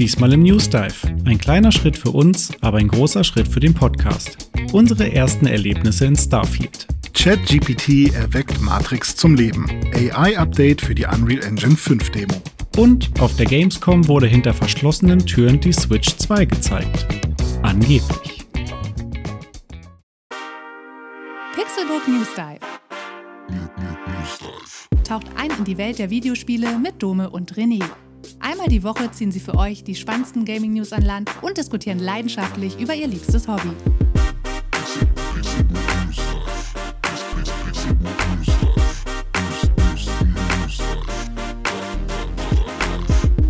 Diesmal im News Dive. Ein kleiner Schritt für uns, aber ein großer Schritt für den Podcast. Unsere ersten Erlebnisse in Starfield. ChatGPT erweckt Matrix zum Leben. AI-Update für die Unreal Engine 5 Demo. Und auf der Gamescom wurde hinter verschlossenen Türen die Switch 2 gezeigt. Angeblich. Pixelbook News Dive. Taucht ein in die Welt der Videospiele mit Dome und René. Einmal die Woche ziehen sie für euch die spannendsten Gaming-News an Land und diskutieren leidenschaftlich über ihr liebstes Hobby.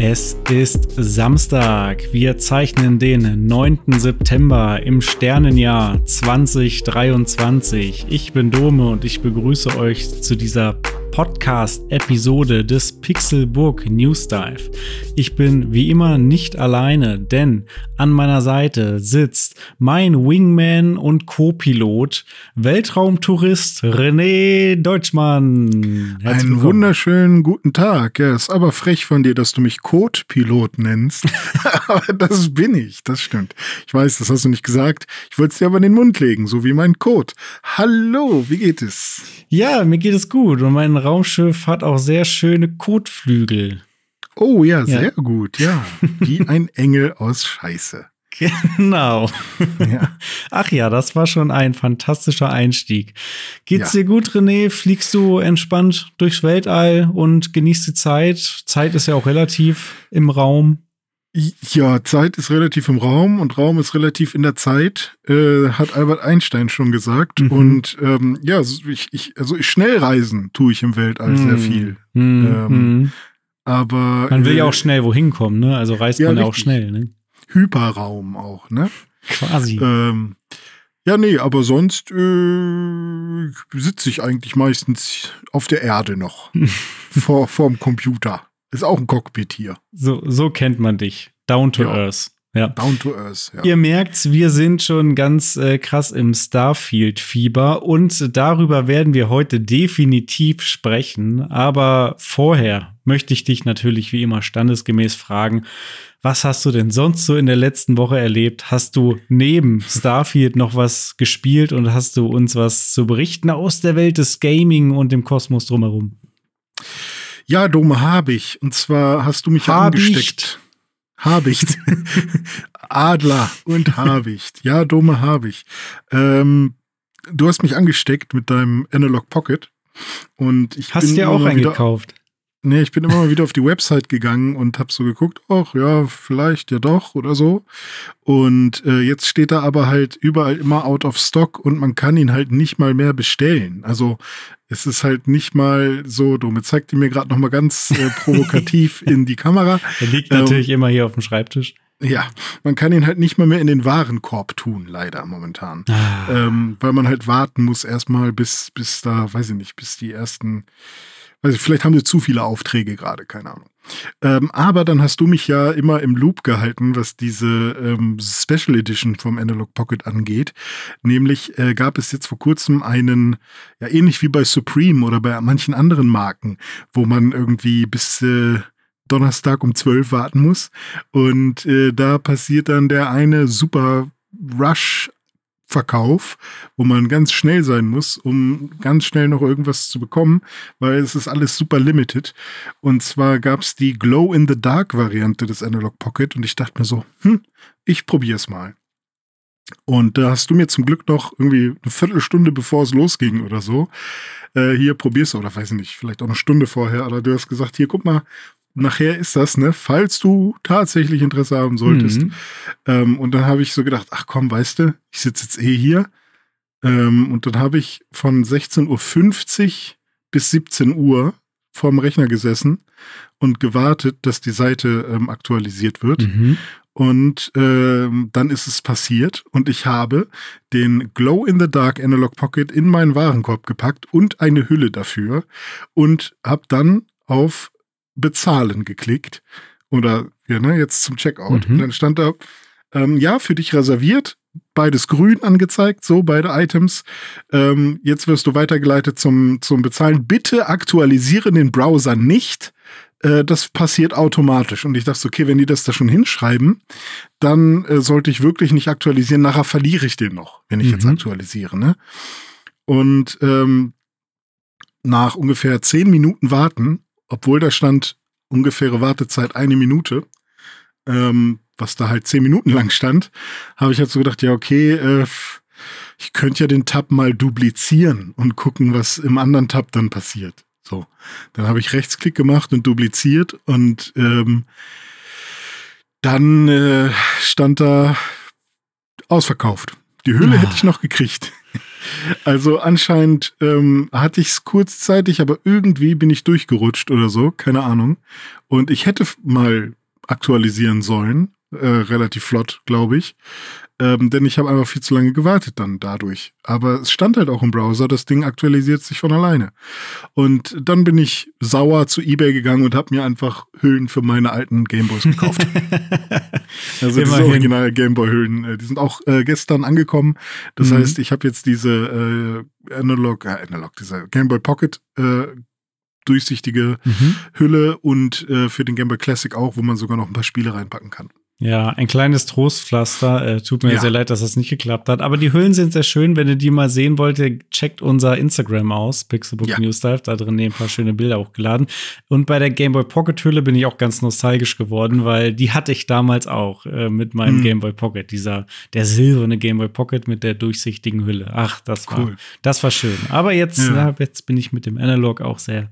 Es ist Samstag. Wir zeichnen den 9. September im Sternenjahr 2023. Ich bin Dome und ich begrüße euch zu dieser Podcast-Episode des Pixelburg News Dive. Ich bin wie immer nicht alleine, denn an meiner Seite sitzt mein Wingman und Co-Pilot, Weltraumtourist René Deutschmann. Herzlich Einen wunderschönen guten Tag. Ja, ist aber frech von dir, dass du mich Code-Pilot nennst. aber das bin ich, das stimmt. Ich weiß, das hast du nicht gesagt. Ich wollte es dir aber in den Mund legen, so wie mein Code. Hallo, wie geht es? Ja, mir geht es gut und mein Raumschiff hat auch sehr schöne Kotflügel. Oh ja, sehr ja. gut, ja. Wie ein Engel aus Scheiße. Genau. Ja. Ach ja, das war schon ein fantastischer Einstieg. Geht's ja. dir gut, René? Fliegst du entspannt durchs Weltall und genießt die Zeit? Zeit ist ja auch relativ im Raum. Ja, Zeit ist relativ im Raum und Raum ist relativ in der Zeit, äh, hat Albert Einstein schon gesagt. Mhm. Und ähm, ja, ich, ich, also ich schnell reisen tue ich im Weltall mhm. sehr viel. Mhm. Ähm, mhm. aber man will äh, ja auch schnell wohin kommen, ne? Also reist ja, man ja auch schnell, ne? Hyperraum auch, ne? Quasi. Ähm, ja, nee, aber sonst äh, sitze ich eigentlich meistens auf der Erde noch vor vorm Computer. Ist auch ein Cockpit hier. So, so kennt man dich. Down to ja. Earth. Ja. Down to Earth, ja. Ihr merkt, wir sind schon ganz äh, krass im Starfield-Fieber und darüber werden wir heute definitiv sprechen. Aber vorher möchte ich dich natürlich wie immer standesgemäß fragen, was hast du denn sonst so in der letzten Woche erlebt? Hast du neben Starfield noch was gespielt und hast du uns was zu berichten aus der Welt des Gaming und dem Kosmos drumherum? Ja, Dome, habe ich. Und zwar hast du mich Habicht. angesteckt. Habicht. Adler und Habicht. Ja, Dome, habe ich. Ähm, du hast mich angesteckt mit deinem Analog Pocket. Und ich hast dir auch eingekauft. Nee, ich bin immer mal wieder auf die Website gegangen und habe so geguckt, ach ja, vielleicht ja doch oder so. Und äh, jetzt steht da aber halt überall immer out of stock und man kann ihn halt nicht mal mehr bestellen. Also es ist halt nicht mal so dumm. Jetzt zeigt die mir gerade noch mal ganz äh, provokativ in die Kamera. Er liegt natürlich ähm, immer hier auf dem Schreibtisch. Ja, man kann ihn halt nicht mal mehr in den Warenkorb tun, leider momentan. Ah. Ähm, weil man halt warten muss erstmal bis, bis da, weiß ich nicht, bis die ersten also vielleicht haben sie zu viele Aufträge gerade, keine Ahnung. Ähm, aber dann hast du mich ja immer im Loop gehalten, was diese ähm, Special Edition vom Analog Pocket angeht. Nämlich äh, gab es jetzt vor kurzem einen, ja ähnlich wie bei Supreme oder bei manchen anderen Marken, wo man irgendwie bis äh, Donnerstag um 12 warten muss. Und äh, da passiert dann der eine super Rush Verkauf, wo man ganz schnell sein muss, um ganz schnell noch irgendwas zu bekommen, weil es ist alles super limited. Und zwar gab es die Glow-in-the-Dark-Variante des Analog Pocket und ich dachte mir so, hm, ich probier's mal. Und da hast du mir zum Glück noch irgendwie eine Viertelstunde bevor es losging oder so, äh, hier probierst du, oder weiß ich nicht, vielleicht auch eine Stunde vorher, aber du hast gesagt, hier guck mal, nachher ist das, ne, falls du tatsächlich Interesse haben solltest. Mhm. Ähm, und dann habe ich so gedacht, ach komm, weißt du, ich sitze jetzt eh hier. Ähm, und dann habe ich von 16.50 Uhr bis 17 Uhr vorm Rechner gesessen und gewartet, dass die Seite ähm, aktualisiert wird. Mhm. Und ähm, dann ist es passiert und ich habe den Glow in the Dark Analog Pocket in meinen Warenkorb gepackt und eine Hülle dafür und habe dann auf Bezahlen geklickt. Oder ja, ne, jetzt zum Checkout. Mhm. Und dann stand da, ähm, ja, für dich reserviert, beides grün angezeigt, so beide Items. Ähm, jetzt wirst du weitergeleitet zum, zum Bezahlen. Bitte aktualisiere den Browser nicht, äh, das passiert automatisch. Und ich dachte, okay, wenn die das da schon hinschreiben, dann äh, sollte ich wirklich nicht aktualisieren. Nachher verliere ich den noch, wenn ich mhm. jetzt aktualisiere. Ne? Und ähm, nach ungefähr zehn Minuten warten, obwohl da stand ungefähre Wartezeit eine Minute, ähm, was da halt zehn Minuten lang stand, habe ich halt so gedacht, ja, okay, äh, ich könnte ja den Tab mal duplizieren und gucken, was im anderen Tab dann passiert. So, dann habe ich Rechtsklick gemacht und dupliziert und ähm, dann äh, stand da ausverkauft. Die Hülle oh. hätte ich noch gekriegt. Also anscheinend ähm, hatte ich es kurzzeitig, aber irgendwie bin ich durchgerutscht oder so, keine Ahnung. Und ich hätte mal aktualisieren sollen, äh, relativ flott, glaube ich. Ähm, denn ich habe einfach viel zu lange gewartet dann dadurch. Aber es stand halt auch im Browser, das Ding aktualisiert sich von alleine. Und dann bin ich sauer zu eBay gegangen und habe mir einfach Hüllen für meine alten Gameboys gekauft. also diese originale Gameboy-Hüllen, äh, die sind auch äh, gestern angekommen. Das mhm. heißt, ich habe jetzt diese äh, Analog, äh, Analog, diese Gameboy Pocket äh, durchsichtige mhm. Hülle und äh, für den Game Boy Classic auch, wo man sogar noch ein paar Spiele reinpacken kann. Ja, ein kleines Trostpflaster. Äh, tut mir ja. sehr leid, dass das nicht geklappt hat. Aber die Hüllen sind sehr schön. Wenn ihr die mal sehen wollt, checkt unser Instagram aus, Pixelbook ja. News Dive. Da drin ein paar schöne Bilder hochgeladen. Und bei der Game Boy Pocket Hülle bin ich auch ganz nostalgisch geworden, weil die hatte ich damals auch äh, mit meinem mhm. Game Boy Pocket. Dieser, der silberne Game Boy Pocket mit der durchsichtigen Hülle. Ach, das cool. war, das war schön. Aber jetzt, ja. na, jetzt bin ich mit dem Analog auch sehr,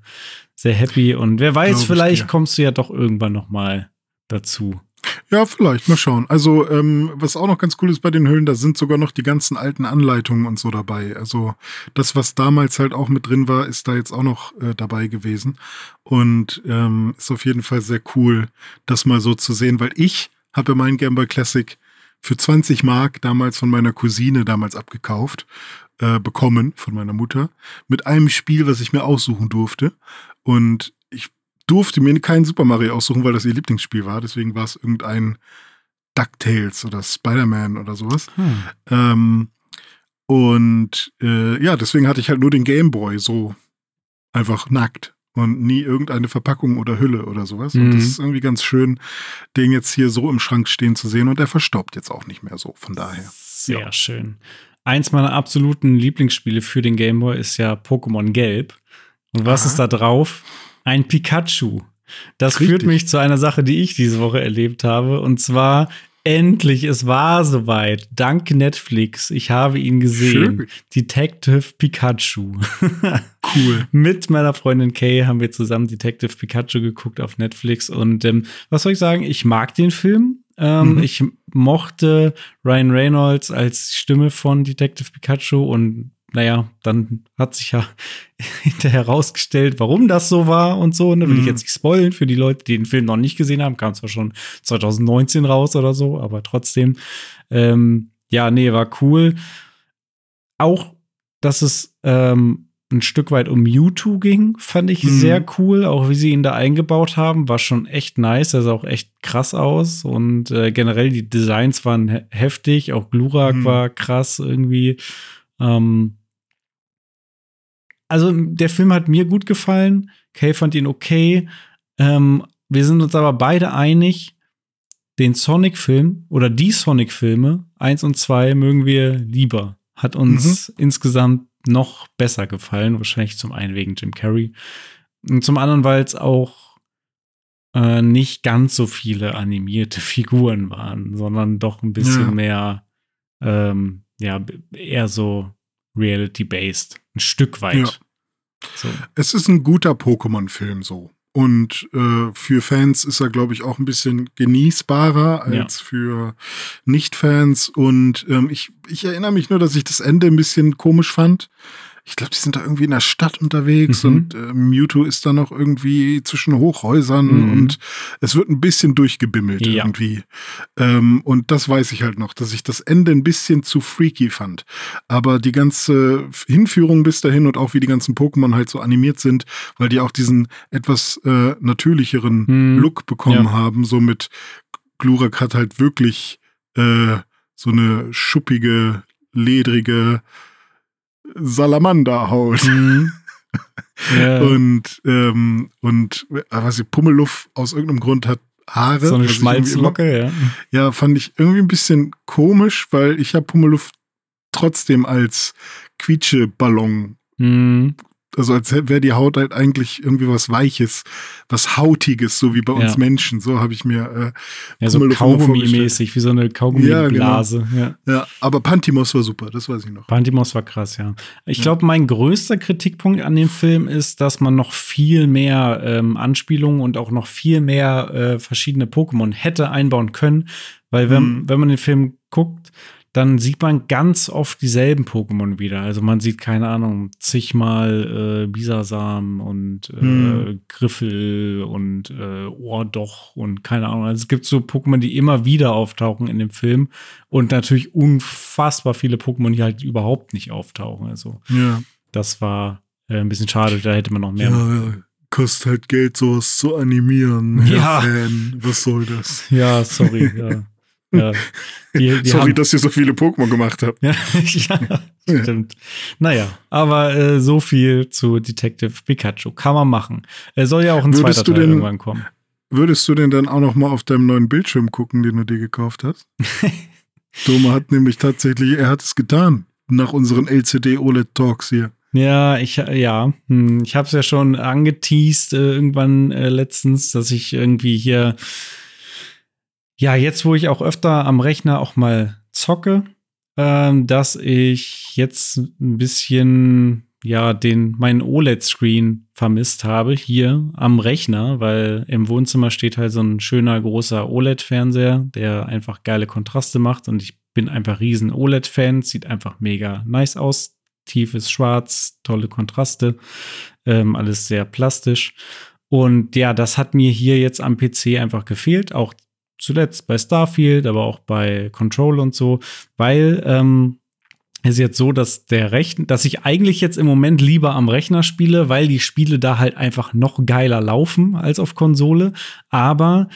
sehr happy. Und wer weiß, vielleicht kommst du ja doch irgendwann noch mal dazu. Ja, vielleicht, mal schauen. Also, ähm, was auch noch ganz cool ist bei den Hüllen, da sind sogar noch die ganzen alten Anleitungen und so dabei. Also, das, was damals halt auch mit drin war, ist da jetzt auch noch äh, dabei gewesen. Und ähm, ist auf jeden Fall sehr cool, das mal so zu sehen, weil ich habe mein Game Boy Classic für 20 Mark damals von meiner Cousine damals abgekauft, äh, bekommen von meiner Mutter, mit einem Spiel, was ich mir aussuchen durfte. Und durfte mir keinen Super Mario aussuchen, weil das ihr Lieblingsspiel war. Deswegen war es irgendein DuckTales oder Spider-Man oder sowas. Hm. Ähm, und äh, ja, deswegen hatte ich halt nur den Game Boy so einfach nackt und nie irgendeine Verpackung oder Hülle oder sowas. Mhm. Und das mhm. ist irgendwie ganz schön, den jetzt hier so im Schrank stehen zu sehen. Und er verstaubt jetzt auch nicht mehr so. Von daher. Sehr ja. schön. Eins meiner absoluten Lieblingsspiele für den Game Boy ist ja Pokémon Gelb. Und was Aha. ist da drauf? Ein Pikachu. Das Richtig. führt mich zu einer Sache, die ich diese Woche erlebt habe. Und zwar endlich, es war soweit. Dank Netflix. Ich habe ihn gesehen. Schön. Detective Pikachu. Cool. Mit meiner Freundin Kay haben wir zusammen Detective Pikachu geguckt auf Netflix. Und ähm, was soll ich sagen? Ich mag den Film. Ähm, mhm. Ich mochte Ryan Reynolds als Stimme von Detective Pikachu und naja, dann hat sich ja hinterher herausgestellt, warum das so war und so. Ne? Will mhm. ich jetzt nicht spoilen für die Leute, die den Film noch nicht gesehen haben. Kam zwar schon 2019 raus oder so, aber trotzdem. Ähm, ja, nee, war cool. Auch, dass es ähm, ein Stück weit um Mewtwo ging, fand ich mhm. sehr cool. Auch wie sie ihn da eingebaut haben, war schon echt nice. Er sah auch echt krass aus. Und äh, generell die Designs waren he heftig. Auch Glurak mhm. war krass irgendwie. Ähm, also der Film hat mir gut gefallen. Kay fand ihn okay. Ähm, wir sind uns aber beide einig, den Sonic-Film oder die Sonic-Filme, eins und zwei, mögen wir lieber. Hat uns mhm. insgesamt noch besser gefallen. Wahrscheinlich zum einen wegen Jim Carrey. Und zum anderen, weil es auch äh, nicht ganz so viele animierte Figuren waren, sondern doch ein bisschen ja. mehr, ähm, ja, eher so reality-based. Ein Stück weit. Ja. So. Es ist ein guter Pokémon-Film so. Und äh, für Fans ist er, glaube ich, auch ein bisschen genießbarer als ja. für Nicht-Fans. Und ähm, ich, ich erinnere mich nur, dass ich das Ende ein bisschen komisch fand ich glaube, die sind da irgendwie in der Stadt unterwegs mhm. und äh, Mewtwo ist da noch irgendwie zwischen Hochhäusern mhm. und es wird ein bisschen durchgebimmelt ja. irgendwie. Ähm, und das weiß ich halt noch, dass ich das Ende ein bisschen zu freaky fand. Aber die ganze Hinführung bis dahin und auch wie die ganzen Pokémon halt so animiert sind, weil die auch diesen etwas äh, natürlicheren mhm. Look bekommen ja. haben, so mit Glurak hat halt wirklich äh, so eine schuppige, ledrige Salamanderhaut. Mhm. Ja. Und, ähm, und äh, was ich, Pummeluff aus irgendeinem Grund hat Haare. So eine Schmalzlocke, ja. Ja, fand ich irgendwie ein bisschen komisch, weil ich habe Pummeluff trotzdem als Quietscheballon Mhm also als wäre die Haut halt eigentlich irgendwie was Weiches, was Hautiges, so wie bei uns Ja. Menschen. So habe ich mir äh, Ja, so Kaugummi-mäßig, wie so eine Kaugummi-Blase. Ja, Ja, aber Pantimos war super, das weiß ich noch. Pantimos war krass, ja. Ich Ja. glaube, mein größter Kritikpunkt an dem Film ist, dass man noch viel mehr ähm, Anspielungen und auch noch viel mehr äh, verschiedene Pokémon hätte einbauen können. Weil wenn, Mhm. wenn man den Film guckt, dann sieht man ganz oft dieselben Pokémon wieder. Also man sieht, keine Ahnung, zigmal äh, Bisasam und äh, Mhm. Griffel und äh, Ohrdoch und keine Ahnung. Also es gibt so Pokémon, die immer wieder auftauchen in dem Film und natürlich unfassbar viele Pokémon, die halt überhaupt nicht auftauchen. Also Ja. das war äh, ein bisschen schade, da hätte man noch mehr. Ja, ja. Kostet halt Geld, sowas zu animieren. Ja. Fan, was soll das? Ja, sorry. ja. Ja. Die, die Sorry, haben, dass ihr so viele Pokémon gemacht habt. ja, ja, stimmt. Naja, aber äh, so viel zu Detective Pikachu. Kann man machen. Er soll ja auch ein Würdest zweiter Teil denn- irgendwann kommen. Würdest du denn dann auch noch mal auf deinem neuen Bildschirm gucken, den du dir gekauft hast? Doma hat nämlich tatsächlich, er hat es getan. Nach unseren LCD OLED Talks hier. Ja, ich ja, hm, ich habe es ja schon angeteased äh, irgendwann äh, letztens, dass ich irgendwie hier ja jetzt, wo ich auch öfter am Rechner auch mal zocke, ähm, dass ich jetzt ein bisschen ja den meinen OLED-Screen vermisst habe hier am Rechner, weil im Wohnzimmer steht halt so ein schöner großer OLED-Fernseher, der einfach geile Kontraste macht und ich bin einfach riesen OLED-Fan, sieht einfach mega nice aus, tiefes Schwarz, tolle Kontraste, ähm, alles sehr plastisch. Und ja, das hat mir hier jetzt am PC einfach gefehlt, auch zuletzt bei Starfield, aber auch bei Control und so, weil ähm, es ist jetzt so, dass der Rechner, dass ich eigentlich jetzt im Moment lieber am Rechner spiele, weil die Spiele da halt einfach noch geiler laufen als auf Konsole, aber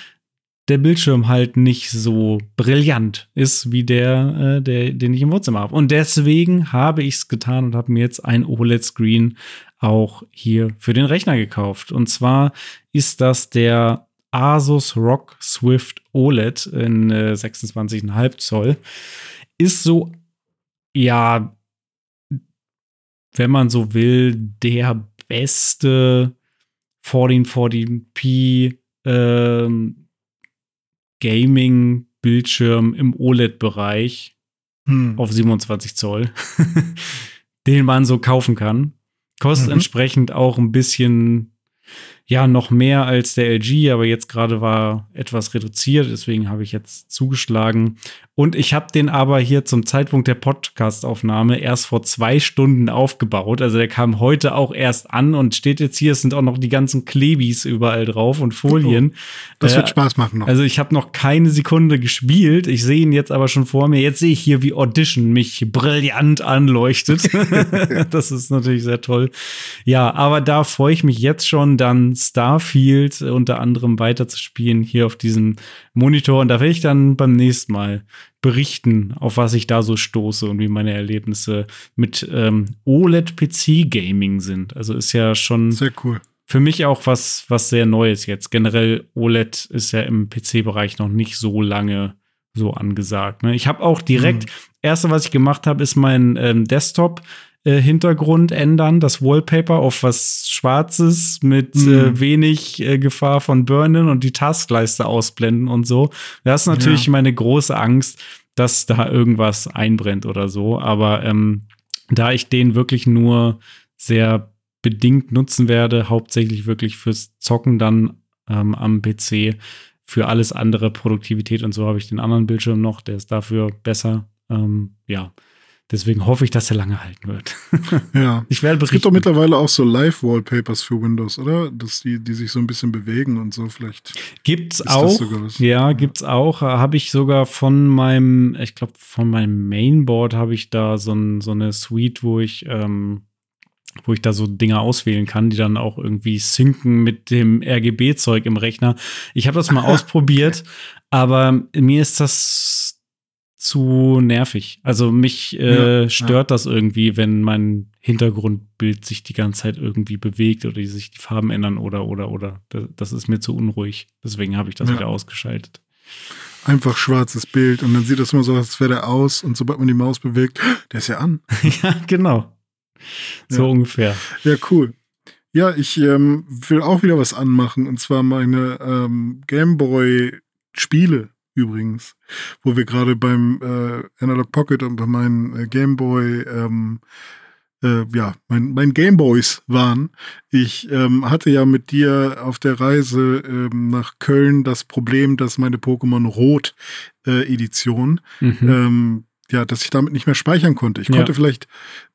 der Bildschirm halt nicht so brillant ist wie der, äh, der den ich im Wohnzimmer habe. Und deswegen habe ich es getan und habe mir jetzt ein OLED-Screen auch hier für den Rechner gekauft. Und zwar ist das der Asus ROG Swift OLED in äh, 26,5 Zoll. Ist so, ja, wenn man so will, der beste 1440p ähm, Gaming-Bildschirm im OLED-Bereich Hm. auf 27 Zoll, den man so kaufen kann. Kostet Mhm. entsprechend auch ein bisschen, ja, noch mehr als der LG, aber jetzt gerade war etwas reduziert, deswegen habe ich jetzt zugeschlagen. Und ich habe den aber hier zum Zeitpunkt der Podcast-Aufnahme erst vor zwei Stunden aufgebaut. Also der kam heute auch erst an und steht jetzt hier. Es sind auch noch die ganzen Klebis überall drauf und Folien. Das Äh, wird Spaß machen noch. also ich habe noch keine Sekunde gespielt. Ich sehe ihn jetzt aber schon vor mir. Jetzt sehe ich hier, wie Audition mich brillant anleuchtet. das ist natürlich sehr toll. Ja, aber da freue ich mich jetzt schon, dann Starfield unter anderem weiterzuspielen hier auf diesem Monitor. Und da werde ich dann beim nächsten Mal berichten, auf was ich da so stoße und wie meine Erlebnisse mit ähm, OLED-PC-Gaming sind. Also ist ja schon Sehr cool. für mich auch was, was sehr Neues jetzt. Generell OLED ist ja im PC-Bereich noch nicht so lange so angesagt. Ne? Ich habe auch direkt, erste, was ich gemacht habe, ist mein ähm, Desktop. Äh, Hintergrund ändern, das Wallpaper auf was Schwarzes mit Mhm. äh, wenig äh, Gefahr von Burnen und die Taskleiste ausblenden und so. Das ist natürlich Ja. meine große Angst, dass da irgendwas einbrennt oder so. Aber ähm, da ich den wirklich nur sehr bedingt nutzen werde, hauptsächlich wirklich fürs Zocken dann ähm, am PC. Für alles andere, Produktivität und so, habe ich den anderen Bildschirm noch, der ist dafür besser. Ähm, ja, deswegen hoffe ich, dass er lange halten wird. Ja. Ich werde Es gibt doch berichten. mittlerweile auch so Live-Wallpapers für Windows, oder? Dass die, die sich so ein bisschen bewegen und so vielleicht. Gibt's auch. Ja, gibt's auch. Äh, Habe ich sogar von meinem, ich glaube, von meinem Mainboard habe ich da so, ein, so eine Suite, wo ich, ähm, wo ich da so Dinge auswählen kann, die dann auch irgendwie synken mit dem RGB-Zeug im Rechner. Ich habe das mal ausprobiert, aber mir ist das zu nervig. Also mich äh, Ja, stört ja. das irgendwie, wenn mein Hintergrundbild sich die ganze Zeit irgendwie bewegt oder sich die Farben ändern oder oder oder. Das, ist mir zu unruhig. Deswegen habe ich das Ja. wieder ausgeschaltet. Einfach schwarzes Bild und dann sieht das immer so aus, als wäre der aus und sobald man die Maus bewegt, der ist ja an. ja, genau. So ungefähr. Ja, cool. Ja, ich ähm, will auch wieder was anmachen und zwar meine ähm, Gameboy-Spiele übrigens, wo wir gerade beim äh, Analog Pocket und bei meinen äh, Gameboy ähm, äh, ja, mein, mein Gameboys waren. Ich ähm, hatte ja mit dir auf der Reise ähm, nach Köln das Problem, dass meine Pokémon Rot äh, Edition Mhm. Ja, dass ich damit nicht mehr speichern konnte. Ich Ja. konnte vielleicht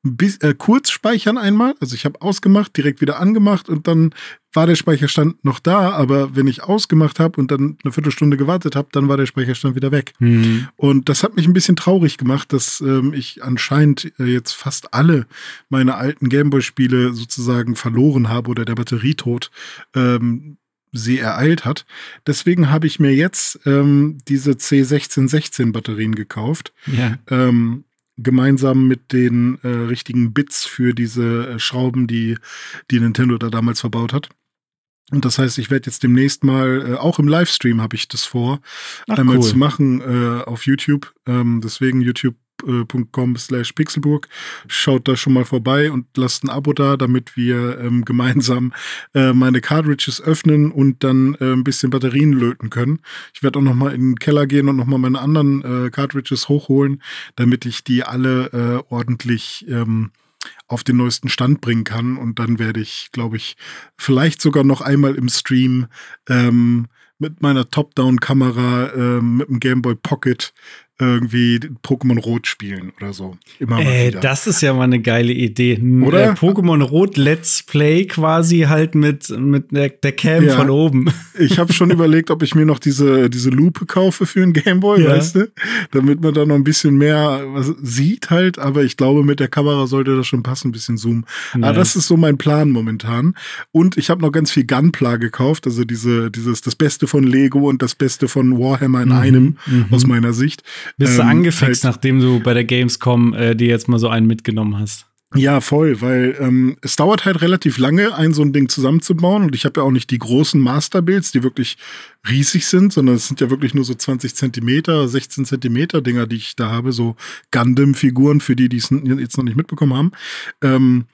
bis, äh, kurz speichern einmal. Also ich habe ausgemacht, direkt wieder angemacht und dann war der Speicherstand noch da. Aber wenn ich ausgemacht habe und dann eine Viertelstunde gewartet habe, dann war der Speicherstand wieder weg. Mhm. Und das hat mich ein bisschen traurig gemacht, dass ähm, ich anscheinend äh, jetzt fast alle meine alten Gameboy-Spiele sozusagen verloren habe oder der Batterietod ähm, sie ereilt hat. Deswegen habe ich mir jetzt ähm, diese C1616-Batterien gekauft Ja. ähm, gemeinsam mit den äh, richtigen Bits für diese äh, Schrauben, die, die Nintendo da damals verbaut hat. Und das heißt, ich werde jetzt demnächst mal, äh, auch im Livestream habe ich das vor, Ach, einmal cool. zu machen äh, auf YouTube. Ähm, deswegen youtube.com slash pixelburg. Schaut da schon mal vorbei und lasst ein Abo da, damit wir ähm, gemeinsam äh, meine Cartridges öffnen und dann äh, ein bisschen Batterien löten können. Ich werde auch noch mal in den Keller gehen und noch mal meine anderen äh, Cartridges hochholen, damit ich die alle äh, ordentlich ähm, auf den neuesten Stand bringen kann. Und dann werde ich, glaube ich, vielleicht sogar noch einmal im Stream ähm, mit meiner Top-Down-Kamera ähm, mit dem Game Boy Pocket irgendwie Pokémon Rot spielen oder so. Immer wieder. das ist ja mal eine geile Idee. N- Oder? Äh, Pokémon Rot Let's Play quasi halt mit, mit der, der Cam Ja. von oben. Ich habe schon überlegt, ob ich mir noch diese, diese Lupe kaufe für einen Gameboy, Ja. weißt du? Damit man da noch ein bisschen mehr was sieht halt, aber ich glaube, mit der Kamera sollte das schon passen, ein bisschen Zoom. Aber Nice. das ist so mein Plan momentan. Und ich habe noch ganz viel Gunpla gekauft, also diese, dieses, das Beste von Lego und das Beste von Warhammer in Mhm, einem, mhm. aus meiner Sicht. Bist du Ähm, angefixt, halt- nachdem du bei der Gamescom äh, dir jetzt mal so einen mitgenommen hast? Ja, voll, weil ähm, es dauert halt relativ lange, ein so ein Ding zusammenzubauen. Und ich habe ja auch nicht die großen Masterbuilds, die wirklich riesig sind, sondern es sind ja wirklich nur so 20 Zentimeter, 16 Zentimeter Dinger, die ich da habe, so Gundam-Figuren, für die, die es jetzt noch nicht mitbekommen haben. Ähm,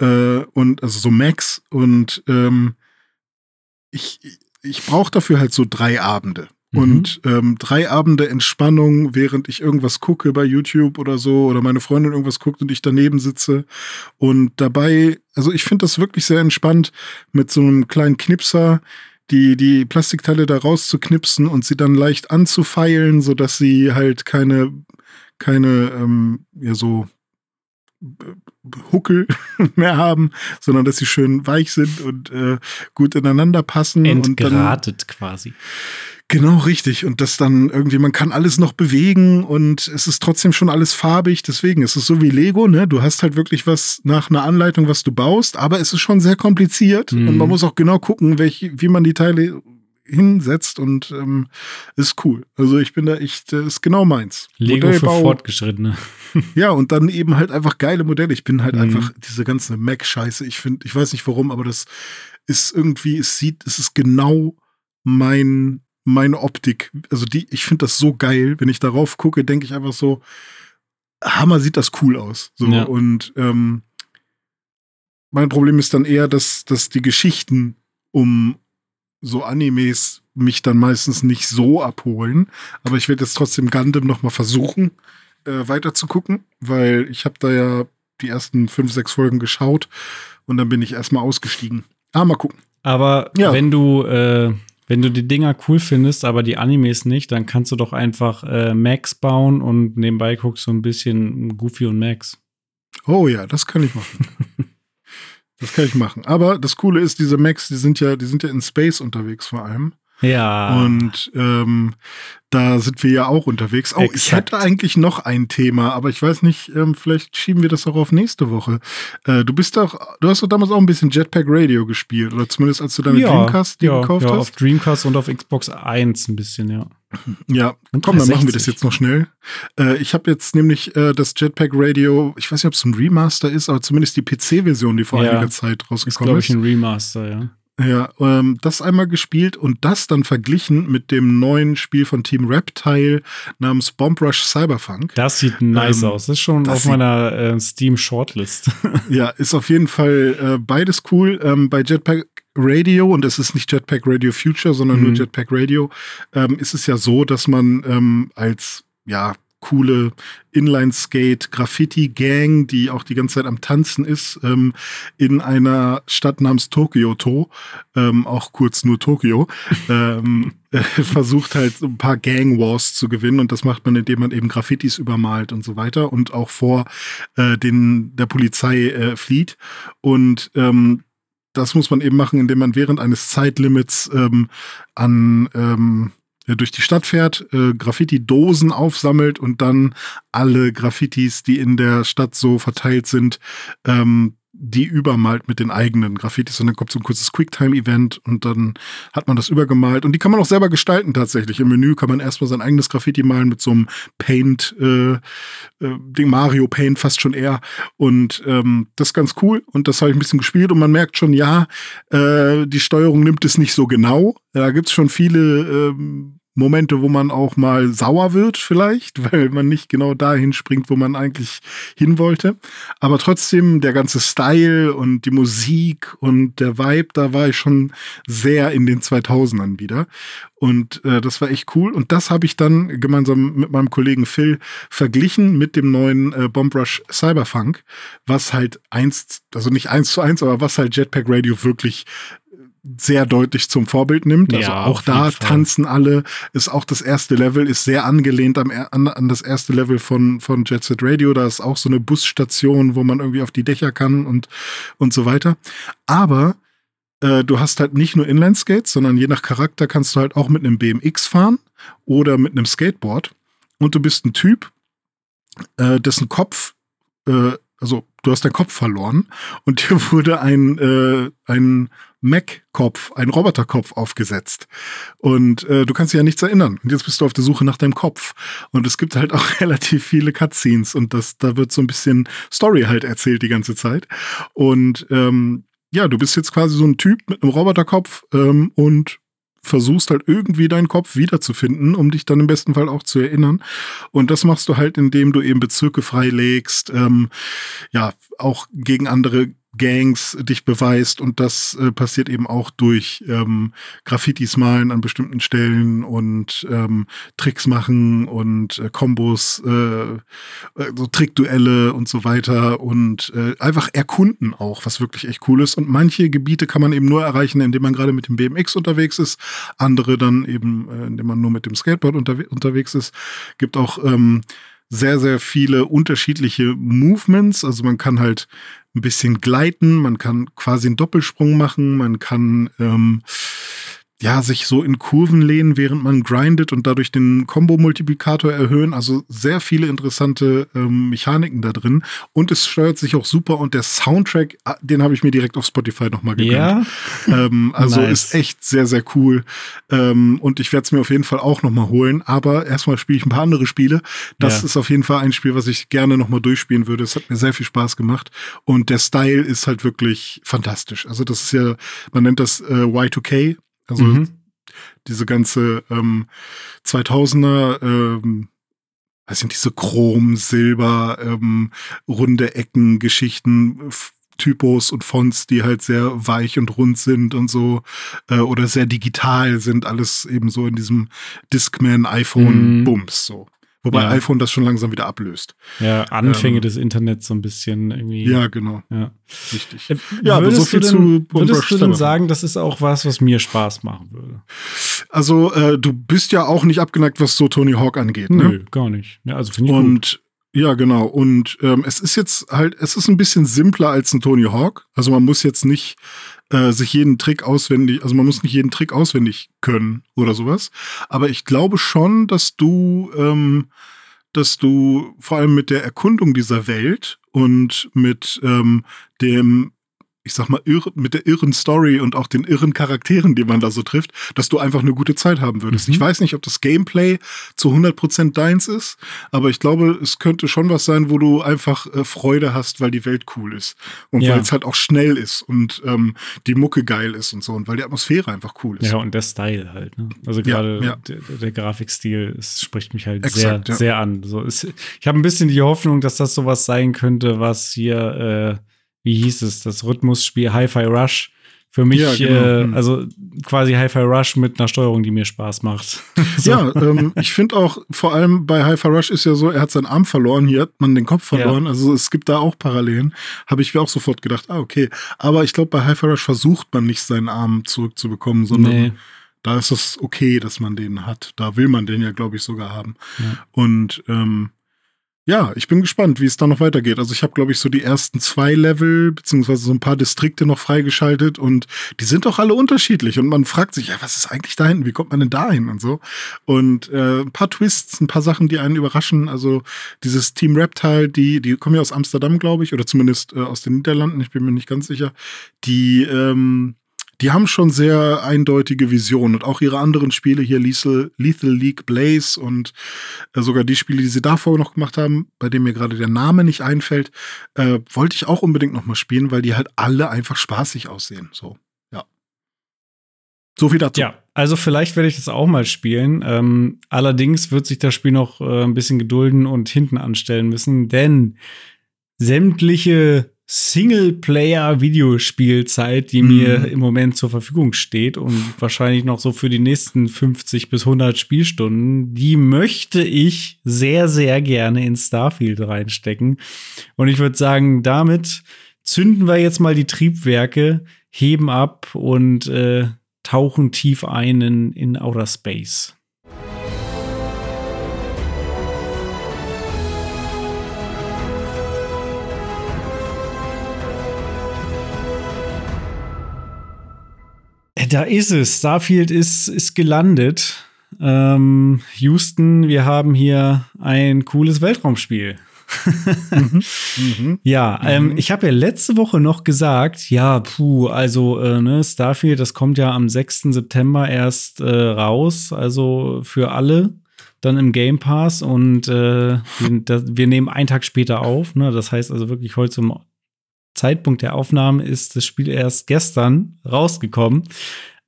äh, und also so Max. Und ähm, ich, ich brauche dafür halt so drei Abende. Mhm. Und ähm, drei Abende Entspannung, während ich irgendwas gucke bei YouTube oder so, oder meine Freundin irgendwas guckt und ich daneben sitze. Und dabei, also ich finde das wirklich sehr entspannt, mit so einem kleinen Knipser die, die Plastikteile da rauszuknipsen und sie dann leicht anzufeilen, sodass sie halt keine, keine, ähm, ja, so Huckel mehr haben, sondern dass sie schön weich sind und äh, gut ineinander passen. Und dann, Entgratet quasi. Genau, richtig. Und das dann irgendwie, man kann alles noch bewegen und es ist trotzdem schon alles farbig. Deswegen ist es so wie Lego, ne? Du hast halt wirklich was nach einer Anleitung, was du baust, aber es ist schon sehr kompliziert Mhm. und man muss auch genau gucken, welche, wie man die Teile hinsetzt und ähm, ist cool. Also ich bin da echt, das ist genau meins. Lego für Modellbau. Fortgeschrittene. Ja, und dann eben halt einfach geile Modelle. Ich bin halt Mhm. einfach diese ganze Mac-Scheiße. Ich finde, ich weiß nicht warum, aber das ist irgendwie, es sieht, es ist genau mein, meine Optik. Also die, ich finde das so geil. Wenn ich darauf gucke, denke ich einfach so, Hammer sieht das cool aus. So, Ja. und ähm, mein Problem ist dann eher, dass, dass die Geschichten um so Animes mich dann meistens nicht so abholen. Aber ich werde jetzt trotzdem Gundam noch mal versuchen, äh, weiter zu gucken, weil ich habe da ja die ersten fünf, sechs Folgen geschaut und dann bin ich erstmal ausgestiegen. Ah, mal gucken. Aber Ja. wenn du, äh, wenn du die Dinger cool findest, aber die Animes nicht, dann kannst du doch einfach äh, Max bauen und nebenbei guckst du ein bisschen Goofy und Max. Oh ja, das kann ich machen. das kann ich machen. Aber das Coole ist, diese Macs, die sind ja, die sind ja in Space unterwegs vor allem. Ja. Und ähm, da sind wir ja auch unterwegs. Oh, ich Exakt. hätte eigentlich noch ein Thema, aber ich weiß nicht, ähm, vielleicht schieben wir das auch auf nächste Woche. Äh, du bist doch, du hast doch damals auch ein bisschen Jetpack Radio gespielt, oder zumindest als du deine Dreamcast die ja, gekauft ja, hast. auf Dreamcast und auf Xbox 1 ein bisschen, ja. Ja, komm, dann machen wir das jetzt noch schnell. Äh, ich habe jetzt nämlich äh, das Jetpack Radio, ich weiß nicht, ob es ein Remaster ist, aber zumindest die PC-Version, die vor ja, einiger Zeit rausgekommen ist. Glaube ich, ein Remaster, ja. Ja, ähm, das einmal gespielt und das dann verglichen mit dem neuen Spiel von Team Reptile namens Bomb Rush Cyberpunk. Das sieht nice ähm, aus. Das ist schon das auf meiner äh, Steam Shortlist. ja, ist auf jeden Fall äh, beides cool. Ähm, bei Jetpack Radio, und es ist nicht Jetpack Radio Future, sondern mhm. nur Jetpack Radio, ähm, ist es ja so, dass man ähm, als ja, coole Inline-Skate-Graffiti-Gang, die auch die ganze Zeit am Tanzen ist, ähm, in einer Stadt namens Tokyo-To, ähm, auch kurz nur Tokio, ähm, äh, versucht halt ein paar Gang-Wars zu gewinnen und das macht man, indem man eben Graffitis übermalt und so weiter und auch vor äh, den der Polizei äh, flieht. Und ähm, das muss man eben machen, indem man während eines Zeitlimits ähm, an ähm, durch die Stadt fährt, äh, Graffiti-Dosen aufsammelt und dann alle Graffitis, die in der Stadt so verteilt sind, ähm, die übermalt mit den eigenen Graffitis und dann kommt so ein kurzes Quicktime-Event und dann hat man das übergemalt und die kann man auch selber gestalten tatsächlich. Im Menü kann man erstmal sein eigenes Graffiti malen mit so einem Paint, äh, äh, Ding Mario Paint fast schon eher und ähm, das ist ganz cool und das habe ich ein bisschen gespielt und man merkt schon, ja, äh, die Steuerung nimmt es nicht so genau. Da gibt's schon viele ähm, Momente, wo man auch mal sauer wird vielleicht, weil man nicht genau dahin springt, wo man eigentlich hin wollte. Aber trotzdem der ganze Style und die Musik und der Vibe, da war ich schon sehr in den 2000ern wieder. Und äh, das war echt cool. Und das habe ich dann gemeinsam mit meinem Kollegen Phil verglichen mit dem neuen äh, Bomb Rush Cyberfunk, was halt eins, also nicht eins zu eins, aber was halt Jetpack Radio wirklich sehr deutlich zum Vorbild nimmt. Also ja, auch da tanzen alle. Ist auch das erste Level, ist sehr angelehnt am, an, an, das erste Level von, von Jet Set Radio. Da ist auch so eine Busstation, wo man irgendwie auf die Dächer kann und, und so weiter. Aber äh, du hast halt nicht nur Inline-Skates, sondern je nach Charakter kannst du halt auch mit einem BMX fahren oder mit einem Skateboard. Und du bist ein Typ, äh, dessen Kopf äh, also du hast deinen Kopf verloren und dir wurde ein, äh, ein Mac-Kopf, ein Roboterkopf aufgesetzt. Und äh, du kannst dich ja nichts erinnern. Und jetzt bist du auf der Suche nach deinem Kopf. Und es gibt halt auch relativ viele Cutscenes und das, da wird so ein bisschen Story halt erzählt die ganze Zeit. Und ähm, ja, du bist jetzt quasi so ein Typ mit einem Roboterkopf ähm, und versuchst halt irgendwie deinen Kopf wiederzufinden, um dich dann im besten Fall auch zu erinnern. Und das machst du halt, indem du eben Bezirke freilegst, ähm, ja, auch gegen andere Gangs dich beweist und das äh, passiert eben auch durch ähm, Graffitis malen an bestimmten Stellen und ähm, Tricks machen und äh, Kombos, äh, äh, so Trickduelle und so weiter und äh, einfach erkunden auch, was wirklich echt cool ist. Und manche Gebiete kann man eben nur erreichen, indem man gerade mit dem BMX unterwegs ist, andere dann eben, äh, indem man nur mit dem Skateboard unterwe unterwegs ist. Gibt auch ähm, sehr, sehr viele unterschiedliche Movements. Also man kann halt ein bisschen gleiten, man kann quasi einen Doppelsprung machen, man kann ähm, ja, sich so in Kurven lehnen, während man grindet und dadurch den Combo-Multiplikator erhöhen. Also sehr viele interessante ähm, Mechaniken da drin. Und es steuert sich auch super und der Soundtrack, ah, den habe ich mir direkt auf Spotify nochmal gegönnt. Ja? Ähm, also nice. ist echt sehr, sehr cool. Ähm, und ich werde es mir auf jeden Fall auch nochmal holen. Aber erstmal spiele ich ein paar andere Spiele. Das ja. ist auf jeden Fall ein Spiel, was ich gerne nochmal durchspielen würde. Es hat mir sehr viel Spaß gemacht. Und der Style ist halt wirklich fantastisch. Also das ist ja, man nennt das äh, Y2K, also mhm. diese ganze ähm, 2000er, ähm, weiß nicht, diese Chrom, Silber, ähm, runde Ecken, Geschichten, Typos und Fonts, die halt sehr weich und rund sind und so äh, oder sehr digital sind, alles eben so in diesem Discman, iPhone, mhm. Bums so. Wobei ja. iPhone das schon langsam wieder ablöst. Ja, Anfänge ähm, des Internets so ein bisschen irgendwie. Ja, genau. Ja. Richtig. Äh, ja, aber so viel denn, zu Würdest du denn sagen, das ist auch was, was mir Spaß machen würde? Also, äh, du bist ja auch nicht abgeneigt, was so Tony Hawk angeht, ne? Nö, gar nicht. Ja, also finde ich Und gut. Ja, genau. Und ähm, es ist jetzt halt, es ist ein bisschen simpler als ein Tony Hawk. Also man muss jetzt nicht äh, sich jeden Trick auswendig, also man muss nicht jeden Trick auswendig können oder sowas. Aber ich glaube schon, dass du, ähm, dass du vor allem mit der Erkundung dieser Welt und mit ähm, dem ich sag mal, irre, mit der irren Story und auch den irren Charakteren, die man da so trifft, dass du einfach eine gute Zeit haben würdest. Mhm. Ich weiß nicht, ob das Gameplay zu 100% deins ist, aber ich glaube, es könnte schon was sein, wo du einfach äh, Freude hast, weil die Welt cool ist. Und ja. weil es halt auch schnell ist und ähm, die Mucke geil ist und so und weil die Atmosphäre einfach cool ist. Ja, und der Style halt. Ne? Also gerade ja, ja. der, der, Grafikstil, es spricht mich halt Exakt, sehr, sehr an. So, es, ich habe ein bisschen die Hoffnung, dass das sowas sein könnte, was hier äh, wie hieß es, das Rhythmusspiel Hi-Fi Rush. Für mich, ja, genau. äh, hm. also quasi Hi-Fi Rush mit einer Steuerung, die mir Spaß macht. so. Ja, ähm, ich finde auch, vor allem bei Hi-Fi Rush ist ja so, er hat seinen Arm verloren, hier hat man den Kopf verloren. Ja. Also es gibt da auch Parallelen. Habe ich mir auch sofort gedacht, ah, okay. Aber ich glaube, bei Hi-Fi Rush versucht man nicht, seinen Arm zurückzubekommen, sondern nee. da ist es okay, dass man den hat. Da will man den ja, glaube ich, sogar haben. Ja. Und ähm, ja, ich bin gespannt, wie es da noch weitergeht. Also ich habe, glaube ich, so die ersten zwei Level, beziehungsweise so ein paar Distrikte noch freigeschaltet und die sind doch alle unterschiedlich. Und man fragt sich, ja, was ist eigentlich da hinten? Wie kommt man denn da hin und so? Und äh, ein paar Twists, ein paar Sachen, die einen überraschen. Also dieses Team Reptile, die, die kommen ja aus Amsterdam, glaube ich, oder zumindest äh, aus den Niederlanden, ich bin mir nicht ganz sicher. Die ähm, die haben schon sehr eindeutige Visionen und auch ihre anderen Spiele hier, Lethal, Lethal League Blaze und äh, sogar die Spiele, die sie davor noch gemacht haben, bei denen mir gerade der Name nicht einfällt, äh, wollte ich auch unbedingt noch mal spielen, weil die halt alle einfach spaßig aussehen. So, ja. So viel dazu. Ja, also vielleicht werde ich das auch mal spielen. Ähm, allerdings wird sich das Spiel noch äh, ein bisschen gedulden und hinten anstellen müssen, denn sämtliche Singleplayer-Videospielzeit, die mhm. mir im Moment zur Verfügung steht und wahrscheinlich noch so für die nächsten 50 bis 100 Spielstunden, die möchte ich sehr, sehr gerne in Starfield reinstecken. Und ich würde sagen, damit zünden wir jetzt mal die Triebwerke, heben ab und äh, tauchen tief ein in, in Outer Space. Da ist es. Starfield ist, ist gelandet. Ähm, Houston, wir haben hier ein cooles Weltraumspiel. mhm. Mhm. Ja, ähm, mhm. ich habe ja letzte Woche noch gesagt, ja, puh, also äh, ne, Starfield, das kommt ja am 6. September erst äh, raus, also für alle dann im Game Pass und äh, wir, wir, nehmen einen Tag später auf. Ne? Das heißt also wirklich heute zum Zeitpunkt der Aufnahme ist das Spiel erst gestern rausgekommen.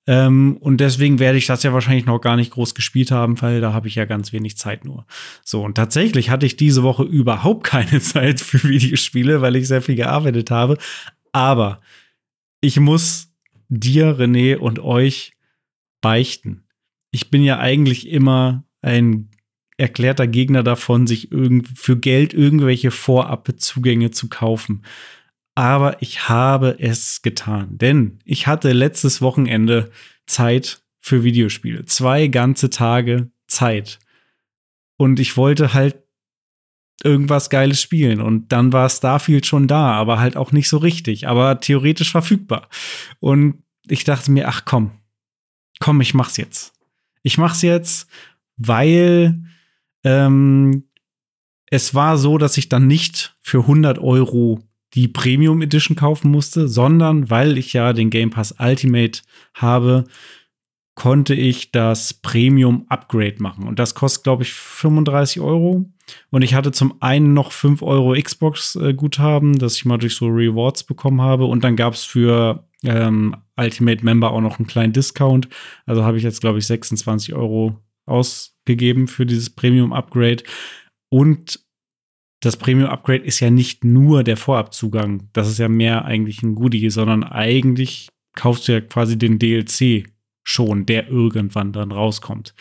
Ähm, und deswegen werde ich das ja wahrscheinlich noch gar nicht groß gespielt haben, weil da habe ich ja ganz wenig Zeit nur. So, und tatsächlich hatte ich diese Woche überhaupt keine Zeit für Videospiele, weil ich sehr viel gearbeitet habe. Aber ich muss dir, René, und euch beichten. Ich bin ja eigentlich immer ein erklärter Gegner davon, sich für Geld irgendwelche Vorabzugänge zu kaufen aber ich habe es getan, denn ich hatte letztes Wochenende Zeit für Videospiele. Zwei ganze Tage Zeit. Und ich wollte halt irgendwas Geiles spielen. Und dann war Starfield schon da, aber halt auch nicht so richtig, aber theoretisch verfügbar. Und ich dachte mir, ach komm, komm, ich mach's jetzt. Ich mach's jetzt, weil ähm, es war so, dass ich dann nicht für 100 Euro die Premium Edition kaufen musste, sondern weil ich ja den Game Pass Ultimate habe, konnte ich das Premium Upgrade machen. Und das kostet, glaube ich, 35 Euro. Und ich hatte zum einen noch 5 Euro Xbox-Guthaben, äh, das ich mal durch so Rewards bekommen habe. Und dann gab es für ähm, Ultimate Member auch noch einen kleinen Discount. Also habe ich jetzt, glaube ich, 26 Euro ausgegeben für dieses Premium Upgrade. Und das Premium Upgrade ist ja nicht nur der Vorabzugang. Das ist ja mehr eigentlich ein Goodie, sondern eigentlich kaufst du ja quasi den DLC schon, der irgendwann dann rauskommt.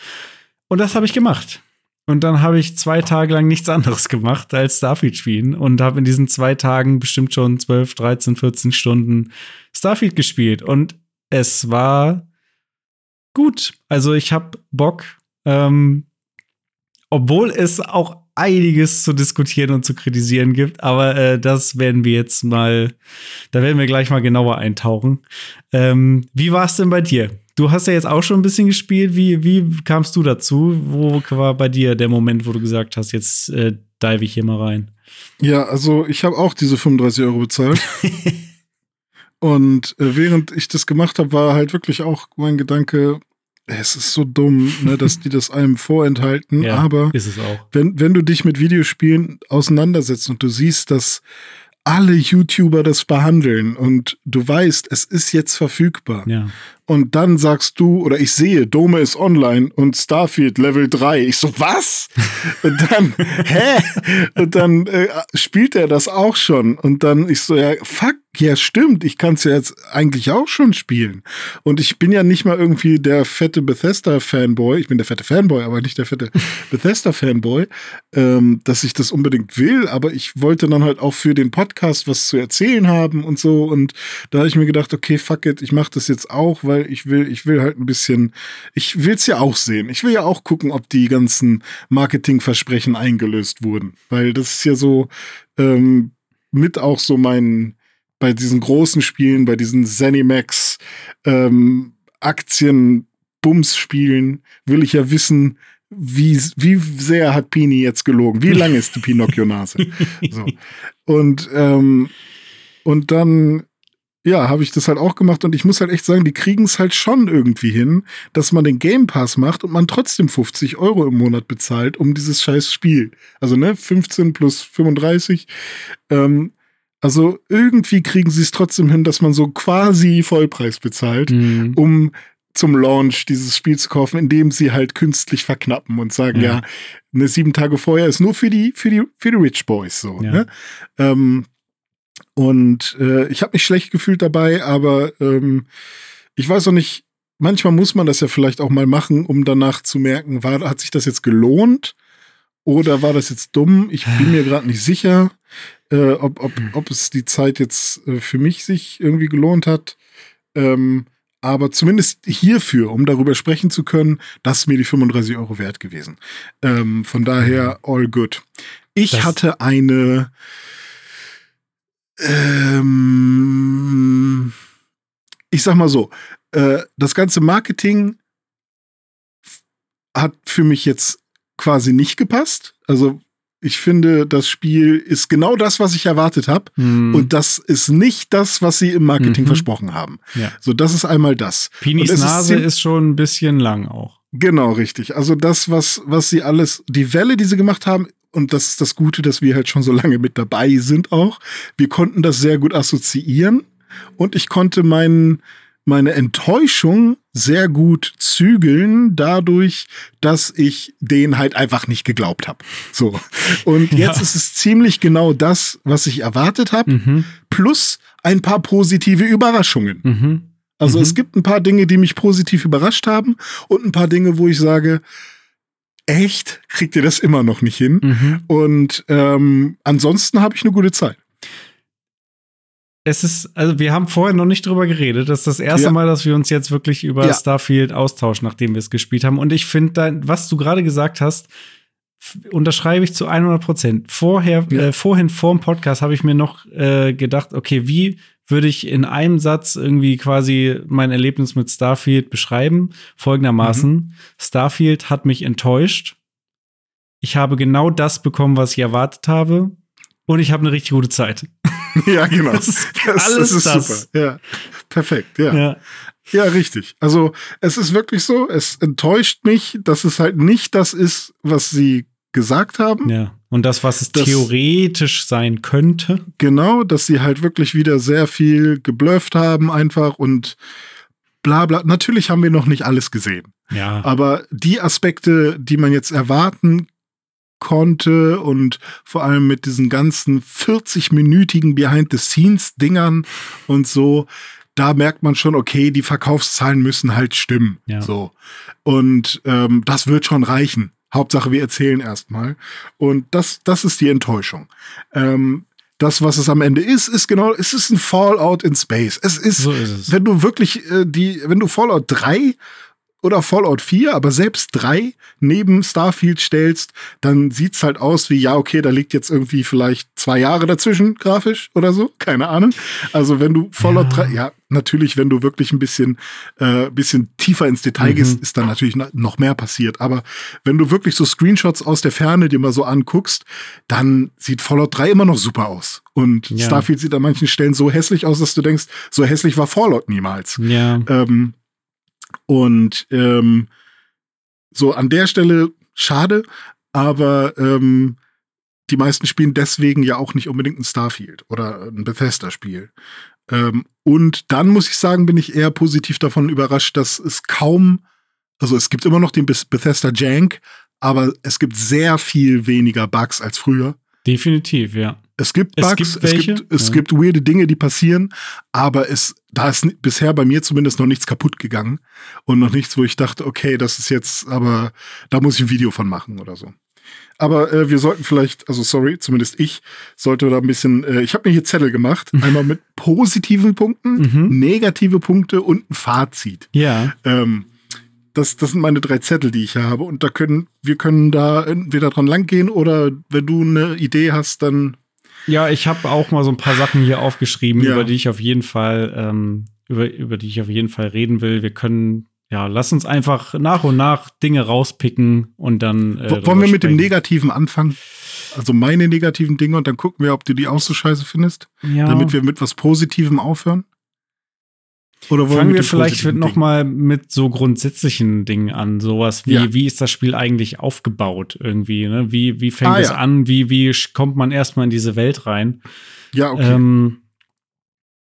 Und das habe ich gemacht. Und dann habe ich zwei Tage lang nichts anderes gemacht als Starfield spielen und habe in diesen zwei Tagen bestimmt schon 12, 13, 14 Stunden Starfield gespielt. Und es war gut. Also ich habe Bock, ähm, obwohl es auch einiges zu diskutieren und zu kritisieren gibt, aber äh, das werden wir jetzt mal, da werden wir gleich mal genauer eintauchen. Ähm, wie war es denn bei dir? Du hast ja jetzt auch schon ein bisschen gespielt. Wie, wie kamst du dazu? Wo war bei dir der Moment, wo du gesagt hast, jetzt äh, dive ich hier mal rein? Ja, also ich habe auch diese 35 Euro bezahlt. Und äh, während ich das gemacht habe, war halt wirklich auch mein Gedanke, es ist so dumm, ne, dass die das einem vorenthalten. Ja, aber Wenn, wenn du dich mit Videospielen auseinandersetzt und du siehst, dass alle YouTuber das behandeln und du weißt, es ist jetzt verfügbar. Ja. Und dann sagst du, oder ich sehe, Dome ist online und Starfield Level 3. Ich so, was? und dann, hä? Und dann äh, spielt er das auch schon. Und dann ich so, ja, fuck, ja, stimmt, ich kann es ja jetzt eigentlich auch schon spielen. Und ich bin ja nicht mal irgendwie der fette Bethesda-Fanboy. Ich bin der fette Fanboy, aber nicht der fette Bethesda-Fanboy, ähm, dass ich das unbedingt will. Aber ich wollte dann halt auch für den Podcast was zu erzählen haben und so. Und da habe ich mir gedacht, okay, fuck it, ich mache das jetzt auch, weil ich will, ich will halt ein bisschen, ich will es ja auch sehen. Ich will ja auch gucken, ob die ganzen Marketingversprechen eingelöst wurden. Weil das ist ja so ähm, mit auch so mein bei diesen großen Spielen, bei diesen Zenimax ähm, Aktien Bums spielen, will ich ja wissen, wie, wie sehr hat Pini jetzt gelogen? Wie lang ist die Pinocchio-Nase? so. Und, ähm, und dann, ja, habe ich das halt auch gemacht und ich muss halt echt sagen, die kriegen es halt schon irgendwie hin, dass man den Game Pass macht und man trotzdem 50 Euro im Monat bezahlt, um dieses scheiß Spiel. Also, ne, 15 plus 35. Ähm, also irgendwie kriegen sie es trotzdem hin, dass man so quasi Vollpreis bezahlt, mhm. um zum Launch dieses Spiel zu kaufen, indem sie halt künstlich verknappen und sagen, ja, ja eine sieben Tage vorher ist nur für die, für die, für die Rich Boys so. Ja. Ne? Ähm, und äh, ich habe mich schlecht gefühlt dabei, aber ähm, ich weiß auch nicht, manchmal muss man das ja vielleicht auch mal machen, um danach zu merken, war, hat sich das jetzt gelohnt oder war das jetzt dumm? Ich bin mir gerade nicht sicher äh, ob, ob, ob es die Zeit jetzt äh, für mich sich irgendwie gelohnt hat. Ähm, aber zumindest hierfür, um darüber sprechen zu können, das ist mir die 35 Euro wert gewesen. Ähm, von daher, hm. all good. Ich das hatte eine ähm, ich sag mal so, äh, das ganze Marketing hat für mich jetzt quasi nicht gepasst. Also ich finde, das Spiel ist genau das, was ich erwartet habe. Hm. Und das ist nicht das, was sie im Marketing mhm. versprochen haben. Ja. So, das ist einmal das. Pinis Nase ist, ist, schon ein bisschen lang auch. Genau, richtig. Also das, was, was sie alles, die Welle, die sie gemacht haben, und das ist das Gute, dass wir halt schon so lange mit dabei sind auch. Wir konnten das sehr gut assoziieren. Und ich konnte meinen, meine Enttäuschung sehr gut zügeln, dadurch, dass ich den halt einfach nicht geglaubt habe. So. Und jetzt ja. ist es ziemlich genau das, was ich erwartet habe, mhm. plus ein paar positive Überraschungen. Mhm. Also mhm. es gibt ein paar Dinge, die mich positiv überrascht haben und ein paar Dinge, wo ich sage, echt, kriegt ihr das immer noch nicht hin? Mhm. Und ähm, ansonsten habe ich eine gute Zeit es ist, also wir haben vorher noch nicht drüber geredet. Das ist das erste ja. Mal, dass wir uns jetzt wirklich über ja. Starfield austauschen, nachdem wir es gespielt haben. Und ich finde, was du gerade gesagt hast, unterschreibe ich zu 100 Prozent. Vorher, ja. äh, vorhin vor dem Podcast habe ich mir noch äh, gedacht, okay, wie würde ich in einem Satz irgendwie quasi mein Erlebnis mit Starfield beschreiben? Folgendermaßen: mhm. Starfield hat mich enttäuscht. Ich habe genau das bekommen, was ich erwartet habe. Und ich habe eine richtig gute Zeit. Ja, genau. Das ist das, alles das ist das. super. Ja, perfekt. Ja. ja. Ja, richtig. Also es ist wirklich so, es enttäuscht mich, dass es halt nicht das ist, was sie gesagt haben. Ja. Und das, was es das, theoretisch sein könnte. Genau, dass sie halt wirklich wieder sehr viel geblufft haben einfach und bla bla. Natürlich haben wir noch nicht alles gesehen. Ja. Aber die Aspekte, die man jetzt erwarten konnte und vor allem mit diesen ganzen 40-minütigen Behind-the-Scenes-Dingern und so, da merkt man schon, okay, die Verkaufszahlen müssen halt stimmen. Ja. So. Und ähm, das wird schon reichen. Hauptsache, wir erzählen erstmal. Und das, das ist die Enttäuschung. Ähm, das, was es am Ende ist, ist genau, es ist ein Fallout in Space. Es ist, so ist es. wenn du wirklich äh, die, wenn du Fallout 3 oder Fallout 4, aber selbst 3 neben Starfield stellst, dann sieht's halt aus wie, ja, okay, da liegt jetzt irgendwie vielleicht zwei Jahre dazwischen, grafisch oder so, keine Ahnung. Also wenn du Fallout ja. 3, ja, natürlich, wenn du wirklich ein bisschen, äh, bisschen tiefer ins Detail mhm. gehst, ist dann natürlich noch mehr passiert. Aber wenn du wirklich so Screenshots aus der Ferne dir mal so anguckst, dann sieht Fallout 3 immer noch super aus. Und Ja. Starfield sieht an manchen Stellen so hässlich aus, dass du denkst, so hässlich war Fallout niemals. Ja. Ähm, und ähm, so an der Stelle schade, aber ähm, die meisten spielen deswegen ja auch nicht unbedingt ein Starfield oder ein Bethesda-Spiel. Ähm, und dann muss ich sagen, bin ich eher positiv davon überrascht, dass es kaum, also es gibt immer noch den Beth- Bethesda Jank, aber es gibt sehr viel weniger Bugs als früher. Definitiv, ja. Es gibt Es Bugs, gibt es gibt, es ja. gibt weirde Dinge, die passieren, aber es, da ist bisher bei mir zumindest noch nichts kaputt gegangen und noch nichts, wo ich dachte, okay, das ist jetzt, aber da muss ich ein Video von machen oder so. Aber äh, wir sollten vielleicht, also sorry, zumindest ich sollte da ein bisschen, äh, ich habe mir hier Zettel gemacht, einmal mit positiven Punkten, Mhm. negative Punkte und ein Fazit. Ja. Ähm, das, das sind meine drei Zettel, die ich hier habe. Und da können, wir können da entweder dran langgehen oder wenn du eine Idee hast, dann Ja, ich habe auch mal so ein paar Sachen hier aufgeschrieben, Ja. über die ich auf jeden Fall, ähm, über, über die ich auf jeden Fall reden will. Wir können, ja, lass uns einfach nach und nach Dinge rauspicken und dann. Äh, Wollen wir mit dem. Negativen anfangen? Also meine negativen Dinge und dann gucken wir, ob du die auch so scheiße findest, Ja. damit wir mit was Positivem aufhören? Oder Fangen wir vielleicht positiven noch Dingen? mal mit so grundsätzlichen Dingen an, sowas wie Ja. wie ist das Spiel eigentlich aufgebaut irgendwie, ne? Wie wie fängt Ah, es ja. an? Wie wie kommt man erstmal in diese Welt rein? Ja, okay. Ähm,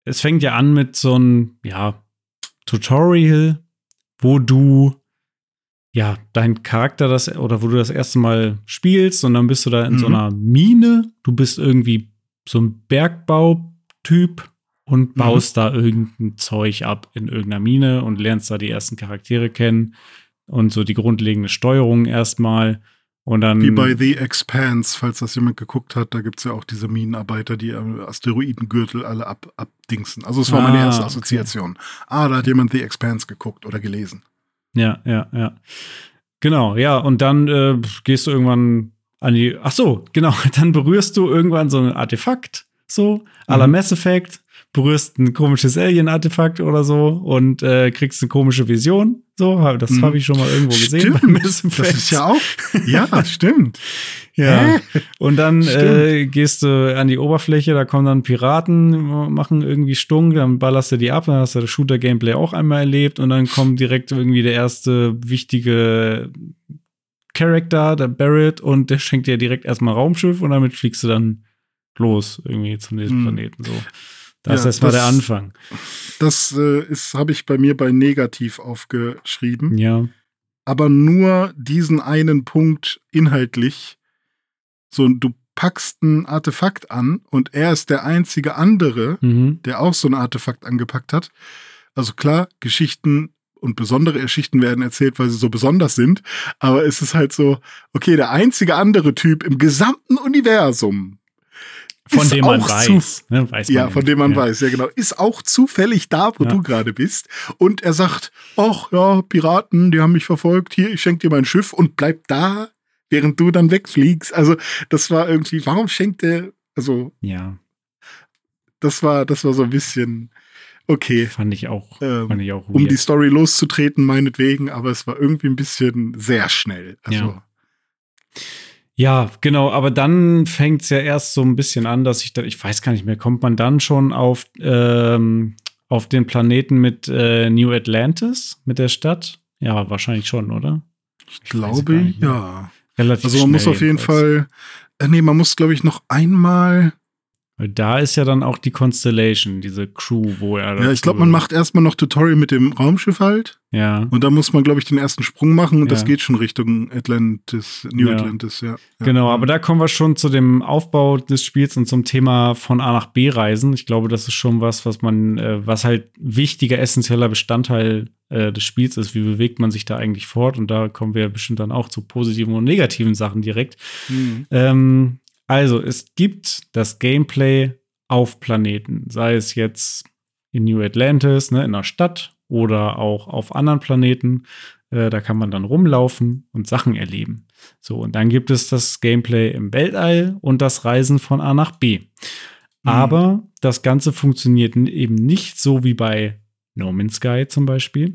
es fängt ja an mit so einem ja, Tutorial, wo du ja dein Charakter das oder wo du das erste Mal spielst und dann bist du da in so Mhm. einer Mine. Du bist irgendwie so ein Bergbautyp und Mhm. baust da irgendein Zeug ab in irgendeiner Mine und lernst da die ersten Charaktere kennen und so die grundlegende Steuerung erstmal. Und dann Wie bei The Expanse, falls das jemand geguckt hat, da gibt es ja auch diese Minenarbeiter, die Asteroidengürtel alle ab, abdingsen. Also es war meine Ah, erste okay. Assoziation. Ah, da hat jemand The Expanse geguckt oder gelesen. Ja, ja, ja. Genau, ja, und dann äh, gehst du irgendwann an die. Ach so, genau, dann berührst du irgendwann so ein Artefakt, so, à la Mhm. Mass Effect, berührst ein komisches Alien-Artefakt oder so und äh, kriegst eine komische Vision. So, das Mhm. habe ich schon mal irgendwo gesehen. Mass das ist ja auch. Ja, stimmt. Ja. Und dann Stimmt. äh, gehst du an die Oberfläche, da kommen dann Piraten, machen irgendwie Stunk, dann ballerst du die ab, dann hast du das Shooter-Gameplay auch einmal erlebt und dann kommt direkt irgendwie der erste wichtige Charakter, der Barrett, und der schenkt dir direkt erstmal Raumschiff und damit fliegst du dann los irgendwie zu diesem Hm. Planeten. So. Das ist Ja, erstmal der das- Anfang. Das äh, ist, habe ich bei mir bei negativ aufgeschrieben. Ja. aber nur diesen einen Punkt inhaltlich. So, du packst ein Artefakt an und er ist der einzige andere, Mhm. der auch so ein Artefakt angepackt hat. Also klar, Geschichten und besondere Geschichten werden erzählt, weil sie so besonders sind, aber es ist halt so, okay, der einzige andere Typ im gesamten Universum. Von dem man weiß. Ne? weiß man ja, von dem man ja. weiß, ja genau. Ist auch zufällig da, wo Ja. du gerade bist. Und er sagt, ach ja, Piraten, die haben mich verfolgt, hier, ich schenke dir mein Schiff und bleib da, während du dann wegfliegst. Also, das war irgendwie, warum schenkt er, also, Ja, das war, das war so ein bisschen, okay, fand ich auch, Ähm, fand ich auch um weird. die Story loszutreten, meinetwegen, aber es war irgendwie ein bisschen sehr schnell. Also, Ja. Ja, genau, aber dann fängt es ja erst so ein bisschen an, dass ich da, ich weiß gar nicht mehr, kommt man dann schon auf, ähm, auf den Planeten mit äh, New Atlantis, mit der Stadt? Ja, wahrscheinlich schon, oder? ich gar glaube, ja. Relativ Also, man muss auf jeden. Fall, äh, nee, man muss, glaube ich, noch einmal, Weil Da ist ja dann auch die Constellation, diese Crew, wo er. ja, ich glaube, man macht erstmal noch Tutorial mit dem Raumschiff halt. Ja, Und da muss man, glaube ich, den ersten Sprung machen und das Ja. geht schon Richtung Atlantis, New Ja. Atlantis, ja. ja. Genau, aber da kommen wir schon zu dem Aufbau des Spiels und zum Thema von A nach B reisen. Ich glaube, das ist schon was, was man, äh, was halt wichtiger, essentieller Bestandteil äh, des Spiels ist. Wie bewegt man sich da eigentlich fort? Und da kommen wir bestimmt dann auch zu positiven und negativen Sachen direkt. Mhm. Ähm, also, es gibt das Gameplay auf Planeten, sei es jetzt in New Atlantis, ne, in einer Stadt oder auch auf anderen Planeten. Äh, da kann man dann rumlaufen und Sachen erleben. So, und dann gibt es das Gameplay im Weltall und das Reisen von A nach B. Aber das Ganze funktioniert eben nicht so wie bei No Man's Sky zum Beispiel,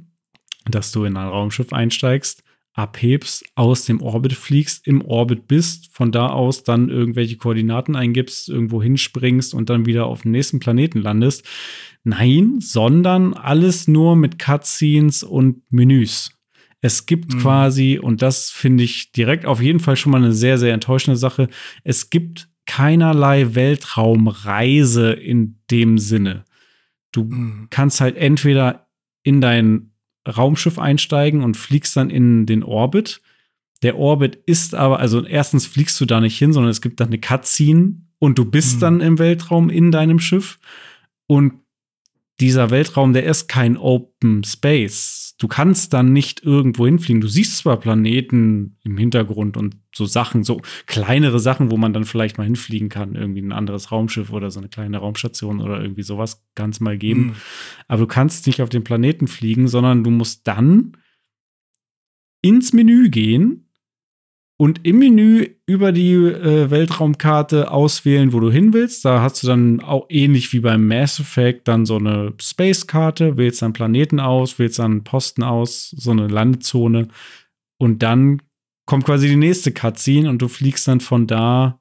dass du in ein Raumschiff einsteigst, abhebst, aus dem Orbit fliegst, im Orbit bist, von da aus dann irgendwelche Koordinaten eingibst, irgendwo hinspringst und dann wieder auf dem nächsten Planeten landest. Nein, sondern alles nur mit Cutscenes und Menüs. Es gibt mhm. quasi, und das finde ich direkt auf jeden Fall schon mal eine sehr, sehr enttäuschende Sache, es gibt keinerlei Weltraumreise in dem Sinne. Du mhm. kannst halt entweder in dein Raumschiff einsteigen und fliegst dann in den Orbit. Der Orbit ist aber, also erstens fliegst du da nicht hin, sondern es gibt dann eine Cutscene und du bist mhm. dann im Weltraum in deinem Schiff. Und dieser Weltraum, der ist kein Open Space. Du kannst dann nicht irgendwo hinfliegen. Du siehst zwar Planeten im Hintergrund und so Sachen, so kleinere Sachen, wo man dann vielleicht mal hinfliegen kann, irgendwie ein anderes Raumschiff oder so eine kleine Raumstation oder irgendwie sowas kann es mal geben. Mhm. Aber du kannst nicht auf den Planeten fliegen, sondern du musst dann ins Menü gehen und im Menü über die äh, Weltraumkarte auswählen, wo du hin willst. Da hast du dann auch ähnlich wie beim Mass Effect dann so eine Space-Karte, wählst dann Planeten aus, wählst dann Posten aus, so eine Landezone. Und dann kommt quasi die nächste Cutscene und du fliegst dann von da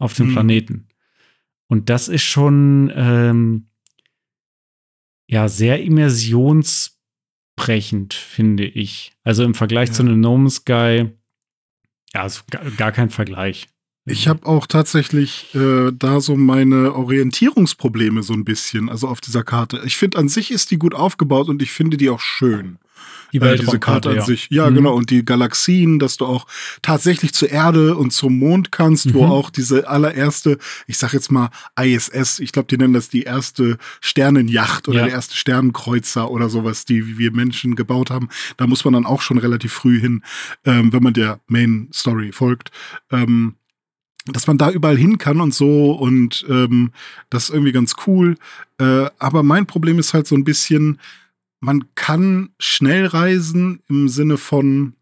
auf den hm. Planeten. Und das ist schon ähm, ja sehr immersionsbrechend, finde ich. Also im Vergleich ja. zu einem No Man's Sky ja, ist gar kein Vergleich. Ich habe auch tatsächlich äh, da so meine Orientierungsprobleme so ein bisschen, also auf dieser Karte. Ich finde an sich ist die gut aufgebaut und ich finde die auch schön. Die äh, diese Karte an ja. sich. Ja, mhm. genau. Und die Galaxien, dass du auch tatsächlich zur Erde und zum Mond kannst, mhm. wo auch diese allererste, ich sag jetzt mal ISS, ich glaube, die nennen das die erste Sternenjacht oder ja. der erste Sternenkreuzer oder sowas, die wir Menschen gebaut haben. Da muss man dann auch schon relativ früh hin, ähm, wenn man der Main Story folgt. Ähm, dass man da überall hin kann und so und ähm, das ist irgendwie ganz cool. Äh, aber mein Problem ist halt so ein bisschen, man kann schnell reisen im Sinne von,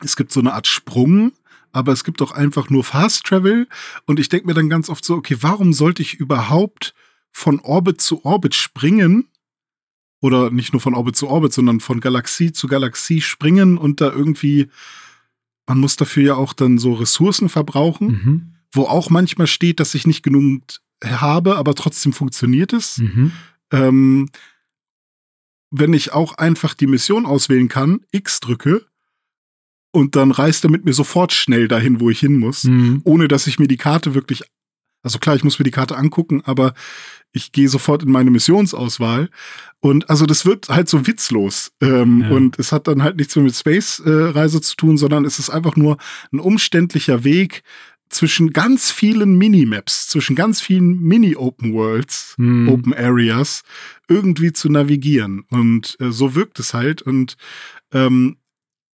es gibt so eine Art Sprung, aber es gibt auch einfach nur Fast Travel. Und ich denke mir dann ganz oft so, okay, warum sollte ich überhaupt von Orbit zu Orbit springen? Oder nicht nur von Orbit zu Orbit, sondern von Galaxie zu Galaxie springen und da irgendwie, man muss dafür ja auch dann so Ressourcen verbrauchen, mhm. wo auch manchmal steht, dass ich nicht genug habe, aber trotzdem funktioniert es. Mhm. Ähm, wenn ich auch einfach die Mission auswählen kann, X drücke und dann reist er mit mir sofort schnell dahin, wo ich hin muss, mhm. ohne dass ich mir die Karte wirklich, also klar, ich muss mir die Karte angucken, aber ich gehe sofort in meine Missionsauswahl und also das wird halt so witzlos ähm, ja. und es hat dann halt nichts mehr mit Space-Reise äh, zu tun, sondern es ist einfach nur ein umständlicher Weg, zwischen ganz vielen Minimaps, zwischen ganz vielen Mini-Open Worlds, hm. Open Areas irgendwie zu navigieren. Und äh, so wirkt es halt. Und ähm,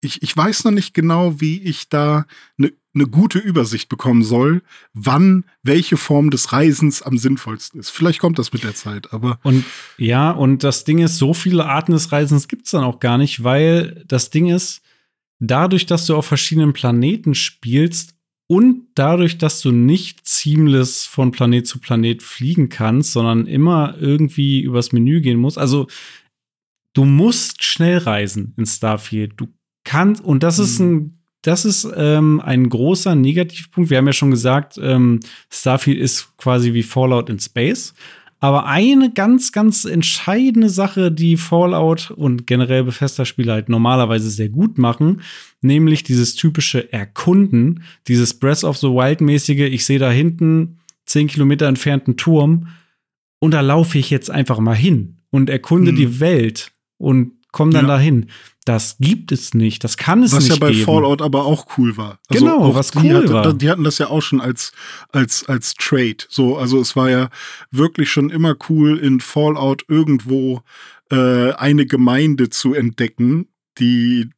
ich, ich weiß noch nicht genau, wie ich da eine ne gute Übersicht bekommen soll, wann welche Form des Reisens am sinnvollsten ist. Vielleicht kommt das mit der Zeit, aber. Und ja, und das Ding ist, so viele Arten des Reisens gibt es dann auch gar nicht, weil das Ding ist, dadurch, dass du auf verschiedenen Planeten spielst, und dadurch, dass du nicht seamless von Planet zu Planet fliegen kannst, sondern immer irgendwie übers Menü gehen musst. Also du musst schnell reisen in Starfield. Du kannst, und das mhm. ist ein das ist ähm, ein großer Negativpunkt. Wir haben ja schon gesagt, ähm, Starfield ist quasi wie Fallout in Space. Aber eine ganz, ganz entscheidende Sache, die Fallout und generell Bethesda-Spiele halt normalerweise sehr gut machen, nämlich dieses typische Erkunden, dieses Breath of the Wild-mäßige, ich sehe da hinten zehn Kilometer entfernten Turm und da laufe ich jetzt einfach mal hin und erkunde hm. die Welt und komme dann ja. dahin. Das gibt es nicht. Das kann es was nicht geben. Was ja bei geben. Fallout aber auch cool war. Also genau, was cool hatte, war. Die hatten das ja auch schon als, als, als Trade. So, also es war ja wirklich schon immer cool, in Fallout irgendwo äh, eine Gemeinde zu entdecken, die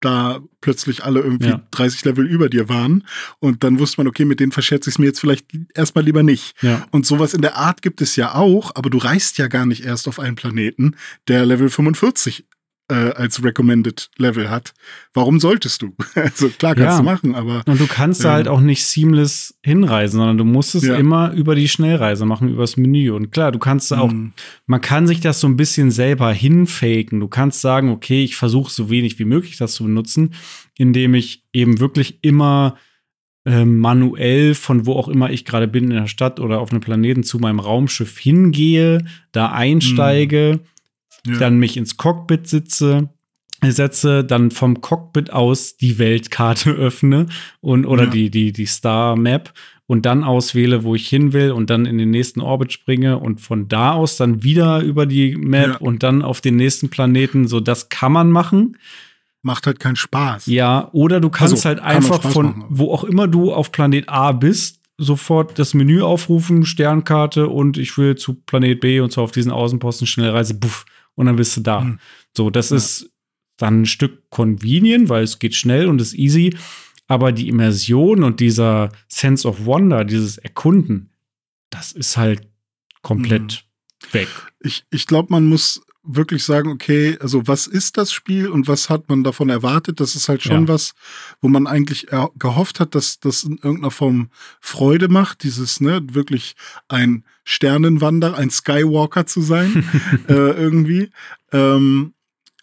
da plötzlich alle irgendwie ja. 30 Level über dir waren. Und dann wusste man, okay, mit denen verschätze ich es mir jetzt vielleicht erstmal lieber nicht. Ja. Und sowas in der Art gibt es ja auch, aber du reist ja gar nicht erst auf einen Planeten, der Level 45 äh, als Recommended Level hat. Warum solltest du? also klar kannst ja. du machen, aber. Und du kannst äh, da halt auch nicht seamless hinreisen, sondern du musst es ja. immer über die Schnellreise machen, übers Menü. Und klar, du kannst auch, mhm. man kann sich das so ein bisschen selber hinfaken. Du kannst sagen, okay, ich versuche so wenig wie möglich das zu benutzen, indem ich eben wirklich immer äh, manuell von wo auch immer ich gerade bin in der Stadt oder auf einem Planeten zu meinem Raumschiff hingehe, da einsteige. Mhm ja. dann mich ins Cockpit sitze, setze, dann vom Cockpit aus die Weltkarte öffne und oder ja. die, die, die Star Map und dann auswähle, wo ich hin will und dann in den nächsten Orbit springe und von da aus dann wieder über die Map ja. und dann auf den nächsten Planeten. So, das kann man machen. Macht halt keinen Spaß. Ja, oder du kannst also, halt einfach von machen, wo auch immer du auf Planet A bist, sofort das Menü aufrufen, Sternkarte und ich will zu Planet B und zwar auf diesen Außenposten Schnellreise, buff und dann bist du da. Mhm. So, das ja. ist dann ein Stück convenient, weil es geht schnell und ist easy. Aber die Immersion und dieser Sense of Wonder, dieses Erkunden, das ist halt komplett mhm. weg. Ich, ich glaube, man muss wirklich sagen, okay, also was ist das Spiel und was hat man davon erwartet? Das ist halt schon ja. was, wo man eigentlich gehofft hat, dass das in irgendeiner Form Freude macht, dieses, ne, wirklich ein Sternenwander, ein Skywalker zu sein, äh, irgendwie. Ähm,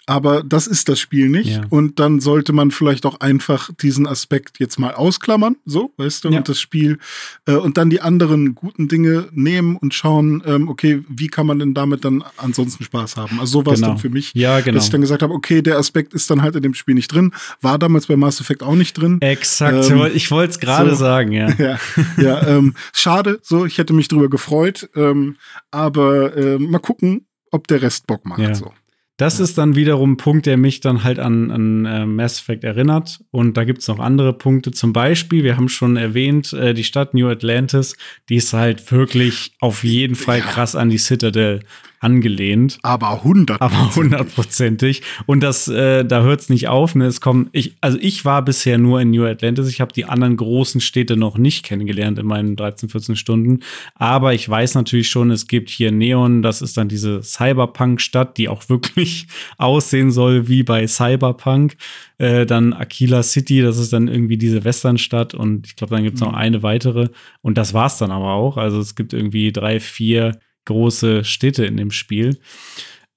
aber das ist das Spiel nicht. Ja. Und dann sollte man vielleicht auch einfach diesen Aspekt jetzt mal ausklammern, so, weißt du, ja. und das Spiel äh, und dann die anderen guten Dinge nehmen und schauen, ähm, okay, wie kann man denn damit dann ansonsten Spaß haben? Also so war es genau. dann für mich, ja, genau. dass ich dann gesagt habe, okay, der Aspekt ist dann halt in dem Spiel nicht drin, war damals bei Mass Effect auch nicht drin. Exakt, ähm, ich wollte es gerade so, sagen, ja. ja, ja ähm, schade, so, ich hätte mich drüber gefreut, ähm, aber äh, mal gucken, ob der Rest Bock macht. So. Das ja. ist dann wiederum ein Punkt, der mich dann halt an, an äh, Mass Effect erinnert. Und da gibt es noch andere Punkte. Zum Beispiel, wir haben schon erwähnt, äh, die Stadt New Atlantis, die ist halt wirklich auf jeden Fall krass an die Citadel angelehnt. Aber hundert. Aber hundertprozentig. Und das, äh, da hört es nicht auf. Ne? Es kommen, ich, also ich war bisher nur in New Atlantis. Ich habe die anderen großen Städte noch nicht kennengelernt in meinen 13, 14 Stunden. Aber ich weiß natürlich schon, es gibt hier Neon. Das ist dann diese Cyberpunk-Stadt, die auch wirklich aussehen soll wie bei Cyberpunk. Äh, dann Aquila City, das ist dann irgendwie diese Westernstadt. Und ich glaube, dann gibt es noch mhm. eine weitere. Und das war's dann aber auch. Also es gibt irgendwie drei, vier große Städte in dem Spiel.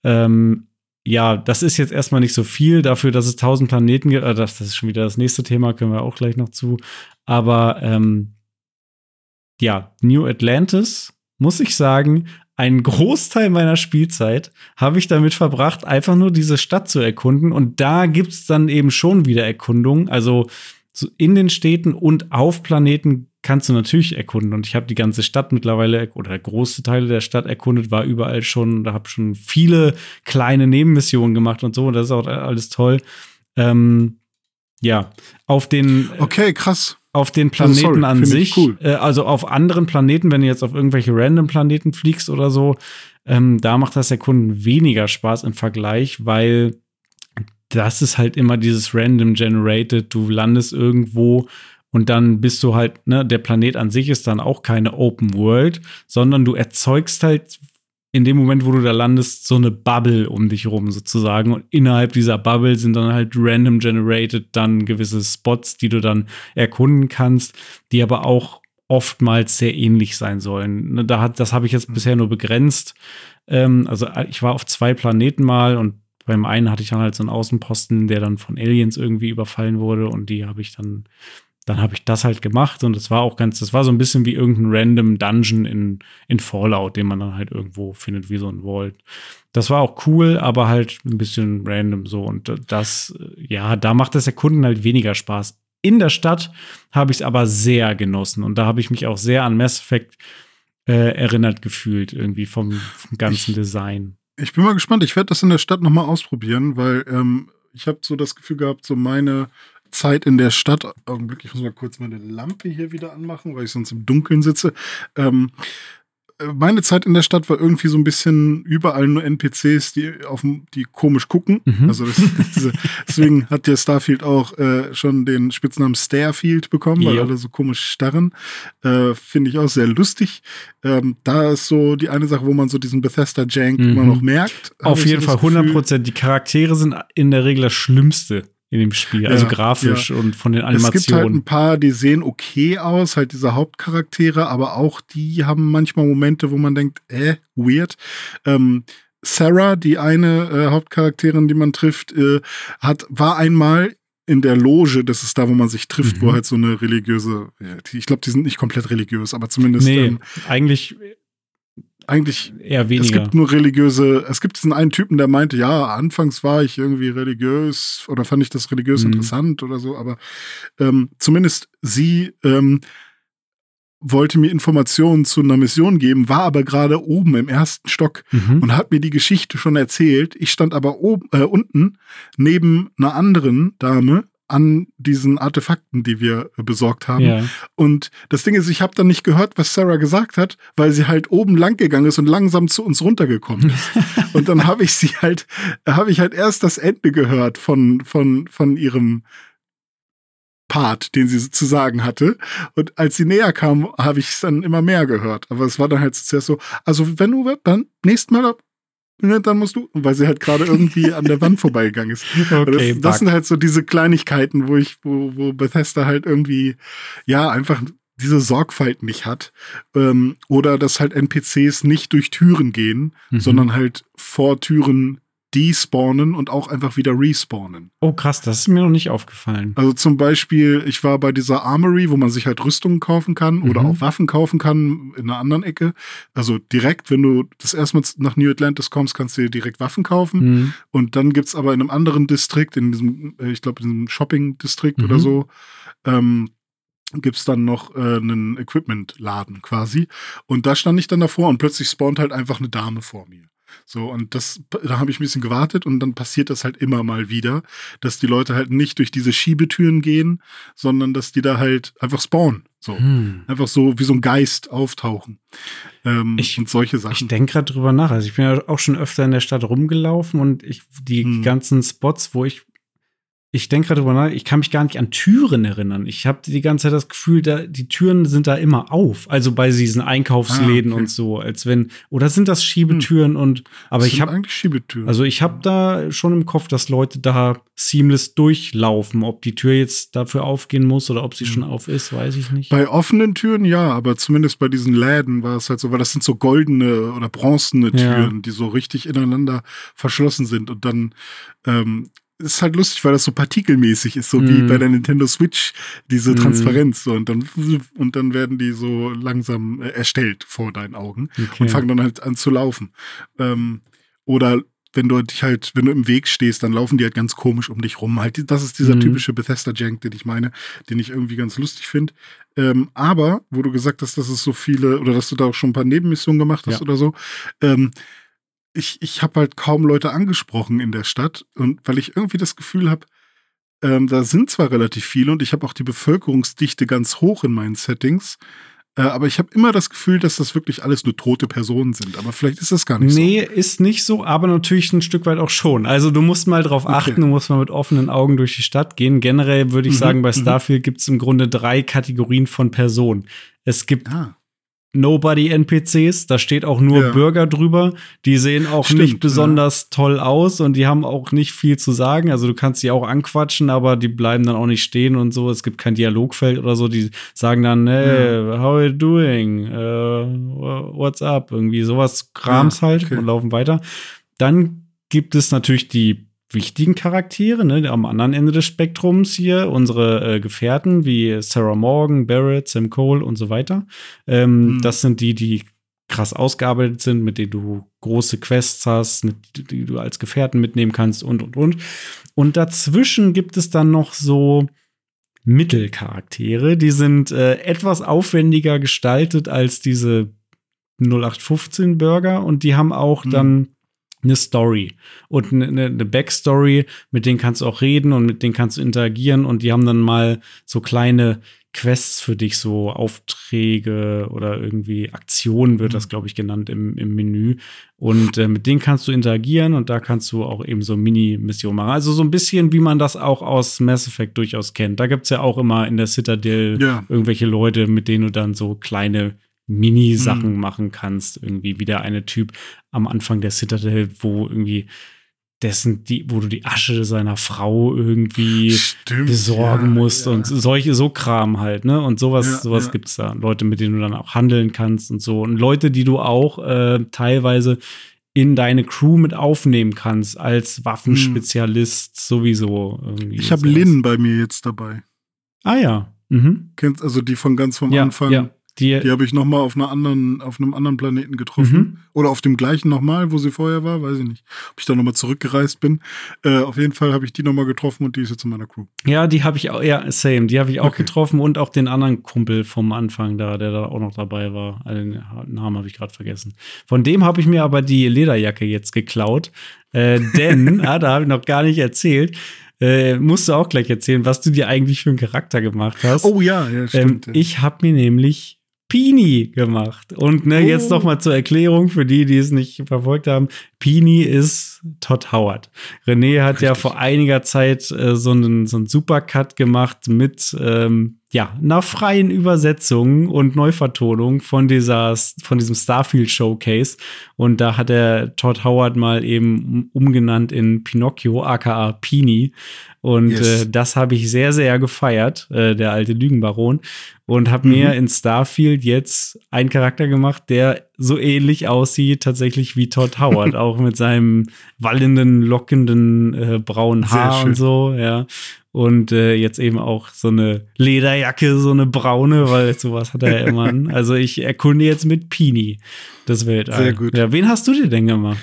Ähm, ja, das ist jetzt erstmal nicht so viel dafür, dass es tausend Planeten gibt. Äh, das, ist schon wieder das nächste Thema, können wir auch gleich noch zu. Aber ähm, ja, New Atlantis, muss ich sagen, einen Großteil meiner Spielzeit habe ich damit verbracht, einfach nur diese Stadt zu erkunden. Und da gibt es dann eben schon wieder Erkundungen. Also so in den Städten und auf Planeten kannst du natürlich erkunden. Und ich habe die ganze Stadt mittlerweile oder große Teile der Stadt erkundet, war überall schon, da habe schon viele kleine Nebenmissionen gemacht und so. Und das ist auch alles toll. Ähm, ja, auf den. Okay, krass. Auf den Planeten also sorry, an sich, cool. äh, also auf anderen Planeten, wenn du jetzt auf irgendwelche random Planeten fliegst oder so, ähm, da macht das Erkunden weniger Spaß im Vergleich, weil das ist halt immer dieses random generated. Du landest irgendwo und dann bist du halt, ne, der Planet an sich ist dann auch keine Open World, sondern du erzeugst halt in dem Moment, wo du da landest, so eine Bubble um dich rum sozusagen. Und innerhalb dieser Bubble sind dann halt random generated dann gewisse Spots, die du dann erkunden kannst, die aber auch oftmals sehr ähnlich sein sollen. Ne, da hat, das habe ich jetzt bisher nur begrenzt. Ähm, also äh, ich war auf zwei Planeten mal und beim einen hatte ich dann halt so einen Außenposten, der dann von Aliens irgendwie überfallen wurde und die habe ich dann dann habe ich das halt gemacht und es war auch ganz, das war so ein bisschen wie irgendein random Dungeon in, in Fallout, den man dann halt irgendwo findet, wie so ein Vault. Das war auch cool, aber halt ein bisschen random so und das, ja, da macht das Erkunden halt weniger Spaß. In der Stadt habe ich es aber sehr genossen und da habe ich mich auch sehr an Mass Effect äh, erinnert gefühlt, irgendwie vom, vom ganzen ich, Design. Ich bin mal gespannt, ich werde das in der Stadt nochmal ausprobieren, weil ähm, ich habe so das Gefühl gehabt, so meine Zeit in der Stadt. Augenblick, ich muss mal kurz meine Lampe hier wieder anmachen, weil ich sonst im Dunkeln sitze. Ähm, meine Zeit in der Stadt war irgendwie so ein bisschen überall nur NPCs, die auf die komisch gucken. Mhm. Also das, diese, deswegen hat der Starfield auch äh, schon den Spitznamen Starfield bekommen, weil jo. alle so komisch starren. Äh, Finde ich auch sehr lustig. Ähm, da ist so die eine Sache, wo man so diesen Bethesda Jank mhm. immer noch merkt. Auf jeden so Fall 100 Prozent. Die Charaktere sind in der Regel das Schlimmste in dem Spiel, also ja, grafisch ja. und von den Animationen. Es gibt halt ein paar, die sehen okay aus, halt diese Hauptcharaktere, aber auch die haben manchmal Momente, wo man denkt, äh, weird. Ähm, Sarah, die eine äh, Hauptcharakterin, die man trifft, äh, hat, war einmal in der Loge, das ist da, wo man sich trifft, mhm. wo halt so eine religiöse, ich glaube, die sind nicht komplett religiös, aber zumindest. Nee, ähm, eigentlich eigentlich eher weniger. Es gibt nur religiöse, es gibt diesen einen Typen, der meinte, ja, anfangs war ich irgendwie religiös oder fand ich das religiös mhm. interessant oder so, aber ähm, zumindest sie ähm, wollte mir Informationen zu einer Mission geben, war aber gerade oben im ersten Stock mhm. und hat mir die Geschichte schon erzählt. Ich stand aber oben, äh, unten neben einer anderen Dame, an diesen Artefakten, die wir besorgt haben. Ja. Und das Ding ist, ich habe dann nicht gehört, was Sarah gesagt hat, weil sie halt oben lang gegangen ist und langsam zu uns runtergekommen ist. und dann habe ich sie halt, habe ich halt erst das Ende gehört von, von, von ihrem Part, den sie zu sagen hatte. Und als sie näher kam, habe ich es dann immer mehr gehört. Aber es war dann halt zuerst so, also wenn du dann nächstes Mal Ne, dann musst du, weil sie halt gerade irgendwie an der Wand vorbeigegangen ist. Okay, das, das sind halt so diese Kleinigkeiten, wo ich, wo, wo Bethesda halt irgendwie, ja, einfach diese Sorgfalt nicht hat. Ähm, oder dass halt NPCs nicht durch Türen gehen, mhm. sondern halt vor Türen despawnen und auch einfach wieder respawnen. Oh krass, das ist mir noch nicht aufgefallen. Also zum Beispiel, ich war bei dieser Armory, wo man sich halt Rüstungen kaufen kann mhm. oder auch Waffen kaufen kann in einer anderen Ecke. Also direkt, wenn du das erste Mal nach New Atlantis kommst, kannst du dir direkt Waffen kaufen. Mhm. Und dann gibt es aber in einem anderen Distrikt, in diesem, äh, ich glaube, in diesem Shopping-Distrikt mhm. oder so, ähm, gibt es dann noch äh, einen Equipment-Laden quasi. Und da stand ich dann davor und plötzlich spawnt halt einfach eine Dame vor mir. So, und das, da habe ich ein bisschen gewartet und dann passiert das halt immer mal wieder, dass die Leute halt nicht durch diese Schiebetüren gehen, sondern dass die da halt einfach spawnen. So. Hm. Einfach so wie so ein Geist auftauchen. Ähm, ich, und solche Sachen. Ich denke gerade drüber nach. Also ich bin ja auch schon öfter in der Stadt rumgelaufen und ich, die hm. ganzen Spots, wo ich ich denke gerade drüber nach, ich kann mich gar nicht an Türen erinnern. Ich habe die ganze Zeit das Gefühl, da, die Türen sind da immer auf. Also bei diesen Einkaufsläden ah, okay. und so, als wenn, oder sind das Schiebetüren hm. und, aber das ich habe eigentlich Schiebetüren. Also ich habe da schon im Kopf, dass Leute da seamless durchlaufen. Ob die Tür jetzt dafür aufgehen muss oder ob sie hm. schon auf ist, weiß ich nicht. Bei offenen Türen ja, aber zumindest bei diesen Läden war es halt so, weil das sind so goldene oder bronzene Türen, ja. die so richtig ineinander verschlossen sind und dann ähm, ist halt lustig, weil das so partikelmäßig ist, so mm. wie bei der Nintendo Switch, diese mm. Transparenz. So, und, dann, und dann werden die so langsam äh, erstellt vor deinen Augen okay. und fangen dann halt an zu laufen. Ähm, oder wenn du dich halt, wenn du im Weg stehst, dann laufen die halt ganz komisch um dich rum. Halt, das ist dieser mm. typische Bethesda-Jank, den ich meine, den ich irgendwie ganz lustig finde. Ähm, aber, wo du gesagt hast, dass es so viele, oder dass du da auch schon ein paar Nebenmissionen gemacht hast ja. oder so, ähm, ich, ich habe halt kaum Leute angesprochen in der Stadt und weil ich irgendwie das Gefühl habe, ähm, da sind zwar relativ viele und ich habe auch die Bevölkerungsdichte ganz hoch in meinen Settings, äh, aber ich habe immer das Gefühl, dass das wirklich alles nur tote Personen sind. Aber vielleicht ist das gar nicht nee, so. Nee, ist nicht so, aber natürlich ein Stück weit auch schon. Also du musst mal drauf okay. achten, du musst mal mit offenen Augen durch die Stadt gehen. Generell würde ich mhm, sagen, bei mhm. Starfield gibt es im Grunde drei Kategorien von Personen. Es gibt ah. Nobody-NPCs, da steht auch nur ja. Bürger drüber. Die sehen auch Stimmt, nicht besonders ja. toll aus und die haben auch nicht viel zu sagen. Also du kannst sie auch anquatschen, aber die bleiben dann auch nicht stehen und so. Es gibt kein Dialogfeld oder so. Die sagen dann, hey, ja. how are you doing? Uh, what's up? Irgendwie sowas Krams halt okay. und laufen weiter. Dann gibt es natürlich die wichtigen Charaktere, ne, am anderen Ende des Spektrums hier, unsere äh, Gefährten wie Sarah Morgan, Barrett, Sam Cole und so weiter. Ähm, mhm. Das sind die, die krass ausgearbeitet sind, mit denen du große Quests hast, die du als Gefährten mitnehmen kannst und, und, und. Und dazwischen gibt es dann noch so Mittelcharaktere, die sind äh, etwas aufwendiger gestaltet als diese 0815 Burger und die haben auch mhm. dann eine Story und eine, eine Backstory, mit denen kannst du auch reden und mit denen kannst du interagieren und die haben dann mal so kleine Quests für dich, so Aufträge oder irgendwie Aktionen wird das, mhm. glaube ich, genannt im, im Menü. Und äh, mit denen kannst du interagieren und da kannst du auch eben so Mini-Missionen machen. Also so ein bisschen, wie man das auch aus Mass Effect durchaus kennt. Da gibt es ja auch immer in der Citadel ja. irgendwelche Leute, mit denen du dann so kleine Mini-Sachen mhm. machen kannst. Irgendwie wieder eine Typ am Anfang der Citadel, wo irgendwie dessen, die, wo du die Asche seiner Frau irgendwie Stimmt, besorgen ja, musst ja. und solche, so Kram halt, ne? Und sowas, ja, sowas ja. gibt's da. Leute, mit denen du dann auch handeln kannst und so. Und Leute, die du auch äh, teilweise in deine Crew mit aufnehmen kannst, als Waffenspezialist hm. sowieso. Irgendwie ich habe Lynn bei mir jetzt dabei. Ah ja. Mhm. Kennst also die von ganz vom Anfang. Ja. Die, die habe ich noch mal auf einer anderen, auf einem anderen Planeten getroffen. Mhm. Oder auf dem gleichen nochmal, wo sie vorher war, weiß ich nicht. Ob ich da noch mal zurückgereist bin. Äh, auf jeden Fall habe ich die noch mal getroffen und die ist jetzt in meiner Crew. Ja, die habe ich auch, ja, same. Die habe ich auch okay. getroffen und auch den anderen Kumpel vom Anfang da, der da auch noch dabei war. Also den Namen habe ich gerade vergessen. Von dem habe ich mir aber die Lederjacke jetzt geklaut. Äh, denn, ah, da habe ich noch gar nicht erzählt, äh, musst du auch gleich erzählen, was du dir eigentlich für einen Charakter gemacht hast. Oh ja, ja stimmt. Ähm, ich habe mir nämlich Pini gemacht. Und ne, oh. jetzt noch mal zur Erklärung für die, die es nicht verfolgt haben. Pini ist Todd Howard. René hat Richtig. ja vor einiger Zeit äh, so einen, so einen Supercut gemacht mit ähm, ja, einer freien Übersetzung und Neuvertonung von dieser, von diesem Starfield Showcase. Und da hat er Todd Howard mal eben umgenannt in Pinocchio, aka Pini. Und yes. äh, das habe ich sehr, sehr gefeiert, äh, der alte Lügenbaron. Und habe mhm. mir in Starfield jetzt einen Charakter gemacht, der so ähnlich aussieht tatsächlich wie Todd Howard, auch mit seinem wallenden, lockenden äh, braunen Haar und so, ja. Und äh, jetzt eben auch so eine Lederjacke, so eine braune, weil sowas hat er ja immer an. Also ich erkunde jetzt mit Pini das Weltall. Sehr gut. Ja, wen hast du dir denn gemacht?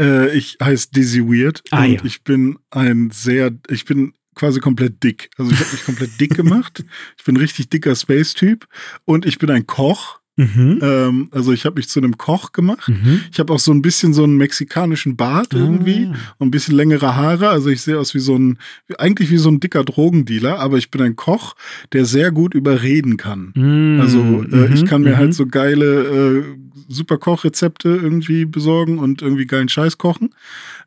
Äh, ich heiße Dizzy Weird ah, und ja. ich bin ein sehr, ich bin quasi komplett dick. Also ich habe mich komplett dick gemacht. Ich bin ein richtig dicker Space-Typ und ich bin ein Koch. Mhm. Ähm, also ich habe mich zu einem Koch gemacht. Mhm. Ich habe auch so ein bisschen so einen mexikanischen Bart irgendwie ah. und ein bisschen längere Haare. Also ich sehe aus wie so ein, eigentlich wie so ein dicker Drogendealer, aber ich bin ein Koch, der sehr gut überreden kann. Mhm. Also äh, ich mhm. kann mir halt mhm. so geile äh, super Kochrezepte irgendwie besorgen und irgendwie geilen Scheiß kochen.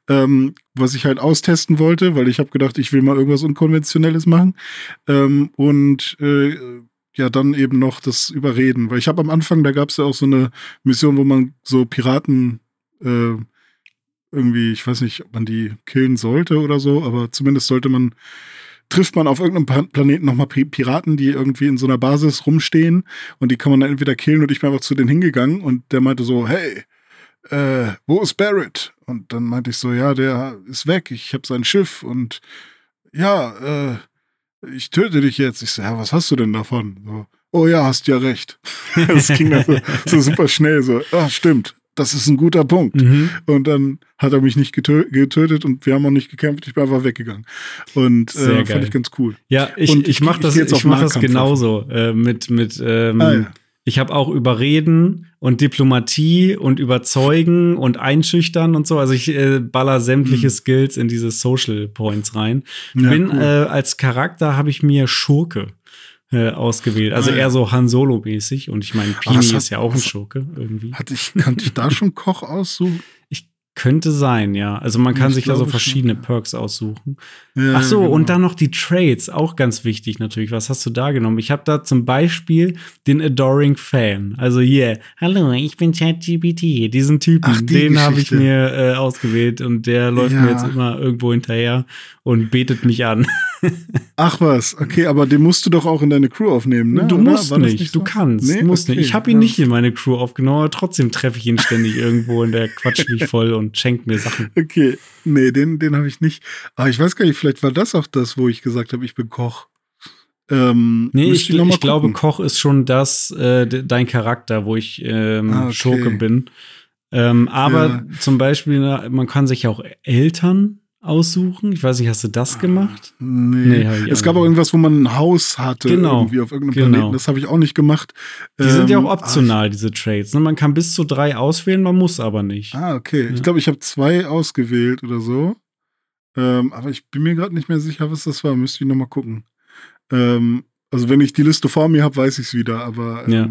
Ähm, was ich halt austesten wollte, weil ich habe gedacht, ich will mal irgendwas Unkonventionelles machen. Ähm, und äh, ja, dann eben noch das Überreden. Weil ich habe am Anfang, da gab es ja auch so eine Mission, wo man so Piraten äh, irgendwie, ich weiß nicht, ob man die killen sollte oder so, aber zumindest sollte man trifft man auf irgendeinem Planeten nochmal Piraten, die irgendwie in so einer Basis rumstehen und die kann man dann entweder killen und ich bin einfach zu denen hingegangen und der meinte so, hey, äh, wo ist Barrett? Und dann meinte ich so, ja, der ist weg, ich habe sein Schiff und ja, äh, ich töte dich jetzt. Ich so, ja, was hast du denn davon? So, oh ja, hast ja recht. das ging dann so, so super schnell, so, ah, stimmt, das ist ein guter Punkt. Mhm. Und dann hat er mich nicht getö getötet und wir haben auch nicht gekämpft. Ich bin einfach weggegangen. Und äh, fand ich ganz cool. Ja, ich, und ich, ich mache das, ich, ich mach das genauso äh, mit, mit ähm, ah, ja. Ich habe auch Überreden und Diplomatie und Überzeugen und Einschüchtern und so. Also ich äh, baller sämtliche mhm. Skills in diese Social Points rein. Ja, Bin cool. äh, als Charakter habe ich mir Schurke äh, ausgewählt. Also ah, eher so Han Solo-mäßig. Und ich meine, Pini ist ja auch ein Schurke irgendwie. Hatte ich, kannte ich da schon Koch aussuchen? Ich könnte sein, ja. Also man kann ich sich da so verschiedene schon, Perks aussuchen. Ja, Ach so, genau. und dann noch die Trades, auch ganz wichtig natürlich. Was hast du da genommen? Ich habe da zum Beispiel den Adoring Fan. Also yeah, hallo, ich bin ChatGPT. Diesen Typen, Ach, die den habe ich mir äh, ausgewählt und der läuft ja. mir jetzt immer irgendwo hinterher und betet mich an. Ach was, okay, aber den musst du doch auch in deine Crew aufnehmen, ne? Du musst nicht, nicht so? du kannst, nee? musst okay, nicht. Ich habe ihn ja. nicht in meine Crew aufgenommen, aber trotzdem treffe ich ihn ständig irgendwo und der quatscht mich voll und schenkt mir Sachen. Okay, nee, den, den habe ich nicht. Aber ich weiß gar nicht, vielleicht war das auch das, wo ich gesagt habe, ich bin Koch. Ähm, nee, ich, ich, ich glaube, Koch ist schon das, äh, dein Charakter, wo ich ähm, ah, okay. Schurke bin. Ähm, aber ja. zum Beispiel, man kann sich ja auch Eltern aussuchen. Ich weiß nicht, hast du das gemacht? Nee. nee es gab auch irgendwas, wo man ein Haus hatte, genau. irgendwie auf irgendeinem genau. Planeten. Das habe ich auch nicht gemacht. Die ähm, sind ja auch ähm, optional, ach, diese Trades. Ne? Man kann bis zu drei auswählen, man muss aber nicht. Ah, okay. Ja. Ich glaube, ich habe zwei ausgewählt oder so. Ähm, aber ich bin mir gerade nicht mehr sicher, was das war. Müsste ich nochmal gucken. Ähm, Also wenn ich die Liste vor mir habe, weiß ich es wieder, aber ähm, Ja.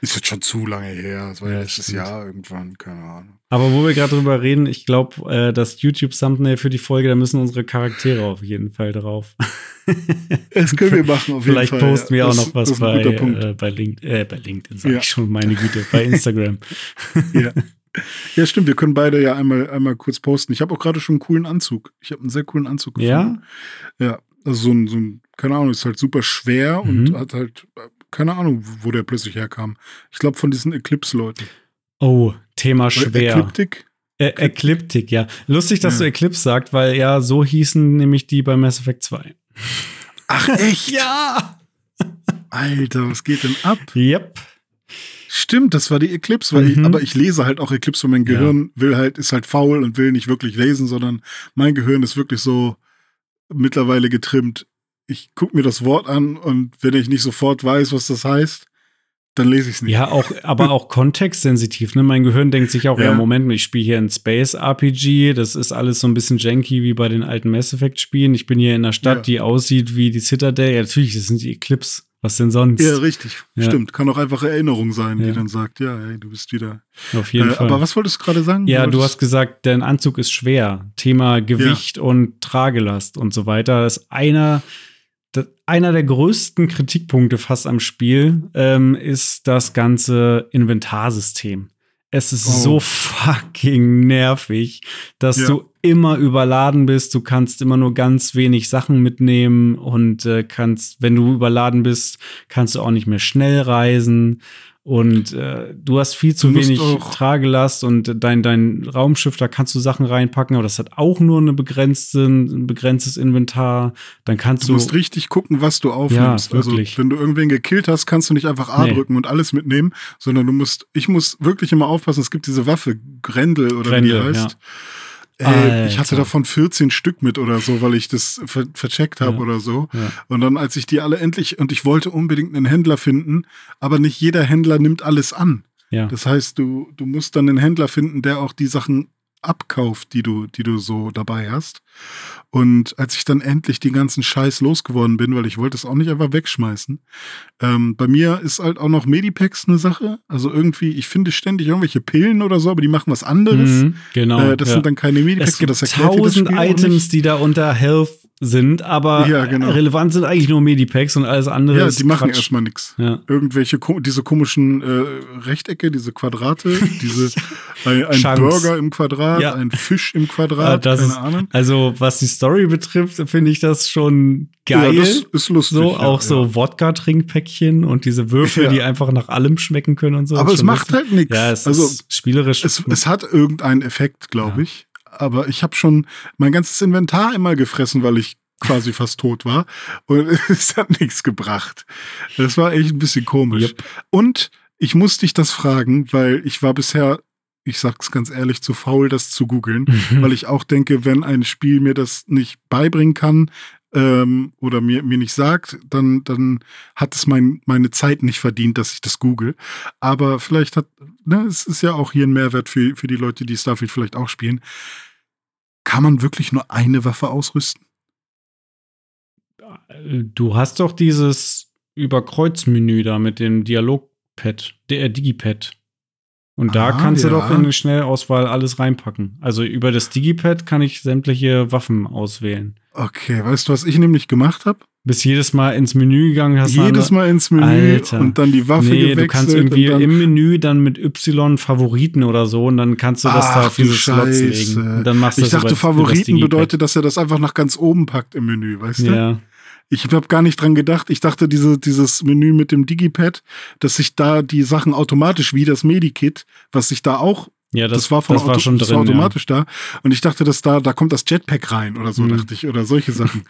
ist jetzt schon zu lange her. Das war ja letztes. Jahr irgendwann, keine Ahnung. Aber wo wir gerade drüber reden, ich glaube, äh, das YouTube-Thumbnail für die Folge, da müssen unsere Charaktere auf jeden Fall drauf. Das können wir machen auf jeden Vielleicht Fall. posten wir ja. auch Das- noch was das bei, äh, bei, Link, äh, bei LinkedIn, sag Ja. ich schon, meine Güte, bei Instagram. Ja. ja, stimmt. Wir können beide ja einmal, einmal kurz posten. Ich habe auch gerade schon einen coolen Anzug. Ich habe einen sehr coolen Anzug ja? Ja, also so ein, so ein, keine Ahnung, ist halt super schwer Mhm. und hat halt, keine Ahnung, wo der plötzlich herkam. Ich glaube von diesen Eclipse-Leuten. Oh, Thema schwer. Ecliptic? Äh, Ecliptic, ja. Lustig, dass Ja. du Eclipse sagst, weil ja, so hießen nämlich die bei Mass Effect 2. Ach, echt? Ja! Alter, was geht denn ab? Yep. Stimmt, das war die Eclipse, weil ich, Mhm. aber ich lese halt auch Eclipse, weil mein Ja. Gehirn will halt, ist halt faul und will nicht wirklich lesen, sondern mein Gehirn ist wirklich so mittlerweile getrimmt. Ich gucke mir das Wort an und wenn ich nicht sofort weiß, was das heißt, dann lese ich es nicht. Ja, auch, aber auch kontextsensitiv. Ne? Mein Gehirn denkt sich auch, ja, Ja. Moment, ich spiele hier ein Space RPG. Das ist alles so ein bisschen janky wie bei den alten Mass Effect Spielen. Ich bin hier in einer Stadt, Ja. die aussieht wie die Citadel. Ja, natürlich, das sind die Eclipse. Was denn sonst? Ja, richtig. Ja. Stimmt. Kann auch einfach Erinnerung sein, die dann sagt, ja, hey, du bist wieder. Auf jeden Äh, Fall. aber was wolltest du gerade sagen? Ja, du wolltest- hast gesagt, dein Anzug ist schwer. Thema Gewicht und Tragelast und so weiter. Das ist einer, einer der größten Kritikpunkte fast am Spiel ähm, ist das ganze Inventarsystem. Es ist Oh. so fucking nervig, dass Ja. du immer überladen bist. Du kannst immer nur ganz wenig Sachen mitnehmen und äh, kannst, wenn du überladen bist, kannst du auch nicht mehr schnell reisen. Und äh, du hast viel zu wenig Tragelast und dein, dein Raumschiff, da kannst du Sachen reinpacken, aber das hat auch nur eine begrenzte, ein begrenztes Inventar. Dann kannst Du du. musst richtig gucken, was du aufnimmst. Ja, wirklich. Also, wenn du irgendwen gekillt hast, kannst du nicht einfach A Nee. drücken und alles mitnehmen, sondern du musst, ich muss wirklich immer aufpassen, es gibt diese Waffe, Grendel oder wie Grendel, die heißt. ja. Ey, ich hatte davon 14 Stück mit oder so, weil ich das ver vercheckt habe Ja. oder so. Ja. Und dann, als ich die alle endlich, und ich wollte unbedingt einen Händler finden, aber nicht jeder Händler nimmt alles an. ja. Das heißt, du, du musst dann einen Händler finden, der auch die Sachen abkauft, die du, die du so dabei hast. Und als ich dann endlich den ganzen Scheiß losgeworden bin, weil ich wollte es auch nicht einfach wegschmeißen, ähm, bei mir ist halt auch noch Medipacks eine Sache. Also irgendwie, ich finde ständig irgendwelche Pillen oder so, aber die machen was anderes. Mhm, genau. äh, das ja. sind dann keine Medipacks. es gibt tausend Items, die da unter Health sind, aber Ja, genau. relevant sind eigentlich nur Medipacks und alles andere Ja, die machen Quatsch. erstmal nichts. Ja. Irgendwelche, diese komischen äh, Rechtecke, diese Quadrate, diese, ein, ein. Burger im Quadrat, Ja. ein Fisch im Äh, Quadrat, das keine Ahnung. also was die Story betrifft, finde ich das schon geil. Ja, das ist lustig. so, auch so Wodka-Trinkpäckchen und diese Würfel, die einfach nach allem schmecken können und so. Aber es macht lustig. halt nichts. Ja, es Also, ist spielerisch. Es, es hat irgendeinen Effekt, glaube ich. Aber ich habe schon mein ganzes Inventar immer gefressen, weil ich quasi fast tot war. Und es hat nichts gebracht. Das war echt ein bisschen komisch. Yep. Und ich musste dich das fragen, weil ich war bisher, ich sag's ganz ehrlich, zu faul, das zu googeln. Mhm. Weil ich auch denke, wenn ein Spiel mir das nicht beibringen kann, ähm, oder mir, mir nicht sagt, dann, dann hat es mein, meine Zeit nicht verdient, dass ich das google. Aber vielleicht hat, ne, es ist ja auch hier ein Mehrwert für, für die Leute, die Starfield vielleicht auch spielen. Kann man wirklich nur eine Waffe ausrüsten? Du hast doch dieses Überkreuzmenü da mit dem Dialogpad, der äh, Digipad. Und da Ah, kannst du ja. doch in die Schnellauswahl alles reinpacken. Also über das Digipad kann ich sämtliche Waffen auswählen. Okay, weißt du, was ich nämlich gemacht habe? Bis jedes Mal ins Menü gegangen hast. Jedes Mal ins Menü Alter. und dann die Waffe Nee, gewechselt. du kannst irgendwie und dann, im Menü dann mit Y Favoriten oder so und dann kannst du das da Ach, auf du diese Slots Scheiße. legen. Und dann machst du ich das dachte, über- Favoriten über bedeutet, dass er das einfach nach ganz oben packt im Menü, weißt du? Ja. Ich habe gar nicht dran gedacht. Ich dachte, diese, dieses Menü mit dem Digipad, dass sich da die Sachen automatisch wie das Medikit, was sich da auch, Ja, das, das, war von das war Auto- schon das drin. war automatisch da. Und ich dachte, dass da, da kommt das Jetpack rein oder so, Mhm. dachte ich, oder solche Sachen.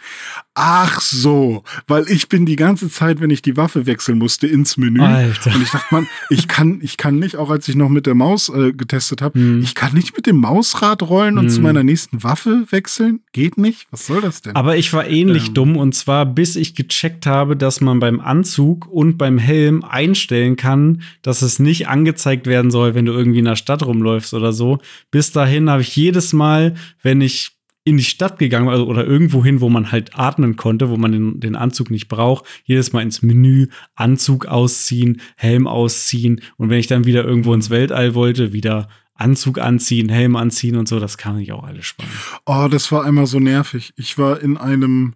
Ach so, weil ich bin die ganze Zeit, wenn ich die Waffe wechseln musste, ins Menü. Ja. Alter. Und ich dachte, man, ich kann, ich kann nicht, auch als ich noch mit der Maus äh, getestet habe, Mhm. ich kann nicht mit dem Mausrad rollen und Mhm. zu meiner nächsten Waffe wechseln. Geht nicht? Was soll das denn? Aber ich war ähnlich Ähm. dumm und zwar bis ich gecheckt habe, dass man beim Anzug und beim Helm einstellen kann, dass es nicht angezeigt werden soll, wenn du irgendwie in der Stadt rumläufst oder so. Bis dahin habe ich jedes Mal, wenn ich in die Stadt gegangen also, oder irgendwo hin, wo man halt atmen konnte, wo man den, den Anzug nicht braucht, jedes Mal ins Menü, Anzug ausziehen, Helm ausziehen und wenn ich dann wieder irgendwo ins Weltall wollte, wieder Anzug anziehen, Helm anziehen und so, das kann ich auch alles sparen. Oh, das war einmal so nervig. Ich war in einem,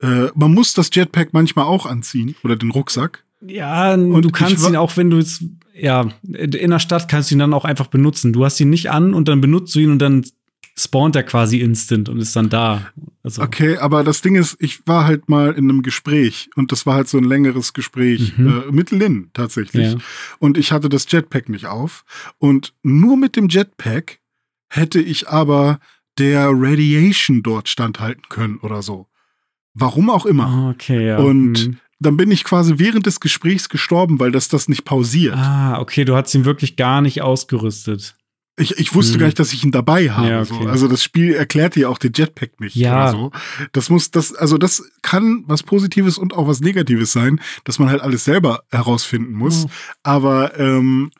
äh, man muss das Jetpack manchmal auch anziehen oder den Rucksack. Ja, und du kannst ihn auch, wenn du jetzt, ja, in der Stadt kannst du ihn dann auch einfach benutzen. Du hast ihn nicht an und dann benutzt du ihn und dann spawnt er quasi instant und ist dann da. Also. Okay, aber das Ding ist, ich war halt mal in einem Gespräch und das war halt so ein längeres Gespräch mhm. äh, mit Lynn tatsächlich. Ja. Und ich hatte das Jetpack nicht auf und nur mit dem Jetpack hätte ich aber der Radiation dort standhalten können oder so. Warum auch immer. Ah, okay, ja. Und mhm dann bin ich quasi während des Gesprächs gestorben, weil das das nicht pausiert. Ah, okay, du hast ihn wirklich gar nicht ausgerüstet. Ich, ich wusste hm. gar nicht, dass ich ihn dabei habe. Ja, okay. so. Also das Spiel erklärt dir auch den Jetpack nicht ja. so. Das muss, das, also das kann was Positives und auch was Negatives sein, dass man halt alles selber herausfinden muss. Oh. Aber ähm,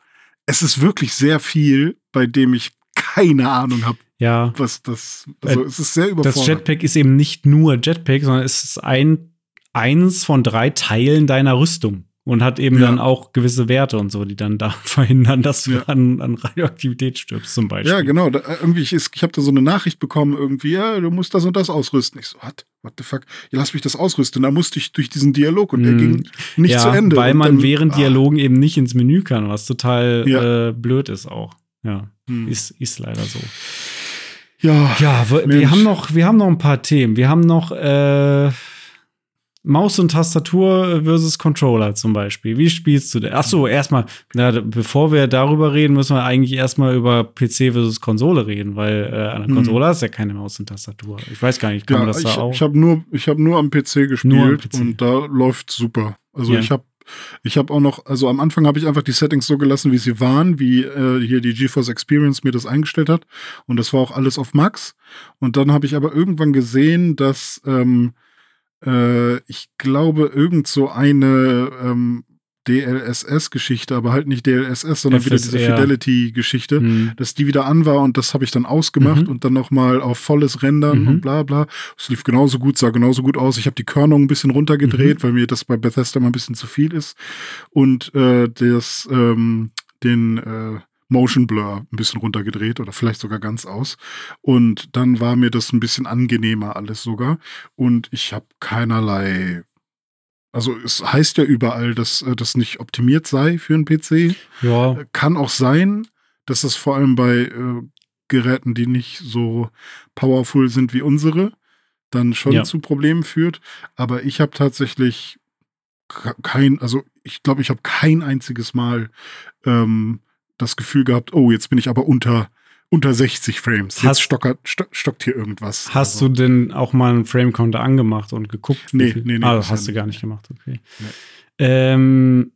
es ist wirklich sehr viel, bei dem ich keine Ahnung habe. Ja. Was das, also es ist sehr überfordert. Das Jetpack ist eben nicht nur Jetpack, sondern es ist ein, eins von drei Teilen deiner Rüstung und hat eben ja. dann auch gewisse Werte und so, die dann da verhindern, dass du ja. an, an, Radioaktivität stirbst, zum Beispiel. Ja, genau. Da, irgendwie, ich, ich habe da so eine Nachricht bekommen, irgendwie, ja, du musst das und das ausrüsten. Ich so, what? What the fuck? Ja, lass mich das ausrüsten. Da musste ich durch diesen Dialog und der mm. ging nicht ja, zu Ende. Weil man dann, während ah. Dialogen eben nicht ins Menü kann, was total äh, blöd ist auch. Ja, hm. ist, ist leider so. Ja, ja wir, wir, haben noch, wir haben noch ein paar Themen. Wir haben noch äh, Maus und Tastatur versus Controller zum Beispiel. Wie spielst du das? Achso, erstmal, bevor wir darüber reden, müssen wir eigentlich erstmal über PC versus Konsole reden, weil äh, an der Konsole hm. hast ja keine Maus und Tastatur. Ich weiß gar nicht, kann ja, man das ich, da auch? Ich habe nur, ich hab nur am PC gespielt am PC. und da läuft super. Also ja. ich habe ich habe auch noch, also am Anfang habe ich einfach die Settings so gelassen, wie sie waren, wie äh, hier die GeForce Experience mir das eingestellt hat. Und das war auch alles auf Max. Und dann habe ich aber irgendwann gesehen, dass ähm, äh, ich glaube, irgend so eine ähm, DLSS-Geschichte, aber halt nicht DLSS, sondern FSR. wieder diese Fidelity-Geschichte, mhm. dass die wieder an war und das habe ich dann ausgemacht mhm. und dann nochmal auf volles Rendern mhm. und bla bla. Es lief genauso gut, sah genauso gut aus. Ich habe die Körnung ein bisschen runtergedreht, mhm. weil mir das bei Bethesda mal ein bisschen zu viel ist. Und äh, das, ähm, den äh, Motion Blur ein bisschen runtergedreht oder vielleicht sogar ganz aus. Und dann war mir das ein bisschen angenehmer alles sogar. Und ich habe keinerlei. Also es heißt ja überall, dass äh, das nicht optimiert sei für einen PC. Ja. Kann auch sein, dass es vor allem bei äh, Geräten, die nicht so powerful sind wie unsere, dann schon ja. zu Problemen führt. Aber ich habe tatsächlich kein, also ich glaube, ich habe kein einziges Mal ähm, das Gefühl gehabt, oh, jetzt bin ich aber unter, unter 60 Frames. Jetzt stockert, sto stockt hier irgendwas. Hast also. du denn auch mal einen Frame-Counter angemacht und geguckt? Nee, nee, nee. Ah, das hast du gar nicht gemacht, okay. Nee. Ähm,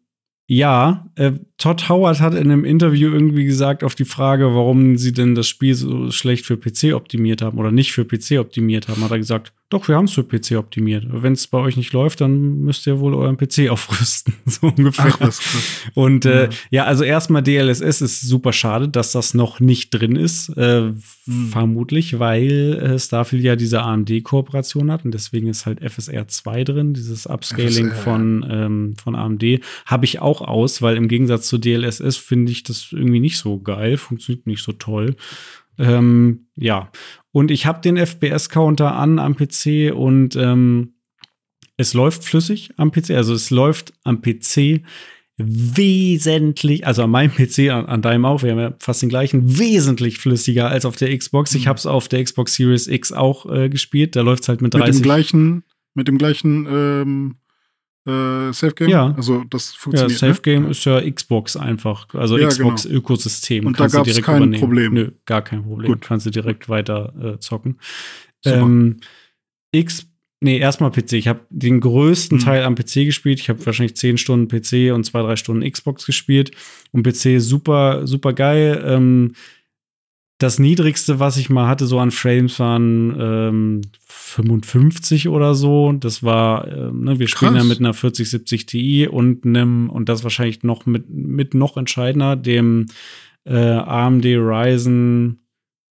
ja, äh, Todd Howard hat in einem Interview irgendwie gesagt auf die Frage, warum sie denn das Spiel so schlecht für PC optimiert haben oder nicht für PC optimiert haben, hat er gesagt, doch, wir haben es für PC optimiert. Wenn es bei euch nicht läuft, dann müsst ihr wohl euren PC aufrüsten. so ungefähr. Ach. Und äh, ja. ja, also erstmal DLSS ist super schade, dass das noch nicht drin ist. Äh, hm. Vermutlich, weil äh, Starfield ja diese AMD-Kooperation hat und deswegen ist halt FSR 2 drin, dieses Upscaling FSR, von, ähm, von AMD. Habe ich auch aus, weil im Gegensatz zu DLSS finde ich das irgendwie nicht so geil, funktioniert nicht so toll. Ähm, ja, und ich habe den FPS-Counter an am PC und ähm, es läuft flüssig am PC. Also es läuft am PC wesentlich, also an meinem PC, an, an, deinem auch, wir haben ja fast den gleichen, wesentlich flüssiger als auf der Xbox. Ich mhm. habe es auf der Xbox Series X auch äh, gespielt. Da läuft es halt mit 30. Mit dem gleichen, mit dem gleichen ähm, äh, Safe Game? Ja. Also das funktioniert. Ja, Safe Game ne? ist ja Xbox einfach. Also ja, Xbox-Ökosystem. Genau. Und da gab es kein übernehmen. Problem. Nö, gar kein Problem. Gut. Kannst du direkt weiter äh, zocken. Ähm, X, nee, erstmal PC. Ich habe den größten mhm. Teil am PC gespielt. Ich habe wahrscheinlich 10 Stunden PC und 2, 3 Stunden Xbox gespielt. Und PC super, super geil. Ähm, das niedrigste, was ich mal hatte, so an Frames waren ähm, 55 oder so. Das war, äh, ne, wir spielen Krass. ja mit einer 4070 Ti und einem, und das wahrscheinlich noch mit, mit noch entscheidender, dem äh, AMD Ryzen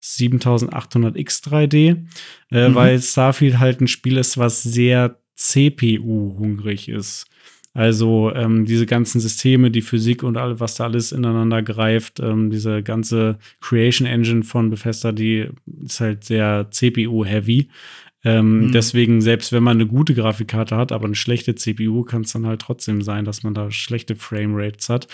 7800X 3D, äh, mhm. weil Starfield halt ein Spiel ist, was sehr CPU-hungrig ist. Also ähm, diese ganzen Systeme, die Physik und all, was da alles ineinander greift, ähm, diese ganze Creation Engine von Bethesda, die ist halt sehr CPU-heavy. Ähm, mhm. Deswegen, selbst wenn man eine gute Grafikkarte hat, aber eine schlechte CPU, kann es dann halt trotzdem sein, dass man da schlechte Framerates hat.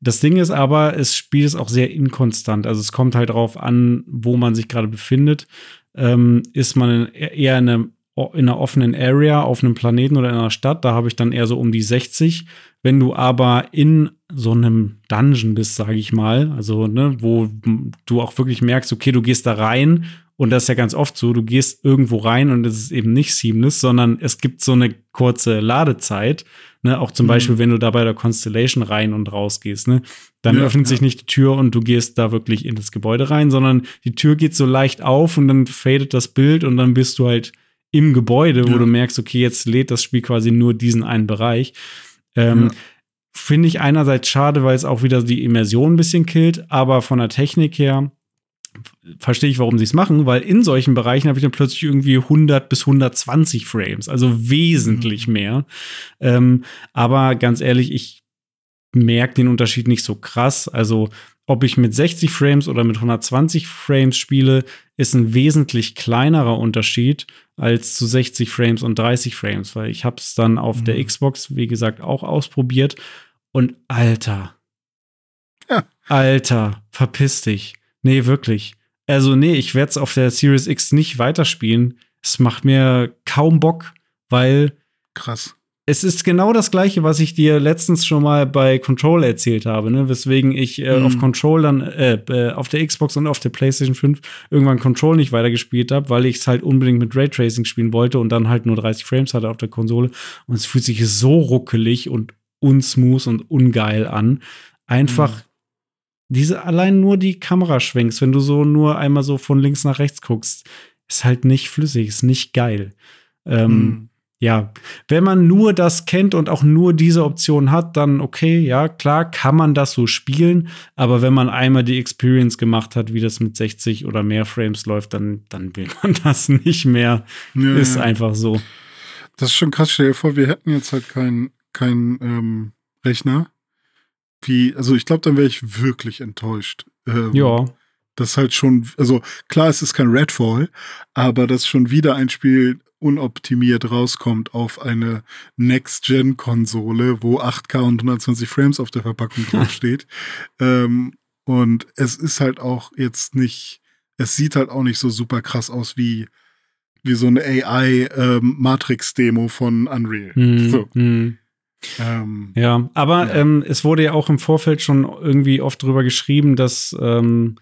Das Ding ist aber, das Spiel ist auch sehr inkonstant. Also es kommt halt darauf an, wo man sich gerade befindet. Ähm, ist man eher in, einem, in einer offenen Area auf einem Planeten oder in einer Stadt, da habe ich dann eher so um die 60. Wenn du aber in so einem Dungeon bist, sage ich mal, also ne, wo du auch wirklich merkst, okay, du gehst da rein und das ist ja ganz oft so, du gehst irgendwo rein und es ist eben nicht seamless, sondern es gibt so eine kurze Ladezeit. Ne? Auch zum mhm. Beispiel, wenn du da bei der Constellation rein und raus gehst, ne? dann ja, öffnet ja. sich nicht die Tür und du gehst da wirklich in das Gebäude rein, sondern die Tür geht so leicht auf und dann fadet das Bild und dann bist du halt im Gebäude, wo ja. du merkst, okay, jetzt lädt das Spiel quasi nur diesen einen Bereich. Ähm, Finde ich einerseits schade, weil es auch wieder die Immersion ein bisschen killt, aber von der Technik her verstehe ich, warum sie es machen, weil in solchen Bereichen habe ich dann plötzlich irgendwie 100 bis 120 Frames, also wesentlich mhm. mehr. Ähm, aber ganz ehrlich, ich merke den Unterschied nicht so krass. Also ob ich mit 60 Frames oder mit 120 Frames spiele, ist ein wesentlich kleinerer Unterschied als zu 60 Frames und 30 Frames, weil ich habe es dann auf mhm. der Xbox, wie gesagt, auch ausprobiert und Alter, ja. Alter, verpiss dich. Nee, wirklich. Also, nee, ich werde es auf der Series X nicht weiterspielen. Es macht mir kaum Bock, weil. Krass. Es ist genau das gleiche, was ich dir letztens schon mal bei Control erzählt habe, ne? weswegen ich äh, mhm. auf Control dann äh, äh, auf der Xbox und auf der PlayStation 5 irgendwann Control nicht weitergespielt habe, weil ich es halt unbedingt mit Raytracing spielen wollte und dann halt nur 30 Frames hatte auf der Konsole und es fühlt sich so ruckelig und unsmooth und ungeil an. Einfach mhm diese allein nur die Kamera schwenkst, wenn du so nur einmal so von links nach rechts guckst, ist halt nicht flüssig, ist nicht geil. Ähm, hm. Ja, wenn man nur das kennt und auch nur diese Option hat, dann okay, ja, klar, kann man das so spielen. Aber wenn man einmal die Experience gemacht hat, wie das mit 60 oder mehr Frames läuft, dann, dann will man das nicht mehr. Ja, ist ja. einfach so. Das ist schon krass. Stell dir vor, wir hätten jetzt halt keinen kein, ähm, Rechner wie, also ich glaube, dann wäre ich wirklich enttäuscht. Ähm, ja. Das halt schon, also klar, es ist kein Redfall, aber dass schon wieder ein Spiel unoptimiert rauskommt auf eine Next-Gen-Konsole, wo 8K und 120 Frames auf der Verpackung draufsteht. ähm, und es ist halt auch jetzt nicht, es sieht halt auch nicht so super krass aus wie, wie so eine AI-Matrix-Demo ähm, von Unreal. Mm, so. Mm. Ähm, ja, aber ja. Ähm, es wurde ja auch im Vorfeld schon irgendwie oft drüber geschrieben, dass ähm,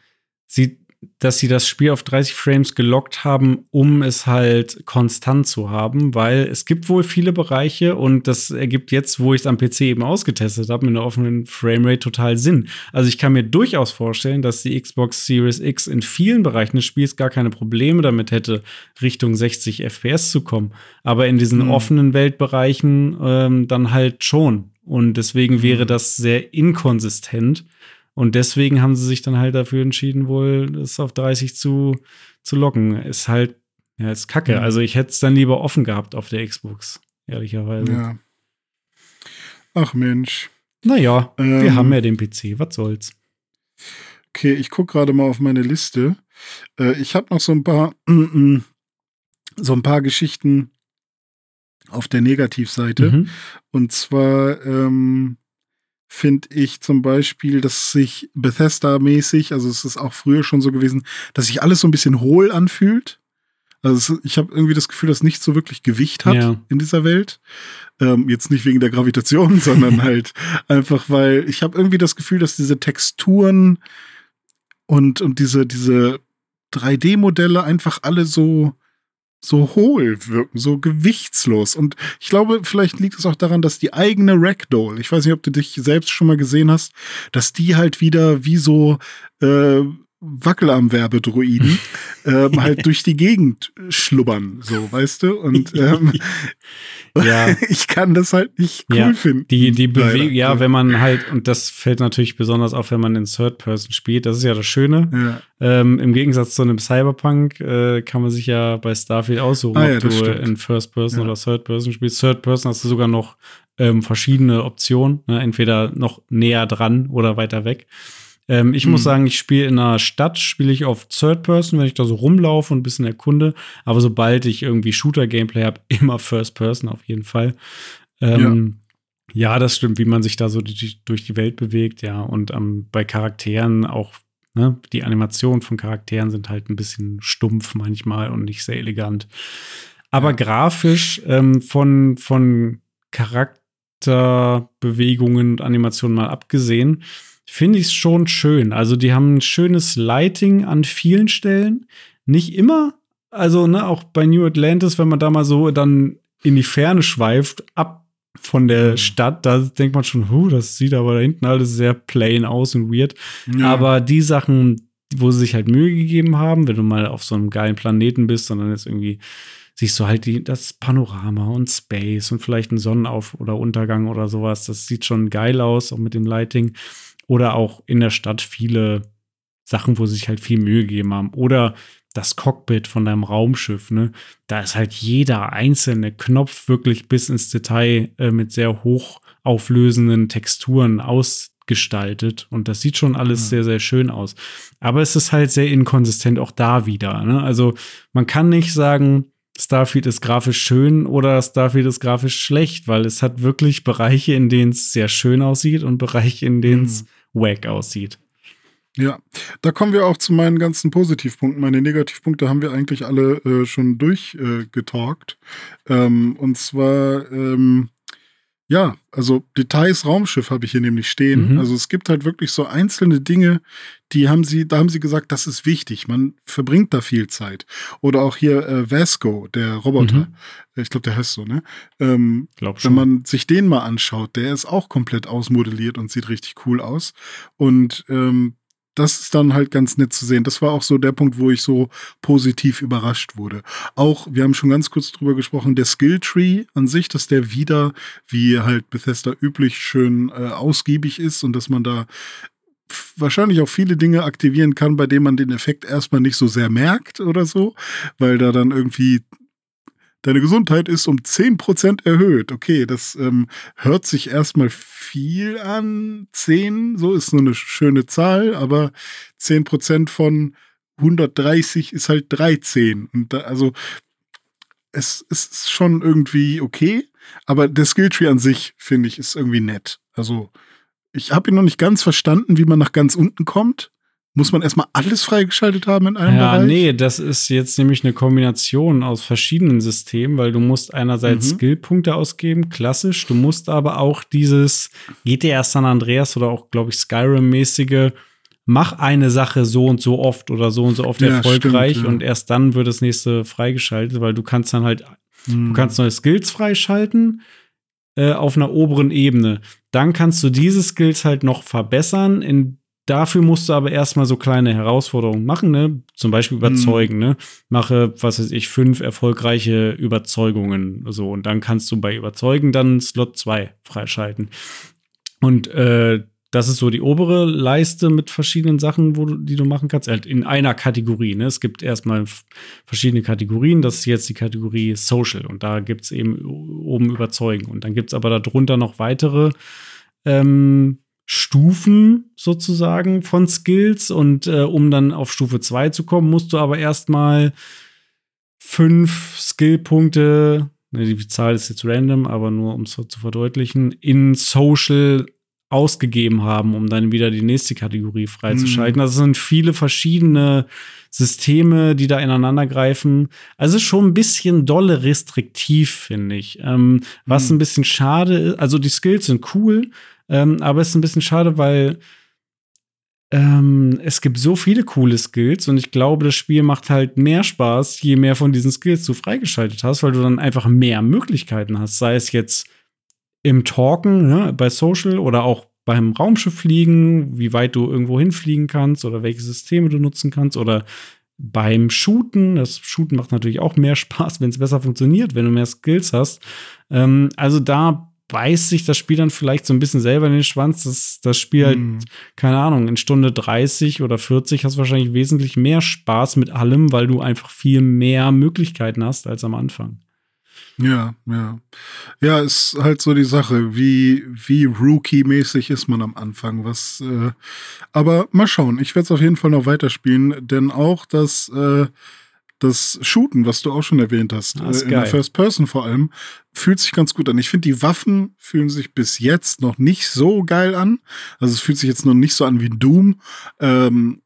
sie dass sie das Spiel auf 30 Frames gelockt haben, um es halt konstant zu haben, weil es gibt wohl viele Bereiche und das ergibt jetzt, wo ich es am PC eben ausgetestet habe, mit einer offenen Framerate total Sinn. Also ich kann mir durchaus vorstellen, dass die Xbox Series X in vielen Bereichen des Spiels gar keine Probleme damit hätte, Richtung 60 FPS zu kommen, aber in diesen mhm. offenen Weltbereichen ähm, dann halt schon. Und deswegen wäre mhm. das sehr inkonsistent. Und deswegen haben sie sich dann halt dafür entschieden, wohl das auf 30 zu, zu locken. Ist halt, ja, ist kacke. Mhm. Also ich hätte es dann lieber offen gehabt auf der Xbox, ehrlicherweise. Ja. Ach Mensch. Naja, ähm, wir haben ja den PC, was soll's. Okay, ich gucke gerade mal auf meine Liste. Äh, ich habe noch so ein paar, so ein paar Geschichten auf der Negativseite. Mhm. Und zwar ähm, finde ich zum Beispiel, dass sich Bethesda-mäßig, also es ist auch früher schon so gewesen, dass sich alles so ein bisschen hohl anfühlt. Also ich habe irgendwie das Gefühl, dass nichts so wirklich Gewicht hat ja. in dieser Welt. Ähm, jetzt nicht wegen der Gravitation, sondern halt einfach, weil ich habe irgendwie das Gefühl, dass diese Texturen und, und diese, diese 3D-Modelle einfach alle so, so hohl wirken, so gewichtslos. Und ich glaube, vielleicht liegt es auch daran, dass die eigene Ragdoll, ich weiß nicht, ob du dich selbst schon mal gesehen hast, dass die halt wieder wie so äh, Wackelarm-Werbedruiden ähm, halt durch die Gegend schlubbern, so, weißt du? Und ähm, Ja. ich kann das halt nicht cool ja, finden. Die, die Bewegung, ja, wenn man halt, und das fällt natürlich besonders auf, wenn man in Third Person spielt, das ist ja das Schöne. Ja. Ähm, Im Gegensatz zu einem Cyberpunk äh, kann man sich ja bei Starfield aussuchen, Ah, ob du stimmt. in First Person oder Third Person spielst. Third Person hast du sogar noch ähm, verschiedene Optionen, ne? entweder noch näher dran oder weiter weg. Ähm, ich muss Mhm. sagen, ich spiele in einer Stadt, spiele ich auf Third Person, wenn ich da so rumlaufe und ein bisschen erkunde. Aber sobald ich irgendwie Shooter-Gameplay habe, immer First Person auf jeden Fall. Ähm, ja. das stimmt, wie man sich da so die, durch die Welt bewegt, ja. Und ähm, bei Charakteren auch, ne, die Animationen von Charakteren sind halt ein bisschen stumpf manchmal und nicht sehr elegant. Aber grafisch ähm, von, von Charakterbewegungen und Animationen mal abgesehen, finde ich es schon schön. Also, die haben ein schönes Lighting an vielen Stellen. Nicht immer. Also, ne, auch bei New Atlantis, wenn man da mal so dann in die Ferne schweift, ab von der Stadt, da denkt man schon, huh, das sieht aber da hinten alles sehr plain aus und weird. Ja. Aber die Sachen, wo sie sich halt Mühe gegeben haben, wenn du mal auf so einem geilen Planeten bist und dann jetzt irgendwie siehst du halt die, das Panorama und Space und vielleicht ein Sonnenauf- oder Untergang oder sowas. Das sieht schon geil aus, auch mit dem Lighting. Oder auch in der Stadt viele Sachen, wo sie sich halt viel Mühe gegeben haben. Oder das Cockpit von deinem Raumschiff, ne? Da ist halt jeder einzelne Knopf wirklich bis ins Detail äh, mit sehr hoch auflösenden Texturen ausgestaltet. Und das sieht schon alles Ja. sehr, sehr schön aus. Aber es ist halt sehr inkonsistent auch da wieder. Ne? Also man kann nicht sagen, Starfield ist grafisch schön oder Starfield ist grafisch schlecht, weil es hat wirklich Bereiche, in denen es sehr schön aussieht und Bereiche, in denen es wack aussieht. Ja, da kommen wir auch zu meinen ganzen Positivpunkten. Meine Negativpunkte haben wir eigentlich alle äh, schon durchgetalkt. Äh, ähm, und zwar, ähm, ja, also Details Raumschiff habe ich hier nämlich stehen. Mhm. Also es gibt halt wirklich so einzelne Dinge, die haben sie, da haben sie gesagt, das ist wichtig. Man verbringt da viel Zeit. Oder auch hier äh, Vasco, der Roboter. Ich glaube, der heißt so, ne? Ähm, Glaub wenn schon. man sich den mal anschaut, der ist auch komplett ausmodelliert und sieht richtig cool aus. Und ähm, das ist dann halt ganz nett zu sehen. Das war auch so der Punkt, wo ich so positiv überrascht wurde. Auch, wir haben schon ganz kurz drüber gesprochen, der Skilltree an sich, dass der wieder, wie halt Bethesda üblich, schön äh, ausgiebig ist und dass man da wahrscheinlich auch viele Dinge aktivieren kann, bei denen man den Effekt erstmal nicht so sehr merkt oder so, weil da dann irgendwie deine Gesundheit ist um 10% erhöht. Okay, das ähm, hört sich erstmal viel an. 10, so ist nur eine schöne Zahl, aber 10% von 130 ist halt 13. Und da, also es, es ist schon irgendwie okay, aber der Skilltree an sich, finde ich, ist irgendwie nett. Also ich habe ihn noch nicht ganz verstanden, wie man nach ganz unten kommt. Muss man erstmal alles freigeschaltet haben in einem Ja, Bereich? nee, das ist jetzt nämlich eine Kombination aus verschiedenen Systemen, weil du musst einerseits Mhm. Skillpunkte ausgeben, klassisch, du musst aber auch dieses GTA San Andreas oder auch, glaube ich, Skyrim-mäßige, mach eine Sache so und so oft oder so und so oft Ja, erfolgreich stimmt, ja. und erst dann wird das nächste freigeschaltet, weil du kannst dann halt Hm. Du kannst neue Skills freischalten äh, auf einer oberen Ebene. Dann kannst du diese Skills halt noch verbessern. In, dafür musst du aber erstmal so kleine Herausforderungen machen, ne? Zum Beispiel überzeugen, ne? Mache, was weiß ich, fünf erfolgreiche Überzeugungen. So, und dann kannst du bei Überzeugen dann Slot 2 freischalten. Und äh, das ist so die obere Leiste mit verschiedenen Sachen, wo du, die du machen kannst. Halt in einer Kategorie. Ne? Es gibt erstmal verschiedene Kategorien. Das ist jetzt die Kategorie Social. Und da gibt es eben oben Überzeugen. Und dann gibt es aber darunter noch weitere ähm, Stufen sozusagen von Skills. Und äh, um dann auf Stufe 2 zu kommen, musst du aber erstmal fünf Skillpunkte, ne, die Zahl ist jetzt random, aber nur um es zu verdeutlichen, in Social ausgegeben haben, um dann wieder die nächste Kategorie freizuschalten. Mhm. Also es sind viele verschiedene Systeme, die da ineinander greifen. Also schon ein bisschen dolle restriktiv, finde ich. Ähm, was Mhm. ein bisschen schade ist, also die Skills sind cool, ähm, aber es ist ein bisschen schade, weil ähm, es gibt so viele coole Skills und ich glaube, das Spiel macht halt mehr Spaß, je mehr von diesen Skills du freigeschaltet hast, weil du dann einfach mehr Möglichkeiten hast. Sei es jetzt im Talken, ne, bei Social oder auch beim Raumschiff fliegen, wie weit du irgendwo hinfliegen kannst oder welche Systeme du nutzen kannst oder beim Shooten. Das Shooten macht natürlich auch mehr Spaß, wenn es besser funktioniert, wenn du mehr Skills hast. Ähm, also da beißt sich das Spiel dann vielleicht so ein bisschen selber in den Schwanz. Das, das Spiel halt, mhm. keine Ahnung, in Stunde 30 oder 40 hast du wahrscheinlich wesentlich mehr Spaß mit allem, weil du einfach viel mehr Möglichkeiten hast als am Anfang. Ja, ja. Ja, ist halt so die Sache, wie, wie Rookie-mäßig ist man am Anfang. Was, äh, aber mal schauen, ich werde es auf jeden Fall noch weiterspielen, denn auch das, äh, das Shooten, was du auch schon erwähnt hast, äh, in der First Person vor allem, fühlt sich ganz gut an. Ich finde, die Waffen fühlen sich bis jetzt noch nicht so geil an. Also es fühlt sich jetzt noch nicht so an wie Doom. Ähm,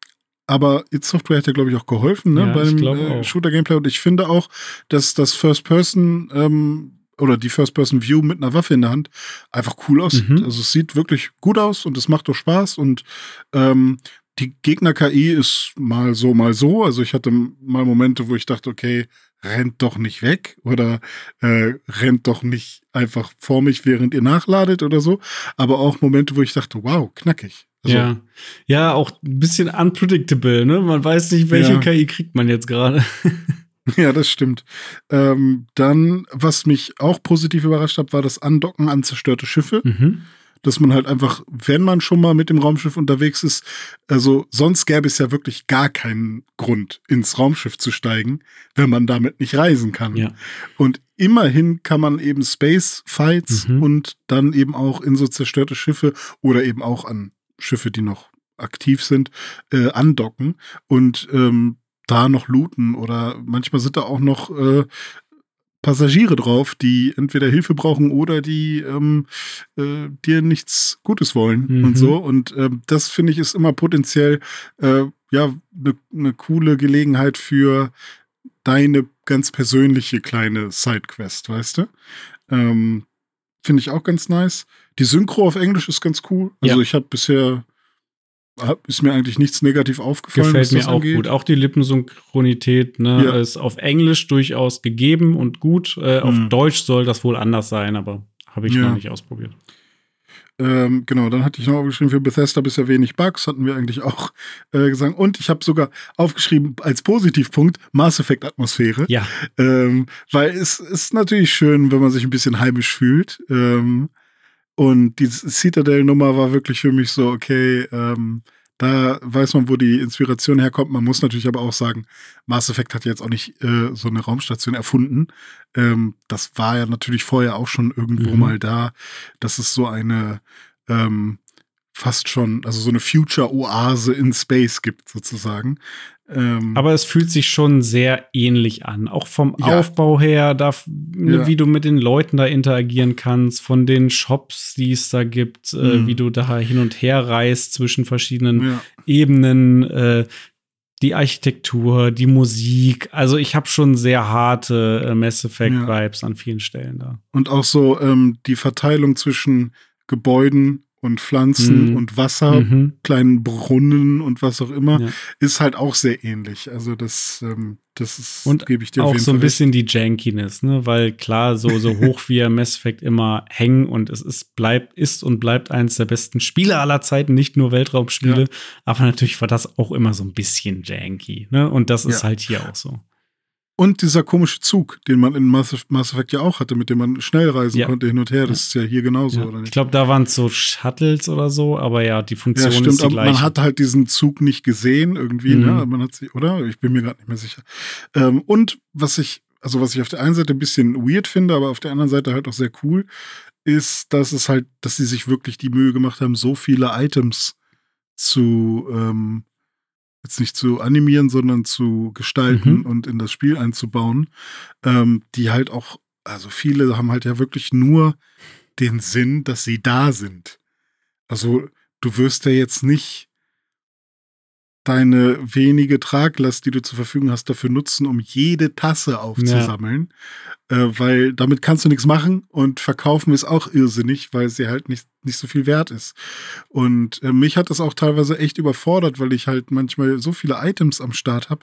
aber It Software hat ja, glaube ich, auch geholfen ne, ja, beim äh, Shooter-Gameplay. Und ich finde auch, dass das First-Person ähm, oder die First-Person-View mit einer Waffe in der Hand einfach cool aussieht. Mhm. Also es sieht wirklich gut aus und es macht doch Spaß. Und ähm, die Gegner-KI ist mal so, mal so. Also ich hatte mal Momente, wo ich dachte, okay, rennt doch nicht weg oder äh, rennt doch nicht einfach vor mich, während ihr nachladet oder so. Aber auch Momente, wo ich dachte, wow, knackig. Also, ja. ja, auch ein bisschen unpredictable, ne? Man weiß nicht, welche ja. KI kriegt man jetzt gerade. ja, das stimmt. Ähm, dann, was mich auch positiv überrascht hat, war das Andocken an zerstörte Schiffe. Mhm dass man halt einfach, wenn man schon mal mit dem Raumschiff unterwegs ist, also sonst gäbe es ja wirklich gar keinen Grund, ins Raumschiff zu steigen, wenn man damit nicht reisen kann. Ja. Und immerhin kann man eben Space Fights mhm. und dann eben auch in so zerstörte Schiffe oder eben auch an Schiffe, die noch aktiv sind, äh, andocken und ähm, da noch looten oder manchmal sind da auch noch äh, Passagiere drauf, die entweder Hilfe brauchen oder die ähm, äh, dir nichts Gutes wollen mhm. und so. Und äh, das finde ich ist immer potenziell äh, ja eine ne coole Gelegenheit für deine ganz persönliche kleine Sidequest, weißt du? Ähm, finde ich auch ganz nice. Die Synchro auf Englisch ist ganz cool. Also ja. ich habe bisher ist mir eigentlich nichts negativ aufgefallen. Gefällt mir auch angeht. gut. Auch die Lippensynchronität ne, ja. ist auf Englisch durchaus gegeben und gut. Äh, auf hm. Deutsch soll das wohl anders sein, aber habe ich ja. noch nicht ausprobiert. Ähm, genau, dann hatte ich noch aufgeschrieben, für Bethesda bisher wenig Bugs, hatten wir eigentlich auch äh, gesagt. Und ich habe sogar aufgeschrieben als Positivpunkt Mass Effect Atmosphäre. Ja. Ähm, weil es ist natürlich schön, wenn man sich ein bisschen heimisch fühlt. Ähm, und die Citadel-Nummer war wirklich für mich so, okay, ähm, da weiß man, wo die Inspiration herkommt. Man muss natürlich aber auch sagen, Mass Effect hat jetzt auch nicht äh, so eine Raumstation erfunden. Ähm, das war ja natürlich vorher auch schon irgendwo mhm. mal da. Das ist so eine ähm, fast schon, also so eine Future-Oase in Space gibt, sozusagen. Ähm, Aber es fühlt sich schon sehr ähnlich an. Auch vom ja. Aufbau her, da, ne, ja. wie du mit den Leuten da interagieren kannst, von den Shops, die es da gibt, äh, mhm. äh, wie du da hin und her reist zwischen verschiedenen ja. Ebenen, äh, die Architektur, die Musik. Also ich habe schon sehr harte äh, Mass Effect-Vibes an vielen Stellen da. Und auch so ähm, die Verteilung zwischen Gebäuden und Pflanzen mhm. und Wasser, mhm. kleinen Brunnen und was auch immer, ja. ist halt auch sehr ähnlich. Also das, ähm, das ist, und gebe ich dir auch so ein bisschen die Jankiness, ne? Weil klar, so, so hoch wie er Mass Effect immer hängen und es ist, bleibt, ist und bleibt eines der besten Spiele aller Zeiten, nicht nur Weltraumspiele, ja. aber natürlich war das auch immer so ein bisschen janky, ne? Und das ist ja. halt hier auch so. Und dieser komische Zug, den man in Mass, Effect ja auch hatte, mit dem man schnell reisen ja. konnte hin und her, das ist ja hier genauso, ja. oder nicht? Ich glaube, da waren es so Shuttles oder so, aber ja, die Funktion ja, stimmt, ist die gleiche. Man hat halt diesen Zug nicht gesehen irgendwie, ne? mhm. ne? Man hat sie, oder? Ich bin mir gerade nicht mehr sicher. Ähm, und was ich, also was ich auf der einen Seite ein bisschen weird finde, aber auf der anderen Seite halt auch sehr cool, ist, dass es halt, dass sie sich wirklich die Mühe gemacht haben, so viele Items zu ähm, jetzt nicht zu animieren, sondern zu gestalten mhm. und in das Spiel einzubauen, ähm, die halt auch, also viele haben halt ja wirklich nur den Sinn, dass sie da sind. Also du wirst ja jetzt nicht deine wenige Traglast, die du zur Verfügung hast, dafür nutzen, um jede Tasse aufzusammeln. Äh, weil damit kannst du nichts machen und verkaufen ist auch irrsinnig, weil sie halt nicht, nicht so viel wert ist. Und äh, mich hat das auch teilweise echt überfordert, weil ich halt manchmal so viele Items am Start habe,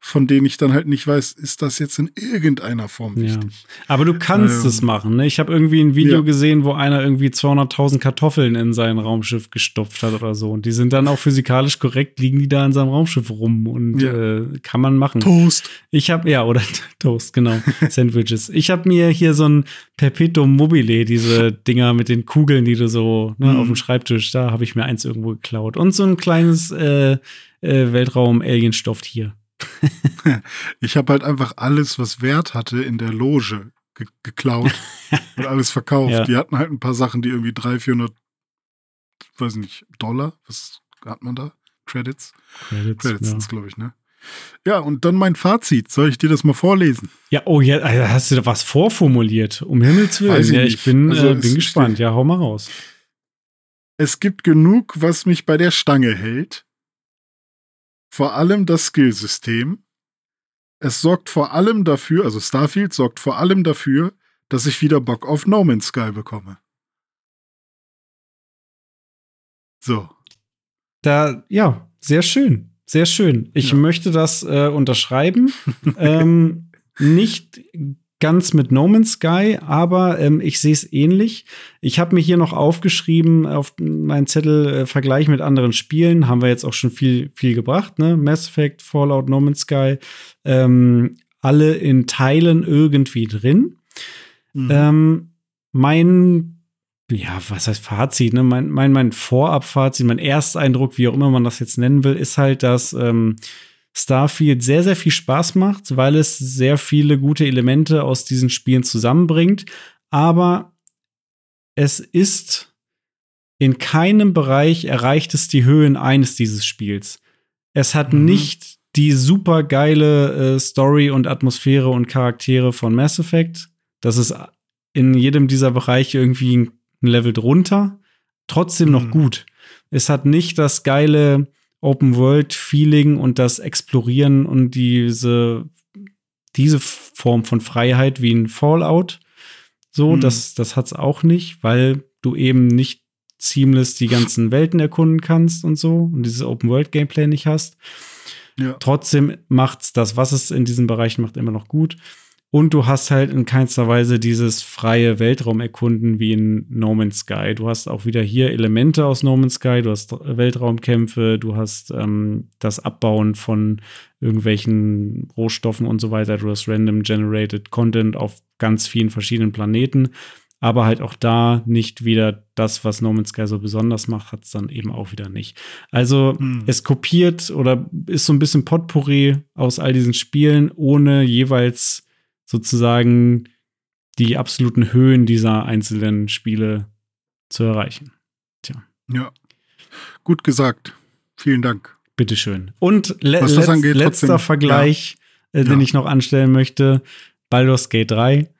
von denen ich dann halt nicht weiß, ist das jetzt in irgendeiner Form wichtig. Ja. Aber du kannst ähm, es machen. Ne? Ich habe irgendwie ein Video ja. gesehen, wo einer irgendwie 200.000 Kartoffeln in sein Raumschiff gestopft hat oder so. Und die sind dann auch physikalisch korrekt, liegen die da in seinem Raumschiff rum und ja. äh, kann man machen. Toast. Ich habe, ja, oder Toast, genau. Sandwiches. Ich habe mir hier so ein Perpetuum mobile, diese Dinger mit den Kugeln, die du so ne, mhm. auf dem Schreibtisch, da habe ich mir eins irgendwo geklaut. Und so ein kleines äh, äh, Weltraum-Alien-Stoff hier. ich habe halt einfach alles, was Wert hatte, in der Loge ge geklaut und alles verkauft. Ja. Die hatten halt ein paar Sachen, die irgendwie 300, 400, weiß nicht, Dollar, was hat man da? Credits? Credits, Credits ja. glaube ich, ne? Ja, und dann mein Fazit. Soll ich dir das mal vorlesen? Ja, oh ja, also hast du da was vorformuliert? Um Himmels Willen. Ich ja, ich bin, also, äh, bin gespannt. Ja, hau mal raus. Es gibt genug, was mich bei der Stange hält. Vor allem das Skillsystem. Es sorgt vor allem dafür, also Starfield sorgt vor allem dafür, dass ich wieder Bock auf No Man's Sky bekomme. So. Da, ja, sehr schön. Sehr schön. Ich ja. möchte das äh, unterschreiben. ähm, nicht ganz mit No Man's Sky, aber ähm, ich sehe es ähnlich. Ich habe mir hier noch aufgeschrieben auf meinen Zettel äh, Vergleich mit anderen Spielen. Haben wir jetzt auch schon viel, viel gebracht, ne? Mass Effect, Fallout, No Man's Sky. Ähm, alle in Teilen irgendwie drin. Mhm. Ähm, mein ja, was heißt Fazit, ne? Mein, mein, mein Vorabfazit, mein Ersteindruck, wie auch immer man das jetzt nennen will, ist halt, dass ähm, Starfield sehr, sehr viel Spaß macht, weil es sehr viele gute Elemente aus diesen Spielen zusammenbringt. Aber es ist in keinem Bereich erreicht es die Höhen eines dieses Spiels. Es hat mhm. nicht die super geile äh, Story und Atmosphäre und Charaktere von Mass Effect. Das ist in jedem dieser Bereiche irgendwie ein ein Level drunter, trotzdem mhm. noch gut. Es hat nicht das geile Open-World-Feeling und das Explorieren und diese, diese Form von Freiheit wie ein Fallout. So, mhm. das, das hat es auch nicht, weil du eben nicht seamless die ganzen Welten erkunden kannst und so und dieses Open-World-Gameplay nicht hast. Ja. Trotzdem macht's das, was es in diesen Bereichen macht, immer noch gut. Und du hast halt in keinster Weise dieses freie Weltraumerkunden wie in No Man's Sky. Du hast auch wieder hier Elemente aus No Man's Sky, du hast Weltraumkämpfe, du hast ähm, das Abbauen von irgendwelchen Rohstoffen und so weiter, du hast random generated Content auf ganz vielen verschiedenen Planeten. Aber halt auch da nicht wieder das, was No Man's Sky so besonders macht, hat es dann eben auch wieder nicht. Also hm. es kopiert oder ist so ein bisschen Potpourri aus all diesen Spielen, ohne jeweils sozusagen die absoluten Höhen dieser einzelnen Spiele zu erreichen. Tja. Ja. Gut gesagt. Vielen Dank. Bitteschön. Und le letz angeht, letzter trotzdem, Vergleich, ja. äh, den ja. ich noch anstellen möchte: Baldur's Gate 3.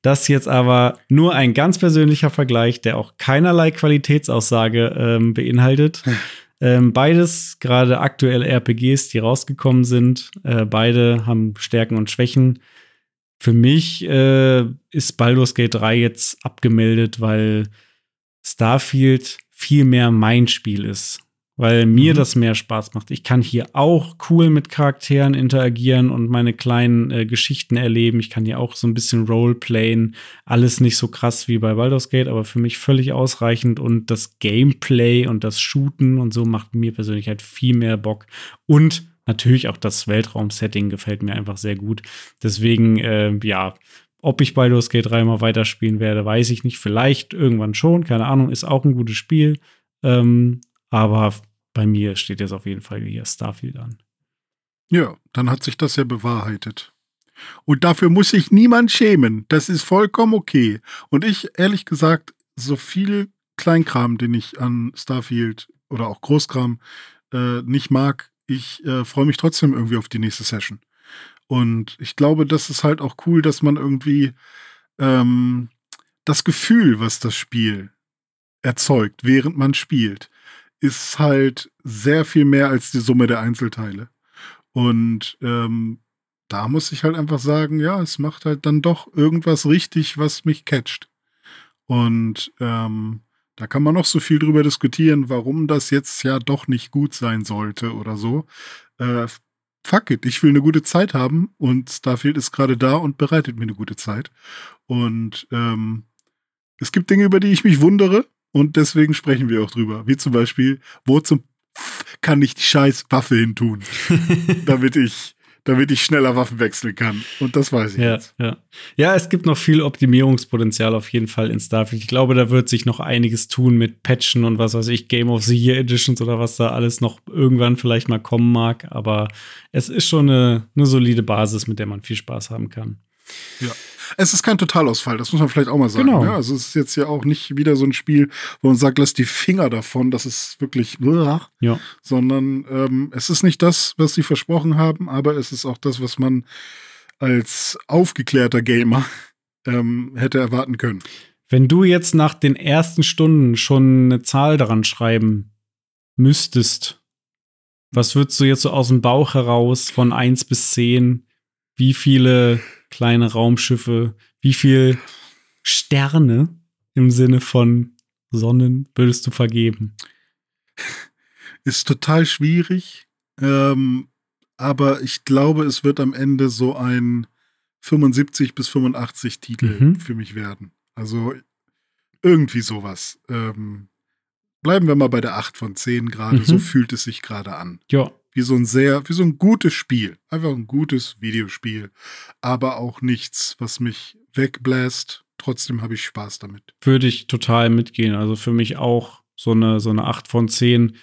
Das jetzt aber nur ein ganz persönlicher Vergleich, der auch keinerlei Qualitätsaussage ähm, beinhaltet. Hm. Ähm, beides gerade aktuelle RPGs, die rausgekommen sind. Äh, beide haben Stärken und Schwächen. Für mich äh, ist Baldur's Gate 3 jetzt abgemeldet, weil Starfield viel mehr mein Spiel ist. Weil mir mhm. das mehr Spaß macht. Ich kann hier auch cool mit Charakteren interagieren und meine kleinen äh, Geschichten erleben. Ich kann hier auch so ein bisschen Roleplayen. Alles nicht so krass wie bei Baldur's Gate, aber für mich völlig ausreichend. Und das Gameplay und das Shooten und so macht mir persönlich halt viel mehr Bock. Und natürlich auch das Weltraum-Setting gefällt mir einfach sehr gut. Deswegen, äh, ja, ob ich Baldur's Gate 3 mal weiterspielen werde, weiß ich nicht. Vielleicht irgendwann schon, keine Ahnung, ist auch ein gutes Spiel. Ähm, aber bei mir steht jetzt auf jeden Fall hier Starfield an. Ja, dann hat sich das ja bewahrheitet. Und dafür muss sich niemand schämen. Das ist vollkommen okay. Und ich, ehrlich gesagt, so viel Kleinkram, den ich an Starfield oder auch Großkram äh, nicht mag, ich äh, freue mich trotzdem irgendwie auf die nächste Session. Und ich glaube, das ist halt auch cool, dass man irgendwie ähm, das Gefühl, was das Spiel erzeugt, während man spielt, ist halt sehr viel mehr als die Summe der Einzelteile. Und ähm, da muss ich halt einfach sagen, ja, es macht halt dann doch irgendwas richtig, was mich catcht. Und ähm, da kann man noch so viel drüber diskutieren, warum das jetzt ja doch nicht gut sein sollte oder so. Äh, fuck it, ich will eine gute Zeit haben und Starfield ist gerade da und bereitet mir eine gute Zeit. Und ähm, es gibt Dinge, über die ich mich wundere und deswegen sprechen wir auch drüber. Wie zum Beispiel, wo zum kann ich die scheiß Waffe hin tun, damit ich damit ich schneller Waffen wechseln kann. Und das weiß ich ja, jetzt. Ja. ja, es gibt noch viel Optimierungspotenzial auf jeden Fall in Starfield. Ich glaube, da wird sich noch einiges tun mit Patchen und was weiß ich, Game of the Year Editions oder was da alles noch irgendwann vielleicht mal kommen mag. Aber es ist schon eine, eine solide Basis, mit der man viel Spaß haben kann. Ja. Es ist kein Totalausfall, das muss man vielleicht auch mal sagen. Genau. Ja, also es ist jetzt ja auch nicht wieder so ein Spiel, wo man sagt, lass die Finger davon, das ist wirklich, ja. sondern ähm, es ist nicht das, was sie versprochen haben, aber es ist auch das, was man als aufgeklärter Gamer ähm, hätte erwarten können. Wenn du jetzt nach den ersten Stunden schon eine Zahl daran schreiben müsstest, was würdest du jetzt so aus dem Bauch heraus von 1 bis 10? Wie viele kleine Raumschiffe, wie viel Sterne im Sinne von Sonnen würdest du vergeben? Ist total schwierig, ähm, aber ich glaube, es wird am Ende so ein 75 bis 85 Titel Mhm. für mich werden. Also irgendwie sowas. Ähm, bleiben wir mal bei der 8 von 10 gerade. Mhm. So fühlt es sich gerade an. Ja, wie so ein sehr, wie so ein gutes Spiel. Einfach ein gutes Videospiel. Aber auch nichts, was mich wegbläst. Trotzdem habe ich Spaß damit. würde ich total mitgehen. Also für mich auch so eine, so eine 8 von 10.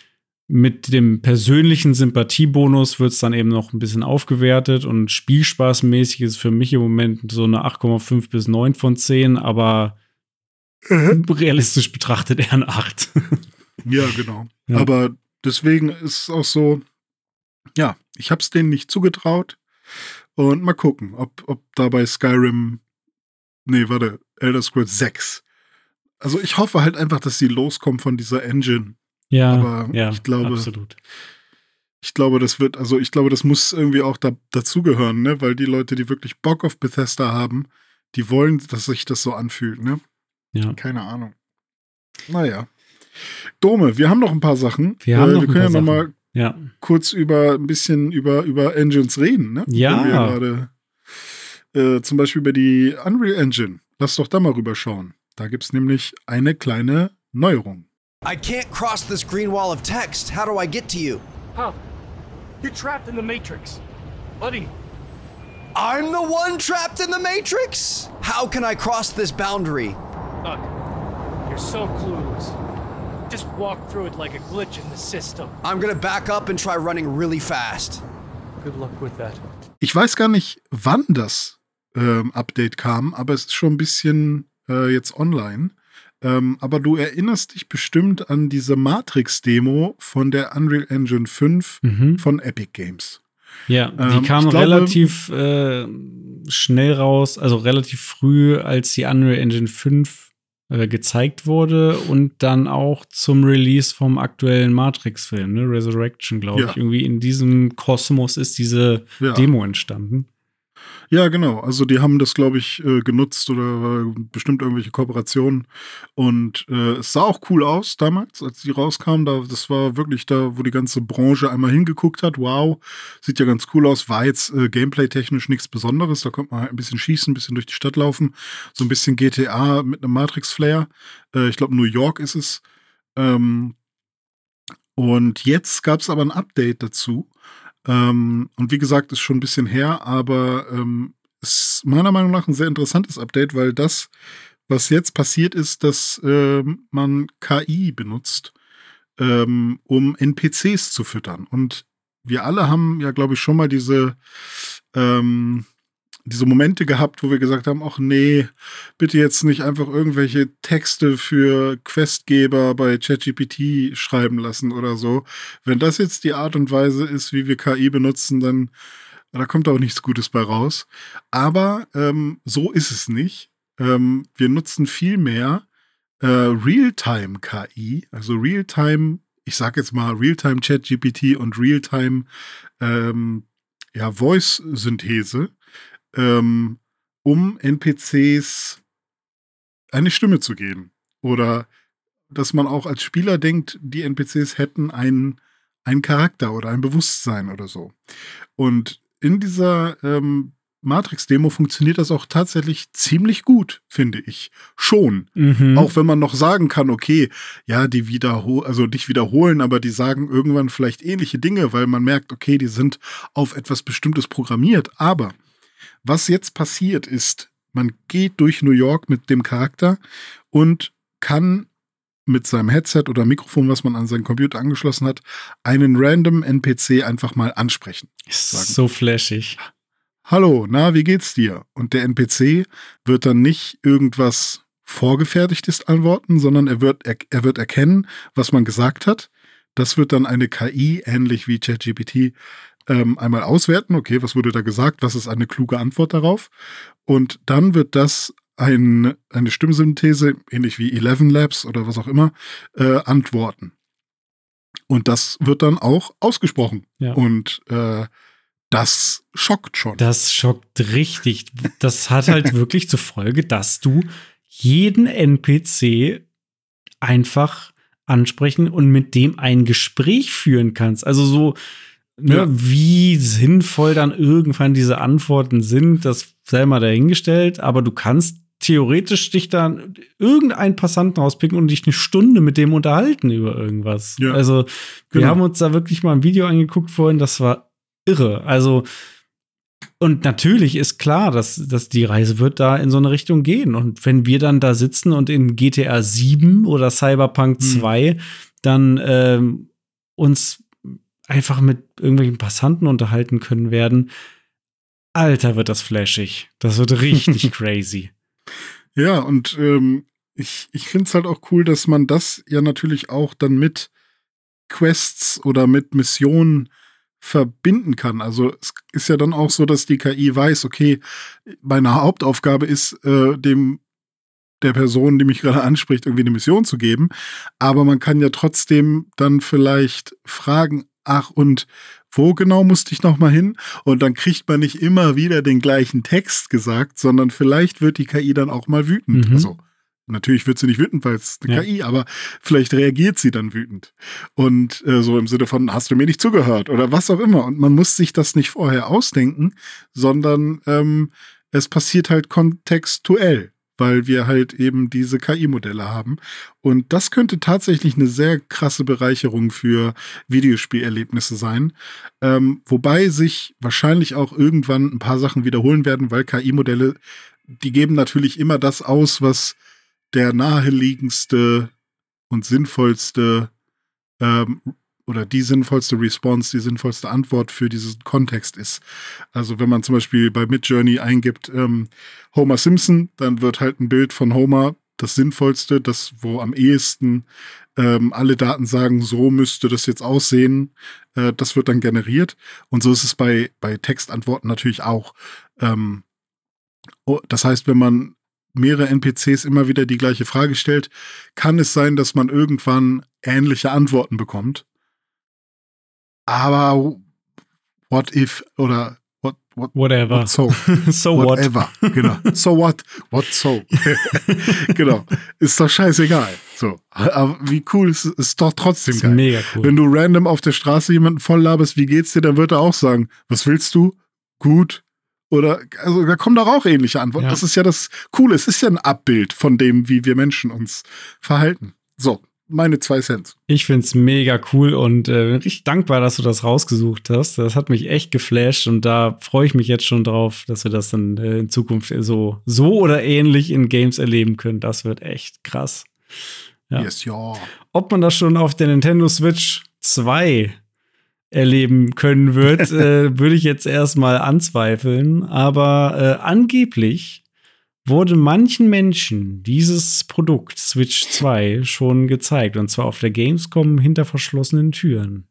Mit dem persönlichen Sympathiebonus wird es dann eben noch ein bisschen aufgewertet und spielspaßmäßig ist für mich im Moment so eine 8,5 bis 9 von 10, aber realistisch betrachtet eher eine 8. Ja, genau. Ja. Aber deswegen ist es auch so, ja, ich habe es denen nicht zugetraut. Und mal gucken, ob, ob da bei Skyrim, nee, warte, Elder Scrolls 6. Also ich hoffe halt einfach, dass sie loskommen von dieser Engine. ja, Aber ja, ich glaube- absolut. Ich glaube, das wird, also ich glaube, das muss irgendwie auch da, dazugehören, ne? Weil die Leute, die wirklich Bock auf Bethesda haben, die wollen, dass sich das so anfühlt, ne? Ja. Keine Ahnung. Naja. Dome, wir haben noch ein paar Sachen. Wir haben noch wir können ja paar noch mal Ja, kurz über ein bisschen über, über Engines reden, ne? Ja. Wenn wir gerade, äh, zum Beispiel über die Unreal Engine. Lass doch da mal rüberschauen. Da gibt es nämlich eine kleine Neuerung. I can't cross this green wall of text. How do I get to you? How? You're trapped in the Matrix. Buddy, I'm the one trapped in the Matrix? How can I cross this boundary? look, you're so clueless. Just walk through it like a glitch in the system. I'm gonna back up and try running really fast. Good luck with that. Ich weiß gar nicht, wann das ähm, Update kam, aber es ist schon ein bisschen äh, jetzt online. Ähm, aber du erinnerst dich bestimmt an diese Matrix-Demo von der Unreal Engine 5 mhm. von Epic Games. ja die Ähm, kam glaube- relativ äh, schnell raus, also relativ früh, als die Unreal Engine 5 äh, gezeigt wurde und dann auch zum Release vom aktuellen Matrix-Film, ne? Resurrection, glaube Ja. ich. Irgendwie in diesem Kosmos ist diese Ja. Demo entstanden. Ja, genau. Also die haben das, glaube ich, äh, genutzt oder äh, bestimmt irgendwelche Kooperationen. Und äh, es sah auch cool aus damals, als die rauskamen. Da, das war wirklich da, wo die ganze Branche einmal hingeguckt hat. Wow, sieht ja ganz cool aus. War jetzt äh, gameplay-technisch nichts Besonderes. Da konnte man halt ein bisschen schießen, ein bisschen durch die Stadt laufen. So ein bisschen GTA mit einem Matrix-Flair. Äh, ich glaube, New York ist es. Ähm, und jetzt gab es aber ein Update dazu. Ähm, und wie gesagt, ist schon ein bisschen her, aber ähm, ist meiner Meinung nach ein sehr interessantes Update, weil das, was jetzt passiert ist, dass ähm, man KI benutzt, ähm, um NPCs zu füttern. Und wir alle haben ja, glaube ich, schon mal diese, ähm, diese Momente gehabt, wo wir gesagt haben, ach nee, bitte jetzt nicht einfach irgendwelche Texte für Questgeber bei ChatGPT schreiben lassen oder so. Wenn das jetzt die Art und Weise ist, wie wir KI benutzen, dann da kommt auch nichts Gutes bei raus. Aber ähm, so ist es nicht. Ähm, wir nutzen viel mehr äh, Realtime-KI, also Realtime, ich sag jetzt mal Realtime ChatGPT und Realtime ähm, ja, Voice-Synthese, ähm, um NPCs eine Stimme zu geben. Oder dass man auch als Spieler denkt, die NPCs hätten einen, einen Charakter oder ein Bewusstsein oder so. Und in dieser ähm, Matrix-Demo funktioniert das auch tatsächlich ziemlich gut, finde ich. Schon. Mhm. Auch wenn man noch sagen kann, okay, ja, die wiederholen, also nicht wiederholen, aber die sagen irgendwann vielleicht ähnliche Dinge, weil man merkt, okay, die sind auf etwas Bestimmtes programmiert. Aber was jetzt passiert ist, man geht durch New York mit dem Charakter und kann mit seinem Headset oder Mikrofon, was man an seinen Computer angeschlossen hat, einen random NPC einfach mal ansprechen. Ist so flashig. Hallo, na, wie geht's dir? Und der NPC wird dann nicht irgendwas Vorgefertigtes antworten, sondern er wird, er, er wird erkennen, was man gesagt hat. Das wird dann eine KI, ähnlich wie ChatGPT, ähm, einmal auswerten. Okay, was wurde da gesagt? Was ist eine kluge Antwort darauf? Und dann wird das ein, eine Stimmsynthese, ähnlich wie Eleven Labs oder was auch immer, äh, antworten. Und das wird dann auch ausgesprochen. Ja. Und äh, das schockt schon. Das schockt richtig. Das hat halt wirklich zur Folge, dass du jeden NPC einfach ansprechen und mit dem ein Gespräch führen kannst. Also so, ne, Ja. wie sinnvoll dann irgendwann diese Antworten sind, das sei mal dahingestellt, aber du kannst theoretisch dich dann irgendeinen Passanten rauspicken und dich eine Stunde mit dem unterhalten über irgendwas. Ja. Also wir Genau. haben uns da wirklich mal ein Video angeguckt vorhin, das war irre. Also und natürlich ist klar, dass, dass die Reise wird da in so eine Richtung gehen. Und wenn wir dann da sitzen und in GTA 7 oder Cyberpunk Hm. 2 dann ähm, uns einfach mit irgendwelchen Passanten unterhalten können werden, Alter, wird das flashig. Das wird richtig crazy. Ja, und ähm, ich, ich finde es halt auch cool, dass man das ja natürlich auch dann mit Quests oder mit Missionen verbinden kann. Also es ist ja dann auch so, dass die KI weiß, okay, meine Hauptaufgabe ist, äh, dem der Person, die mich gerade anspricht, irgendwie eine Mission zu geben. Aber man kann ja trotzdem dann vielleicht fragen, ach, und wo genau musste ich nochmal hin? Und dann kriegt man nicht immer wieder den gleichen Text gesagt, sondern vielleicht wird die KI dann auch mal wütend. Mhm. Also natürlich wird sie nicht wütend, weil es eine Ja. KI, aber vielleicht reagiert sie dann wütend. Und äh, so im Sinne von, hast du mir nicht zugehört oder was auch immer. Und man muss sich das nicht vorher ausdenken, sondern ähm, es passiert halt kontextuell, weil wir halt eben diese KI-Modelle haben. Und das könnte tatsächlich eine sehr krasse Bereicherung für Videospielerlebnisse sein. Ähm, wobei sich wahrscheinlich auch irgendwann ein paar Sachen wiederholen werden, weil KI-Modelle, die geben natürlich immer das aus, was der naheliegendste und sinnvollste ähm, oder die sinnvollste Response, die sinnvollste Antwort für diesen Kontext ist. Also wenn man zum Beispiel bei Midjourney eingibt ähm, Homer Simpson, dann wird halt ein Bild von Homer das sinnvollste, das wo am ehesten ähm, alle Daten sagen, so müsste das jetzt aussehen. Äh, das wird dann generiert. Und so ist es bei, bei Textantworten natürlich auch. Ähm, oh, das heißt, wenn man mehrere NPCs immer wieder die gleiche Frage stellt, kann es sein, dass man irgendwann ähnliche Antworten bekommt. Aber what if oder what, what, Whatever. what so? so what? Whatever. Genau. So what? What so? genau. Ist doch scheißegal. So. Aber wie cool ist es? Doch trotzdem ist geil. mega cool. Wenn du random auf der Straße jemanden voll laberst, wie geht's dir, dann wird er auch sagen, was willst du? Gut. Oder, also da kommen doch auch ähnliche Antworten. Ja. Das ist ja das Coole. Es ist ja ein Abbild von dem, wie wir Menschen uns verhalten. So, meine zwei Cent. Ich find's mega cool und äh, bin richtig dankbar, dass du das rausgesucht hast. Das hat mich echt geflasht und da freue ich mich jetzt schon drauf, dass wir das dann äh, in Zukunft so, so oder ähnlich in Games erleben können. Das wird echt krass. Ja. Yes, ja. Ob man das schon auf der Nintendo Switch 2 erleben können wird, äh, würde ich jetzt erstmal anzweifeln. Aber äh, angeblich wurde manchen Menschen dieses Produkt Switch 2 schon gezeigt. Und zwar auf der Gamescom hinter verschlossenen Türen.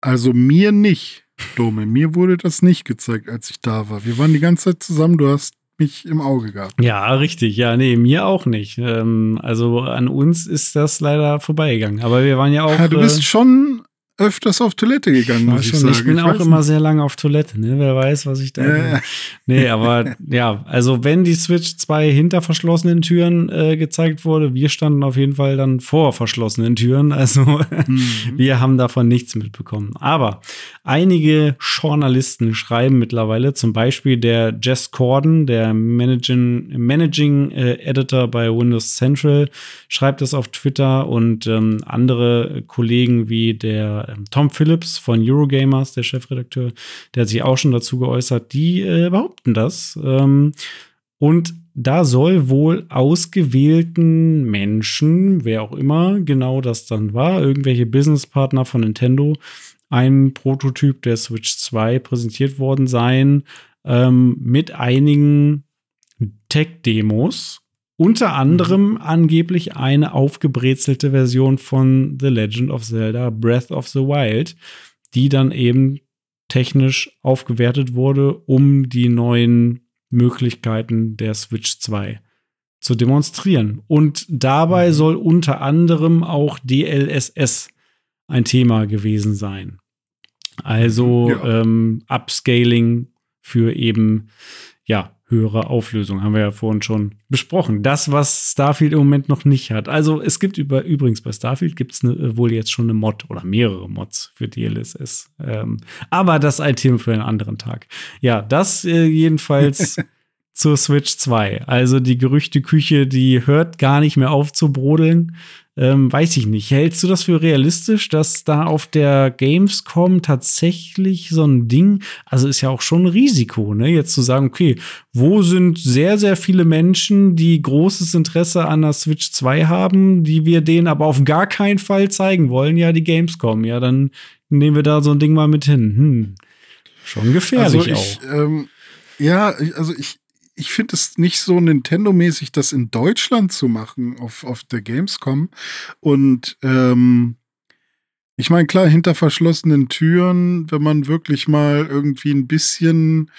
Also mir nicht. Dome. Mir wurde das nicht gezeigt, als ich da war. Wir waren die ganze Zeit zusammen. Du hast mich im Auge gehabt. Ja, richtig. Ja, nee, mir auch nicht. Ähm, also an uns ist das leider vorbeigegangen. Aber wir waren ja auch. Ja, du bist äh, schon öfters auf Toilette gegangen, muss ich, sagen. Ich bin ich auch immer nicht. sehr lange auf Toilette, ne? Wer weiß, was ich da. Ja. Nee, aber ja, also wenn die Switch 2 hinter verschlossenen Türen äh, gezeigt wurde, wir standen auf jeden Fall dann vor verschlossenen Türen. Also mhm. wir haben davon nichts mitbekommen. Aber einige Journalisten schreiben mittlerweile, zum Beispiel der Jess Corden, der Managing, Managing äh, Editor bei Windows Central, schreibt es auf Twitter und ähm, andere Kollegen wie der ähm, Tom Phillips von Eurogamers, der Chefredakteur, der hat sich auch schon dazu geäußert, die äh, behaupten das. Ähm, und da soll wohl ausgewählten Menschen, wer auch immer genau das dann war, irgendwelche Businesspartner von Nintendo, ein Prototyp der Switch 2 präsentiert worden sein, ähm, mit einigen Tech-Demos, unter anderem angeblich eine aufgebrezelte Version von The Legend of Zelda Breath of the Wild, die dann eben technisch aufgewertet wurde, um die neuen Möglichkeiten der Switch 2 zu demonstrieren. Und dabei mhm. soll unter anderem auch DLSS ein Thema gewesen sein. Also ja. ähm, Upscaling für eben ja höhere Auflösung. Haben wir ja vorhin schon besprochen. Das, was Starfield im Moment noch nicht hat. Also es gibt über, übrigens bei Starfield gibt es ne, wohl jetzt schon eine Mod oder mehrere Mods für DLSS. Ähm, aber das ist ein Thema für einen anderen Tag. Ja, das äh, jedenfalls zur Switch 2. Also die Gerüchteküche, die hört gar nicht mehr auf zu brodeln. Ähm, weiß ich nicht. Hältst du das für realistisch, dass da auf der Gamescom tatsächlich so ein Ding, also ist ja auch schon ein Risiko, ne? Jetzt zu sagen, okay, wo sind sehr, sehr viele Menschen, die großes Interesse an der Switch 2 haben, die wir denen aber auf gar keinen Fall zeigen wollen? Ja, die Gamescom. Ja, dann nehmen wir da so ein Ding mal mit hin. Hm. Schon gefährlich also ich, auch. Ähm, ja, also ich, ich finde es nicht so Nintendo-mäßig, das in Deutschland zu machen auf, auf der Gamescom. Und ähm, ich meine, klar, hinter verschlossenen Türen, wenn man wirklich mal irgendwie ein bisschen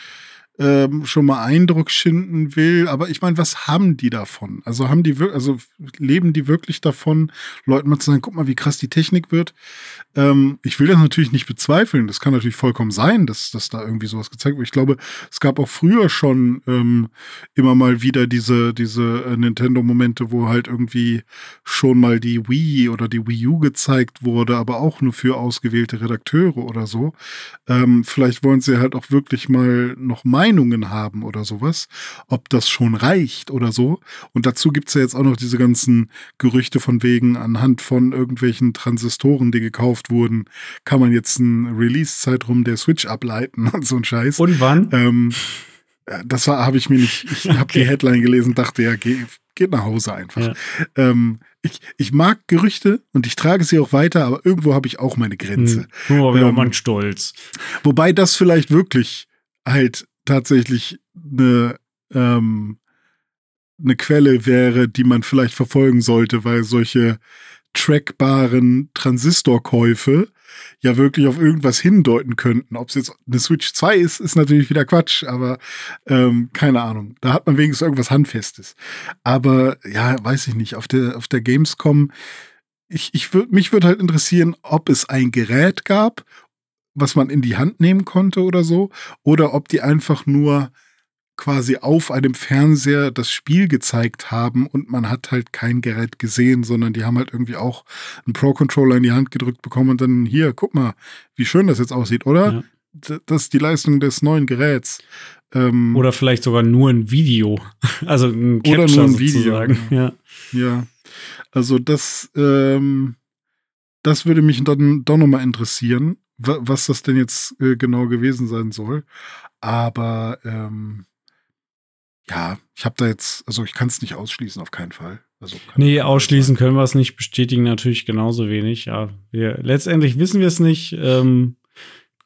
ähm, schon mal Eindruck schinden will. Aber ich meine, was haben die davon? Also haben die also leben die wirklich davon, Leuten mal zu sagen, guck mal, wie krass die Technik wird. Ähm, ich will das natürlich nicht bezweifeln. Das kann natürlich vollkommen sein, dass, dass da irgendwie sowas gezeigt wird. Ich glaube, es gab auch früher schon ähm, immer mal wieder diese, diese äh, Nintendo-Momente, wo halt irgendwie schon mal die Wii oder die Wii U gezeigt wurde, aber auch nur für ausgewählte Redakteure oder so. Ähm, vielleicht wollen sie halt auch wirklich mal noch meinen Meinungen haben oder sowas, ob das schon reicht oder so. Und dazu gibt es ja jetzt auch noch diese ganzen Gerüchte von wegen, anhand von irgendwelchen Transistoren, die gekauft wurden, kann man jetzt einen Release-Zeitraum der Switch ableiten und so ein Scheiß. Und wann? Ähm, das habe ich mir nicht, ich okay. habe die Headline gelesen, dachte ja, geh, geht nach Hause einfach. Ja. Ähm, ich, ich mag Gerüchte und ich trage sie auch weiter, aber irgendwo habe ich auch meine Grenze. Hm. Nur ähm, man stolz. Wobei das vielleicht wirklich halt tatsächlich eine, ähm, eine Quelle wäre, die man vielleicht verfolgen sollte, weil solche trackbaren Transistorkäufe ja wirklich auf irgendwas hindeuten könnten. Ob es jetzt eine Switch 2 ist, ist natürlich wieder Quatsch, aber ähm, keine Ahnung. Da hat man wenigstens irgendwas Handfestes. Aber ja, weiß ich nicht. Auf der, auf der Gamescom, ich, ich würd, mich würde halt interessieren, ob es ein Gerät gab was man in die Hand nehmen konnte oder so, oder ob die einfach nur quasi auf einem Fernseher das Spiel gezeigt haben und man hat halt kein Gerät gesehen, sondern die haben halt irgendwie auch einen Pro-Controller in die Hand gedrückt bekommen und dann hier, guck mal, wie schön das jetzt aussieht, oder? Ja. Das ist die Leistung des neuen Geräts. Ähm, oder vielleicht sogar nur ein Video. Also ein Capture oder nur ein Video. Ja. ja. Also das, ähm, das würde mich dann doch nochmal interessieren was das denn jetzt äh, genau gewesen sein soll. Aber ähm, ja, ich habe da jetzt, also ich kann es nicht ausschließen, auf keinen Fall. Also nee, ausschließen können wir es nicht, bestätigen natürlich genauso wenig. Ja, wir, letztendlich wissen wir es nicht. Ähm,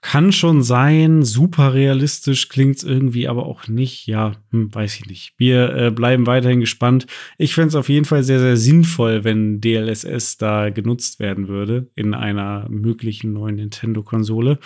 kann schon sein, super realistisch klingt es irgendwie, aber auch nicht. Ja, hm, weiß ich nicht. Wir äh, bleiben weiterhin gespannt. Ich fände es auf jeden Fall sehr, sehr sinnvoll, wenn DLSS da genutzt werden würde in einer möglichen neuen Nintendo-Konsole,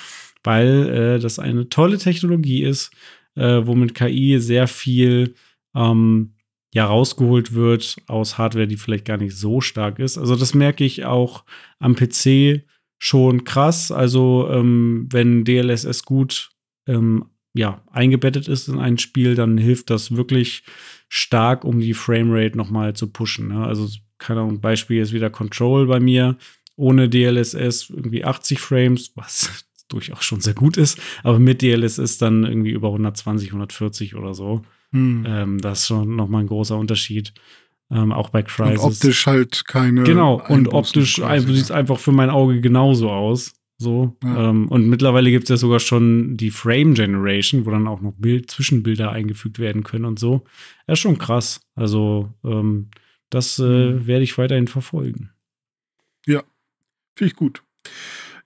weil äh, das eine tolle Technologie ist, äh, womit KI sehr viel ähm, ja rausgeholt wird aus Hardware, die vielleicht gar nicht so stark ist. Also das merke ich auch am PC schon krass. Also ähm, wenn DLSS gut ähm, ja, eingebettet ist in ein Spiel, dann hilft das wirklich stark, um die Framerate noch mal zu pushen. Ne? Also keine Ahnung, Beispiel ist wieder Control bei mir ohne DLSS irgendwie 80 Frames, was durchaus schon sehr gut ist, aber mit DLSS dann irgendwie über 120, 140 oder so. Hm. Ähm, das ist schon noch mal ein großer Unterschied. Ähm, auch bei Crysis. Und optisch halt keine. Genau, und optisch sieht es einfach für mein Auge genauso aus. So. Ja. Ähm, und mittlerweile gibt es ja sogar schon die Frame Generation, wo dann auch noch Bild Zwischenbilder eingefügt werden können und so. Das ist schon krass. Also, ähm, das äh, mhm. werde ich weiterhin verfolgen. Ja, finde ich gut.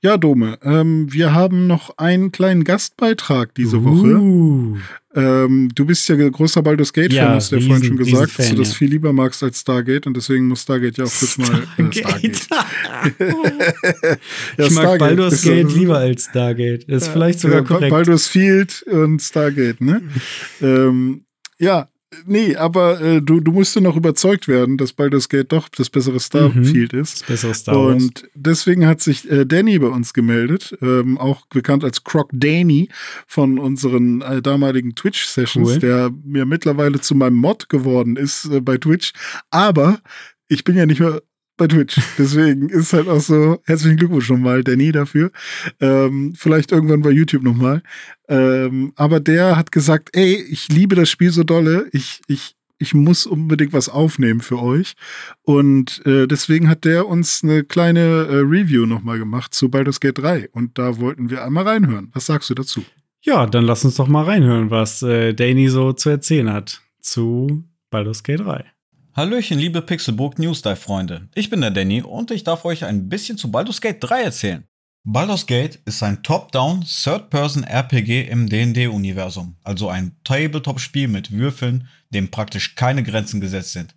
Ja, Dome, ähm, wir haben noch einen kleinen Gastbeitrag diese uh. Woche. Ähm, du bist ja großer Baldur's Gate-Fan, ja, hast du ja vorhin schon gesagt, Fan, dass du das ja. viel lieber magst als Stargate und deswegen muss Stargate ja auch kurz mal äh, Stargate. ja, ich mag Stargate Baldur's Gate so, lieber als Stargate. Ist vielleicht sogar korrekt. Baldur's Field und Stargate, ne? ähm, ja, Nee, aber äh, du, du musst noch überzeugt werden, dass Baldur's Gate doch das bessere Starfield mhm, ist. Das bessere Star Wars. Und deswegen hat sich äh, Danny bei uns gemeldet, ähm, auch bekannt als Croc Danny von unseren äh, damaligen Twitch-Sessions, cool. der mir mittlerweile zu meinem Mod geworden ist äh, bei Twitch. Aber ich bin ja nicht mehr bei Twitch. Deswegen ist halt auch so, herzlichen Glückwunsch nochmal, Danny, dafür. Ähm, vielleicht irgendwann bei YouTube nochmal. Ähm, aber der hat gesagt, ey, ich liebe das Spiel so dolle, ich, ich, ich muss unbedingt was aufnehmen für euch. Und äh, deswegen hat der uns eine kleine äh, Review nochmal gemacht zu Baldur's Gate 3. Und da wollten wir einmal reinhören. Was sagst du dazu? Ja, dann lass uns doch mal reinhören, was äh, Danny so zu erzählen hat zu Baldur's Gate 3. Hallöchen, liebe Pixelbook News Dive Freunde. Ich bin der Danny und ich darf euch ein bisschen zu Baldur's Gate 3 erzählen. Baldur's Gate ist ein Top-Down Third-Person RPG im D&D-Universum, also ein Tabletop-Spiel mit Würfeln, dem praktisch keine Grenzen gesetzt sind.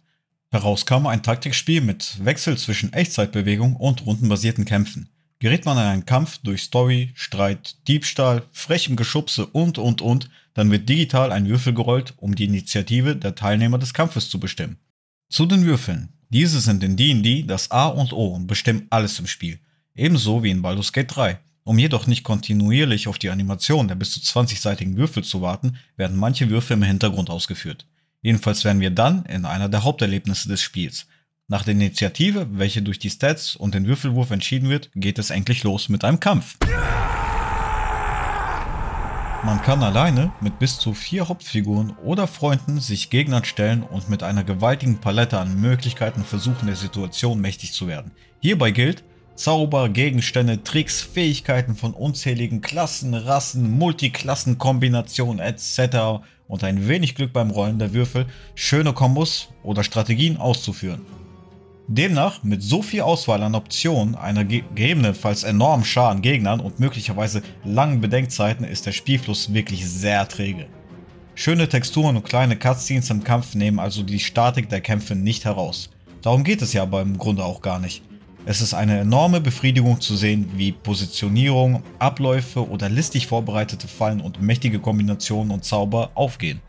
Herauskam ein Taktikspiel mit Wechsel zwischen Echtzeitbewegung und rundenbasierten Kämpfen. Gerät man in einen Kampf durch Story, Streit, Diebstahl, frechem Geschubse und und und, dann wird digital ein Würfel gerollt, um die Initiative der Teilnehmer des Kampfes zu bestimmen. Zu den Würfeln. Diese sind in D&D das A und O und bestimmen alles im Spiel. Ebenso wie in Baldur's Gate 3. Um jedoch nicht kontinuierlich auf die Animation der bis zu 20-seitigen Würfel zu warten, werden manche Würfel im Hintergrund ausgeführt. Jedenfalls werden wir dann in einer der Haupterlebnisse des Spiels. Nach der Initiative, welche durch die Stats und den Würfelwurf entschieden wird, geht es endlich los mit einem Kampf. Man kann alleine mit bis zu vier Hauptfiguren oder Freunden sich Gegnern stellen und mit einer gewaltigen Palette an Möglichkeiten versuchen, der Situation mächtig zu werden. Hierbei gilt, Zauber, Gegenstände, Tricks, Fähigkeiten von unzähligen Klassen, Rassen, Multiklassenkombinationen etc. und ein wenig Glück beim Rollen der Würfel, schöne Kombos oder Strategien auszuführen. Demnach, mit so viel Auswahl an Optionen, einer gegebenenfalls enormen Schar an Gegnern und möglicherweise langen Bedenkzeiten ist der Spielfluss wirklich sehr träge. Schöne Texturen und kleine Cutscenes im Kampf nehmen also die Statik der Kämpfe nicht heraus. Darum geht es ja aber im Grunde auch gar nicht. Es ist eine enorme Befriedigung zu sehen, wie Positionierung, Abläufe oder listig vorbereitete Fallen und mächtige Kombinationen und Zauber aufgehen.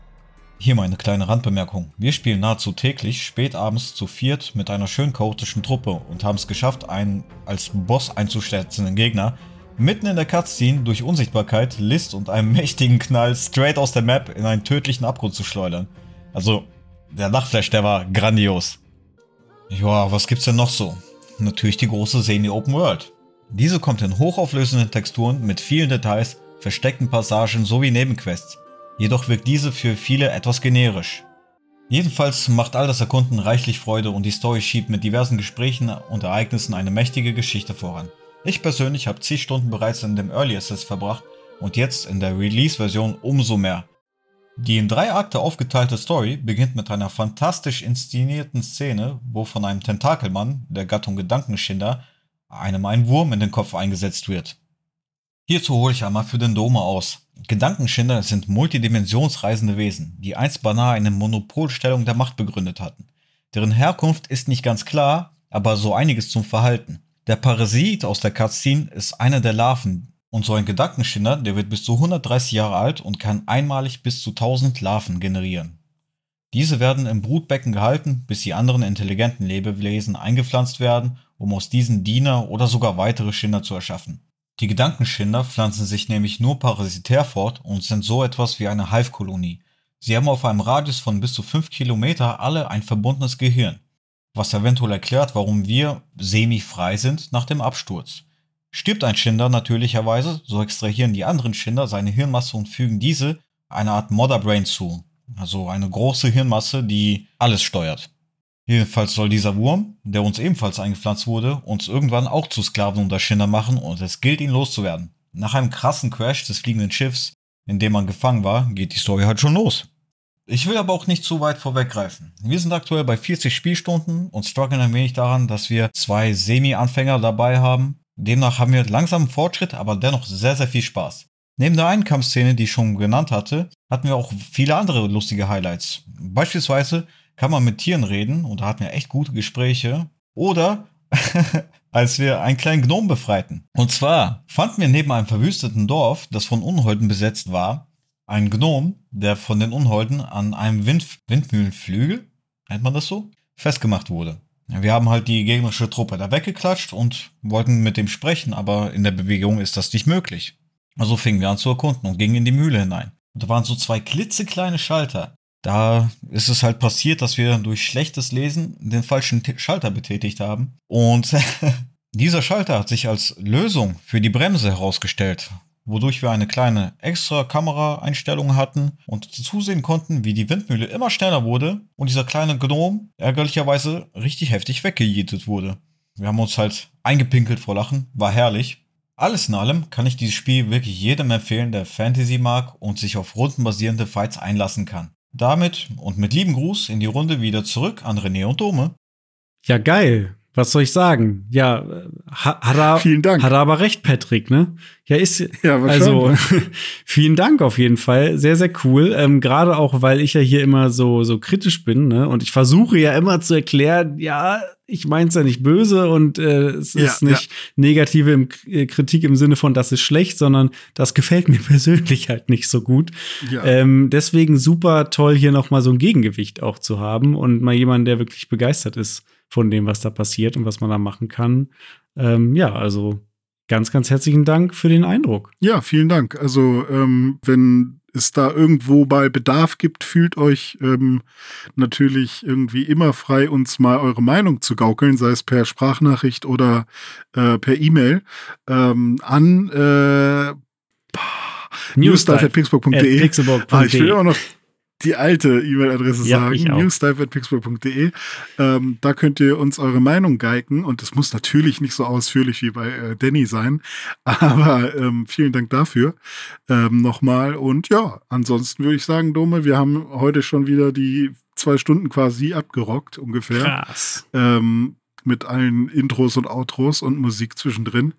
Hier meine kleine Randbemerkung. Wir spielen nahezu täglich spät abends zu viert mit einer schön chaotischen Truppe und haben es geschafft, einen als Boss einzuschätzenden Gegner mitten in der Cutscene durch Unsichtbarkeit, List und einem mächtigen Knall straight aus der Map in einen tödlichen Abgrund zu schleudern. Also, der Nachtflash, der war grandios. Ja, was gibt's denn noch so? Natürlich die große Semi Open World. Diese kommt in hochauflösenden Texturen mit vielen Details, versteckten Passagen sowie Nebenquests jedoch wirkt diese für viele etwas generisch. Jedenfalls macht all das Erkunden reichlich Freude und die Story schiebt mit diversen Gesprächen und Ereignissen eine mächtige Geschichte voran. Ich persönlich habe zig Stunden bereits in dem Early Access verbracht und jetzt in der Release-Version umso mehr. Die in drei Akte aufgeteilte Story beginnt mit einer fantastisch inszenierten Szene, wo von einem Tentakelmann der Gattung Gedankenschinder einem ein Wurm in den Kopf eingesetzt wird. Hierzu hole ich einmal für den Dome aus. Gedankenschinder sind multidimensionsreisende Wesen, die einst beinahe eine Monopolstellung der Macht begründet hatten. Deren Herkunft ist nicht ganz klar, aber so einiges zum Verhalten. Der Parasit aus der Cutscene ist einer der Larven und so ein Gedankenschinder, der wird bis zu 130 Jahre alt und kann einmalig bis zu 1000 Larven generieren. Diese werden im Brutbecken gehalten, bis die anderen intelligenten Lebewesen eingepflanzt werden, um aus diesen Diener oder sogar weitere Schinder zu erschaffen. Die Gedankenschinder pflanzen sich nämlich nur parasitär fort und sind so etwas wie eine Hive-Kolonie. Sie haben auf einem Radius von bis zu 5 Kilometer alle ein verbundenes Gehirn, was eventuell erklärt, warum wir semi-frei sind nach dem Absturz. Stirbt ein Schinder natürlicherweise, so extrahieren die anderen Schinder seine Hirnmasse und fügen diese eine Art Motherbrain zu, also eine große Hirnmasse, die alles steuert. Jedenfalls soll dieser Wurm, der uns ebenfalls eingepflanzt wurde, uns irgendwann auch zu Sklaven unter Schinder machen und es gilt ihn loszuwerden. Nach einem krassen Crash des fliegenden Schiffs, in dem man gefangen war, geht die Story halt schon los. Ich will aber auch nicht zu weit vorweggreifen. Wir sind aktuell bei 40 Spielstunden und strugglen ein wenig daran, dass wir zwei Semi-Anfänger dabei haben. Demnach haben wir langsamen Fortschritt, aber dennoch sehr, sehr viel Spaß. Neben der einen Kampfszene, die ich schon genannt hatte, hatten wir auch viele andere lustige Highlights. Beispielsweise kann man mit Tieren reden und da hatten wir echt gute Gespräche. Oder als wir einen kleinen Gnom befreiten. Und zwar fanden wir neben einem verwüsteten Dorf, das von Unholden besetzt war, einen Gnom, der von den Unholden an einem Wind Windmühlenflügel, nennt man das so, festgemacht wurde. Wir haben halt die gegnerische Truppe da weggeklatscht und wollten mit dem sprechen, aber in der Bewegung ist das nicht möglich. Also fingen wir an zu erkunden und gingen in die Mühle hinein. Und da waren so zwei klitzekleine Schalter. Da ist es halt passiert, dass wir durch schlechtes Lesen den falschen Schalter betätigt haben. Und dieser Schalter hat sich als Lösung für die Bremse herausgestellt, wodurch wir eine kleine extra Kameraeinstellung hatten und zusehen konnten, wie die Windmühle immer schneller wurde und dieser kleine Gnom ärgerlicherweise richtig heftig weggejietet wurde. Wir haben uns halt eingepinkelt vor Lachen, war herrlich. Alles in allem kann ich dieses Spiel wirklich jedem empfehlen, der Fantasy mag und sich auf rundenbasierende Fights einlassen kann. Damit und mit lieben Gruß in die Runde wieder zurück an René und Dome. Ja, geil. Was soll ich sagen? Ja, hat, hat er, Vielen Dank. Hat er aber recht, Patrick, ne? Ja, ist, Ja, also, vielen Dank auf jeden Fall. Sehr, sehr cool. Ähm, Gerade auch, weil ich ja hier immer so, so kritisch bin, ne? Und ich versuche ja immer zu erklären, ja, ich mein's ja nicht böse und äh, es Ja, ist nicht negative im, äh, Kritik im Sinne von, das ist schlecht, sondern das gefällt mir persönlich halt nicht so gut. Ja. Ähm, deswegen super toll, hier noch mal so ein Gegengewicht auch zu haben und mal jemanden, der wirklich begeistert ist von dem, was da passiert und was man da machen kann. Ähm, ja, also ganz, ganz herzlichen Dank für den Eindruck. Ja, vielen Dank. Also, ähm, wenn es da irgendwo bei Bedarf gibt, fühlt euch ähm, natürlich irgendwie immer frei, uns mal eure Meinung zu gaukeln, sei es per Sprachnachricht oder äh, per E-Mail ähm, an äh, newsdive.pixburg.de. Ah, ich will immer noch die alte E-Mail-Adresse Ja, sagen, newsdive.pixburg.de. Ähm, da könnt ihr uns eure Meinung geigen und es muss natürlich nicht so ausführlich wie bei äh, Danny sein, aber ähm, vielen Dank dafür ähm, nochmal und ja, ansonsten würde ich sagen, Dome, wir haben heute schon wieder die zwei Stunden quasi abgerockt ungefähr Krass. ähm, mit allen Intros und Outros und Musik zwischendrin.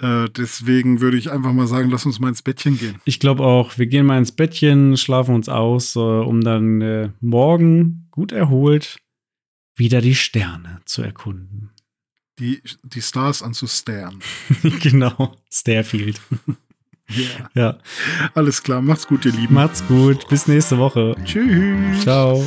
Äh, deswegen würde ich einfach mal sagen, lass uns mal ins Bettchen gehen. Ich glaube auch, wir gehen mal ins Bettchen, schlafen uns aus, äh, um dann äh, morgen gut erholt wieder die Sterne zu erkunden. Die, die Stars anzustaren. genau, Starfield. Yeah. Ja, Alles klar, macht's gut, ihr Lieben. macht's gut, bis nächste Woche. Tschüss. Ciao.